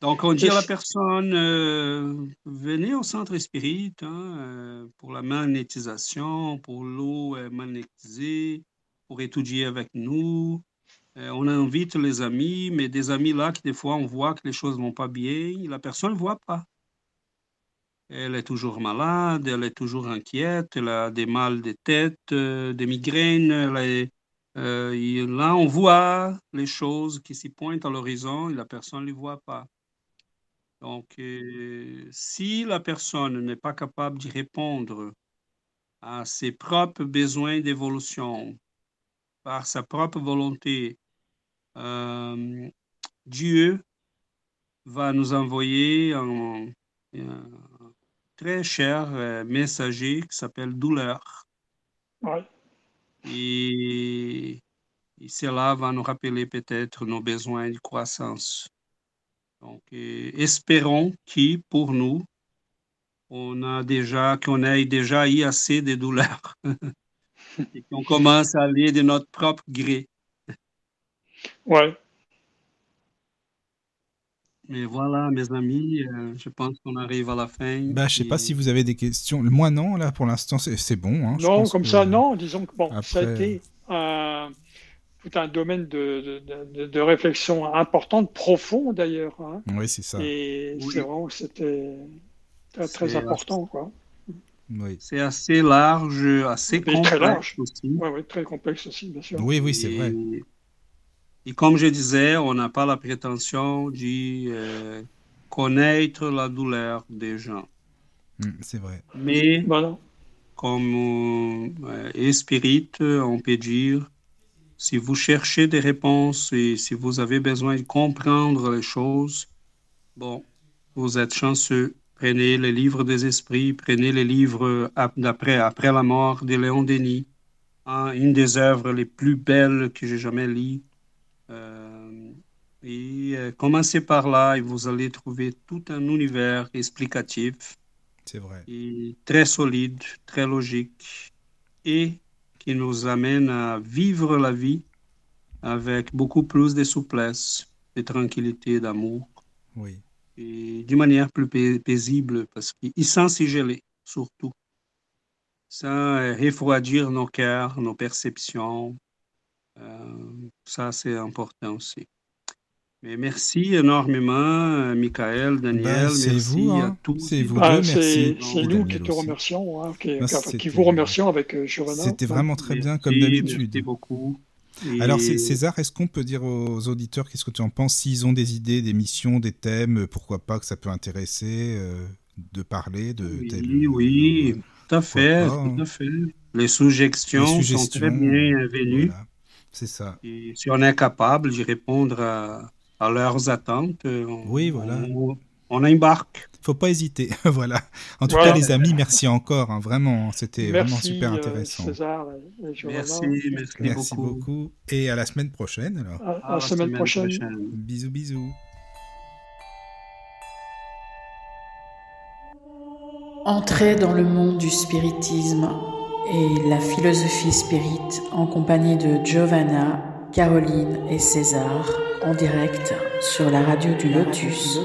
C: Donc, on dit à la personne, euh, venez au centre spirit hein, euh, pour la magnétisation, pour l'eau magnétisée, pour étudier avec nous. on invite les amis, mais des amis là qui des fois on voit que les choses vont pas bien, la personne ne voit pas. Elle est toujours malade, elle est toujours inquiète, elle a des mal de tête, des migraines, euh, là, on voit les choses qui s'y pointent à l'horizon et la personne ne les voit pas. Donc, euh, si la personne n'est pas capable d'y répondre à ses propres besoins d'évolution par sa propre volonté, euh, Dieu va nous envoyer un, très cher messager qui s'appelle douleur. Et, cela va nous rappeler peut-être nos besoins de croissance. Donc, espérons que pour nous, on a déjà, qu'on ait déjà eu assez de douleurs [LAUGHS] et qu'on commence à aller de notre propre gré.
E: Ouais.
C: Mais voilà, mes amis, euh, je pense qu'on arrive à la fin.
B: Bah, je sais pas si vous avez des questions. Moi, non, là, pour l'instant, c'est bon. Hein,
E: non, comme ça, non. Disons que bon, ça a été tout un domaine de, de, de, réflexion importante, profond d'ailleurs. Hein.
B: Oui, c'est ça.
E: Et c'est vraiment, c'était très, important, quoi.
B: Oui.
C: C'est assez large, assez complexe très large. aussi.
E: Oui, oui, très complexe aussi, bien sûr.
B: Oui, oui, c'est vrai.
C: Et comme je disais, on n'a pas la prétention de euh, connaître la douleur des gens.
B: Mm, c'est vrai.
C: Mais comme euh, on peut dire, si vous cherchez des réponses et si vous avez besoin de comprendre les choses, bon, vous êtes chanceux. Prenez les livres des esprits, prenez les livres d'après, après la mort de Léon Denis, hein, une des œuvres les plus belles que j'ai jamais lues. Euh, et euh, commencez par là et vous allez trouver tout un univers explicatif.
B: C'est vrai.
C: Et très solide, très logique et qui nous amène à vivre la vie avec beaucoup plus de souplesse, de tranquillité, d'amour.
B: Oui.
C: Et d'une manière plus paisible parce qu'il sans s'y geler, surtout. Sans euh, refroidir nos cœurs, nos perceptions, euh, ça, c'est important aussi. Mais merci énormément, euh, Michael, Daniel. Ben,
B: c'est vous, hein. C'est vous
E: ah, C'est nous qui te remercions, hein, qui, ben, vous remercions avec euh,
B: C'était vraiment très bien, comme d'habitude.
C: Merci beaucoup.
B: Alors César, est-ce qu'on peut dire aux auditeurs qu'est-ce que tu en penses S'ils ont des idées, des missions, des thèmes, pourquoi pas que ça peut intéresser de parler de
C: Oui, oui, tout à fait, tout à fait. Les suggestions, sont très bienvenues.
B: C'est ça.
C: Et si on est capable de répondre à, leurs attentes, on,
B: oui, voilà.
C: on, embarque.
B: Faut pas hésiter, [LAUGHS] voilà. En tout cas, les amis, merci encore, hein, vraiment, c'était vraiment super euh, intéressant.
E: César
C: merci, merci,
B: merci beaucoup. Et à la semaine prochaine alors.
E: À, la semaine, prochaine.
B: Bisous, bisous.
A: Entrez dans le monde du spiritisme et la philosophie spirit en compagnie de Giovanna, Caroline et César en direct sur la radio du Lotus.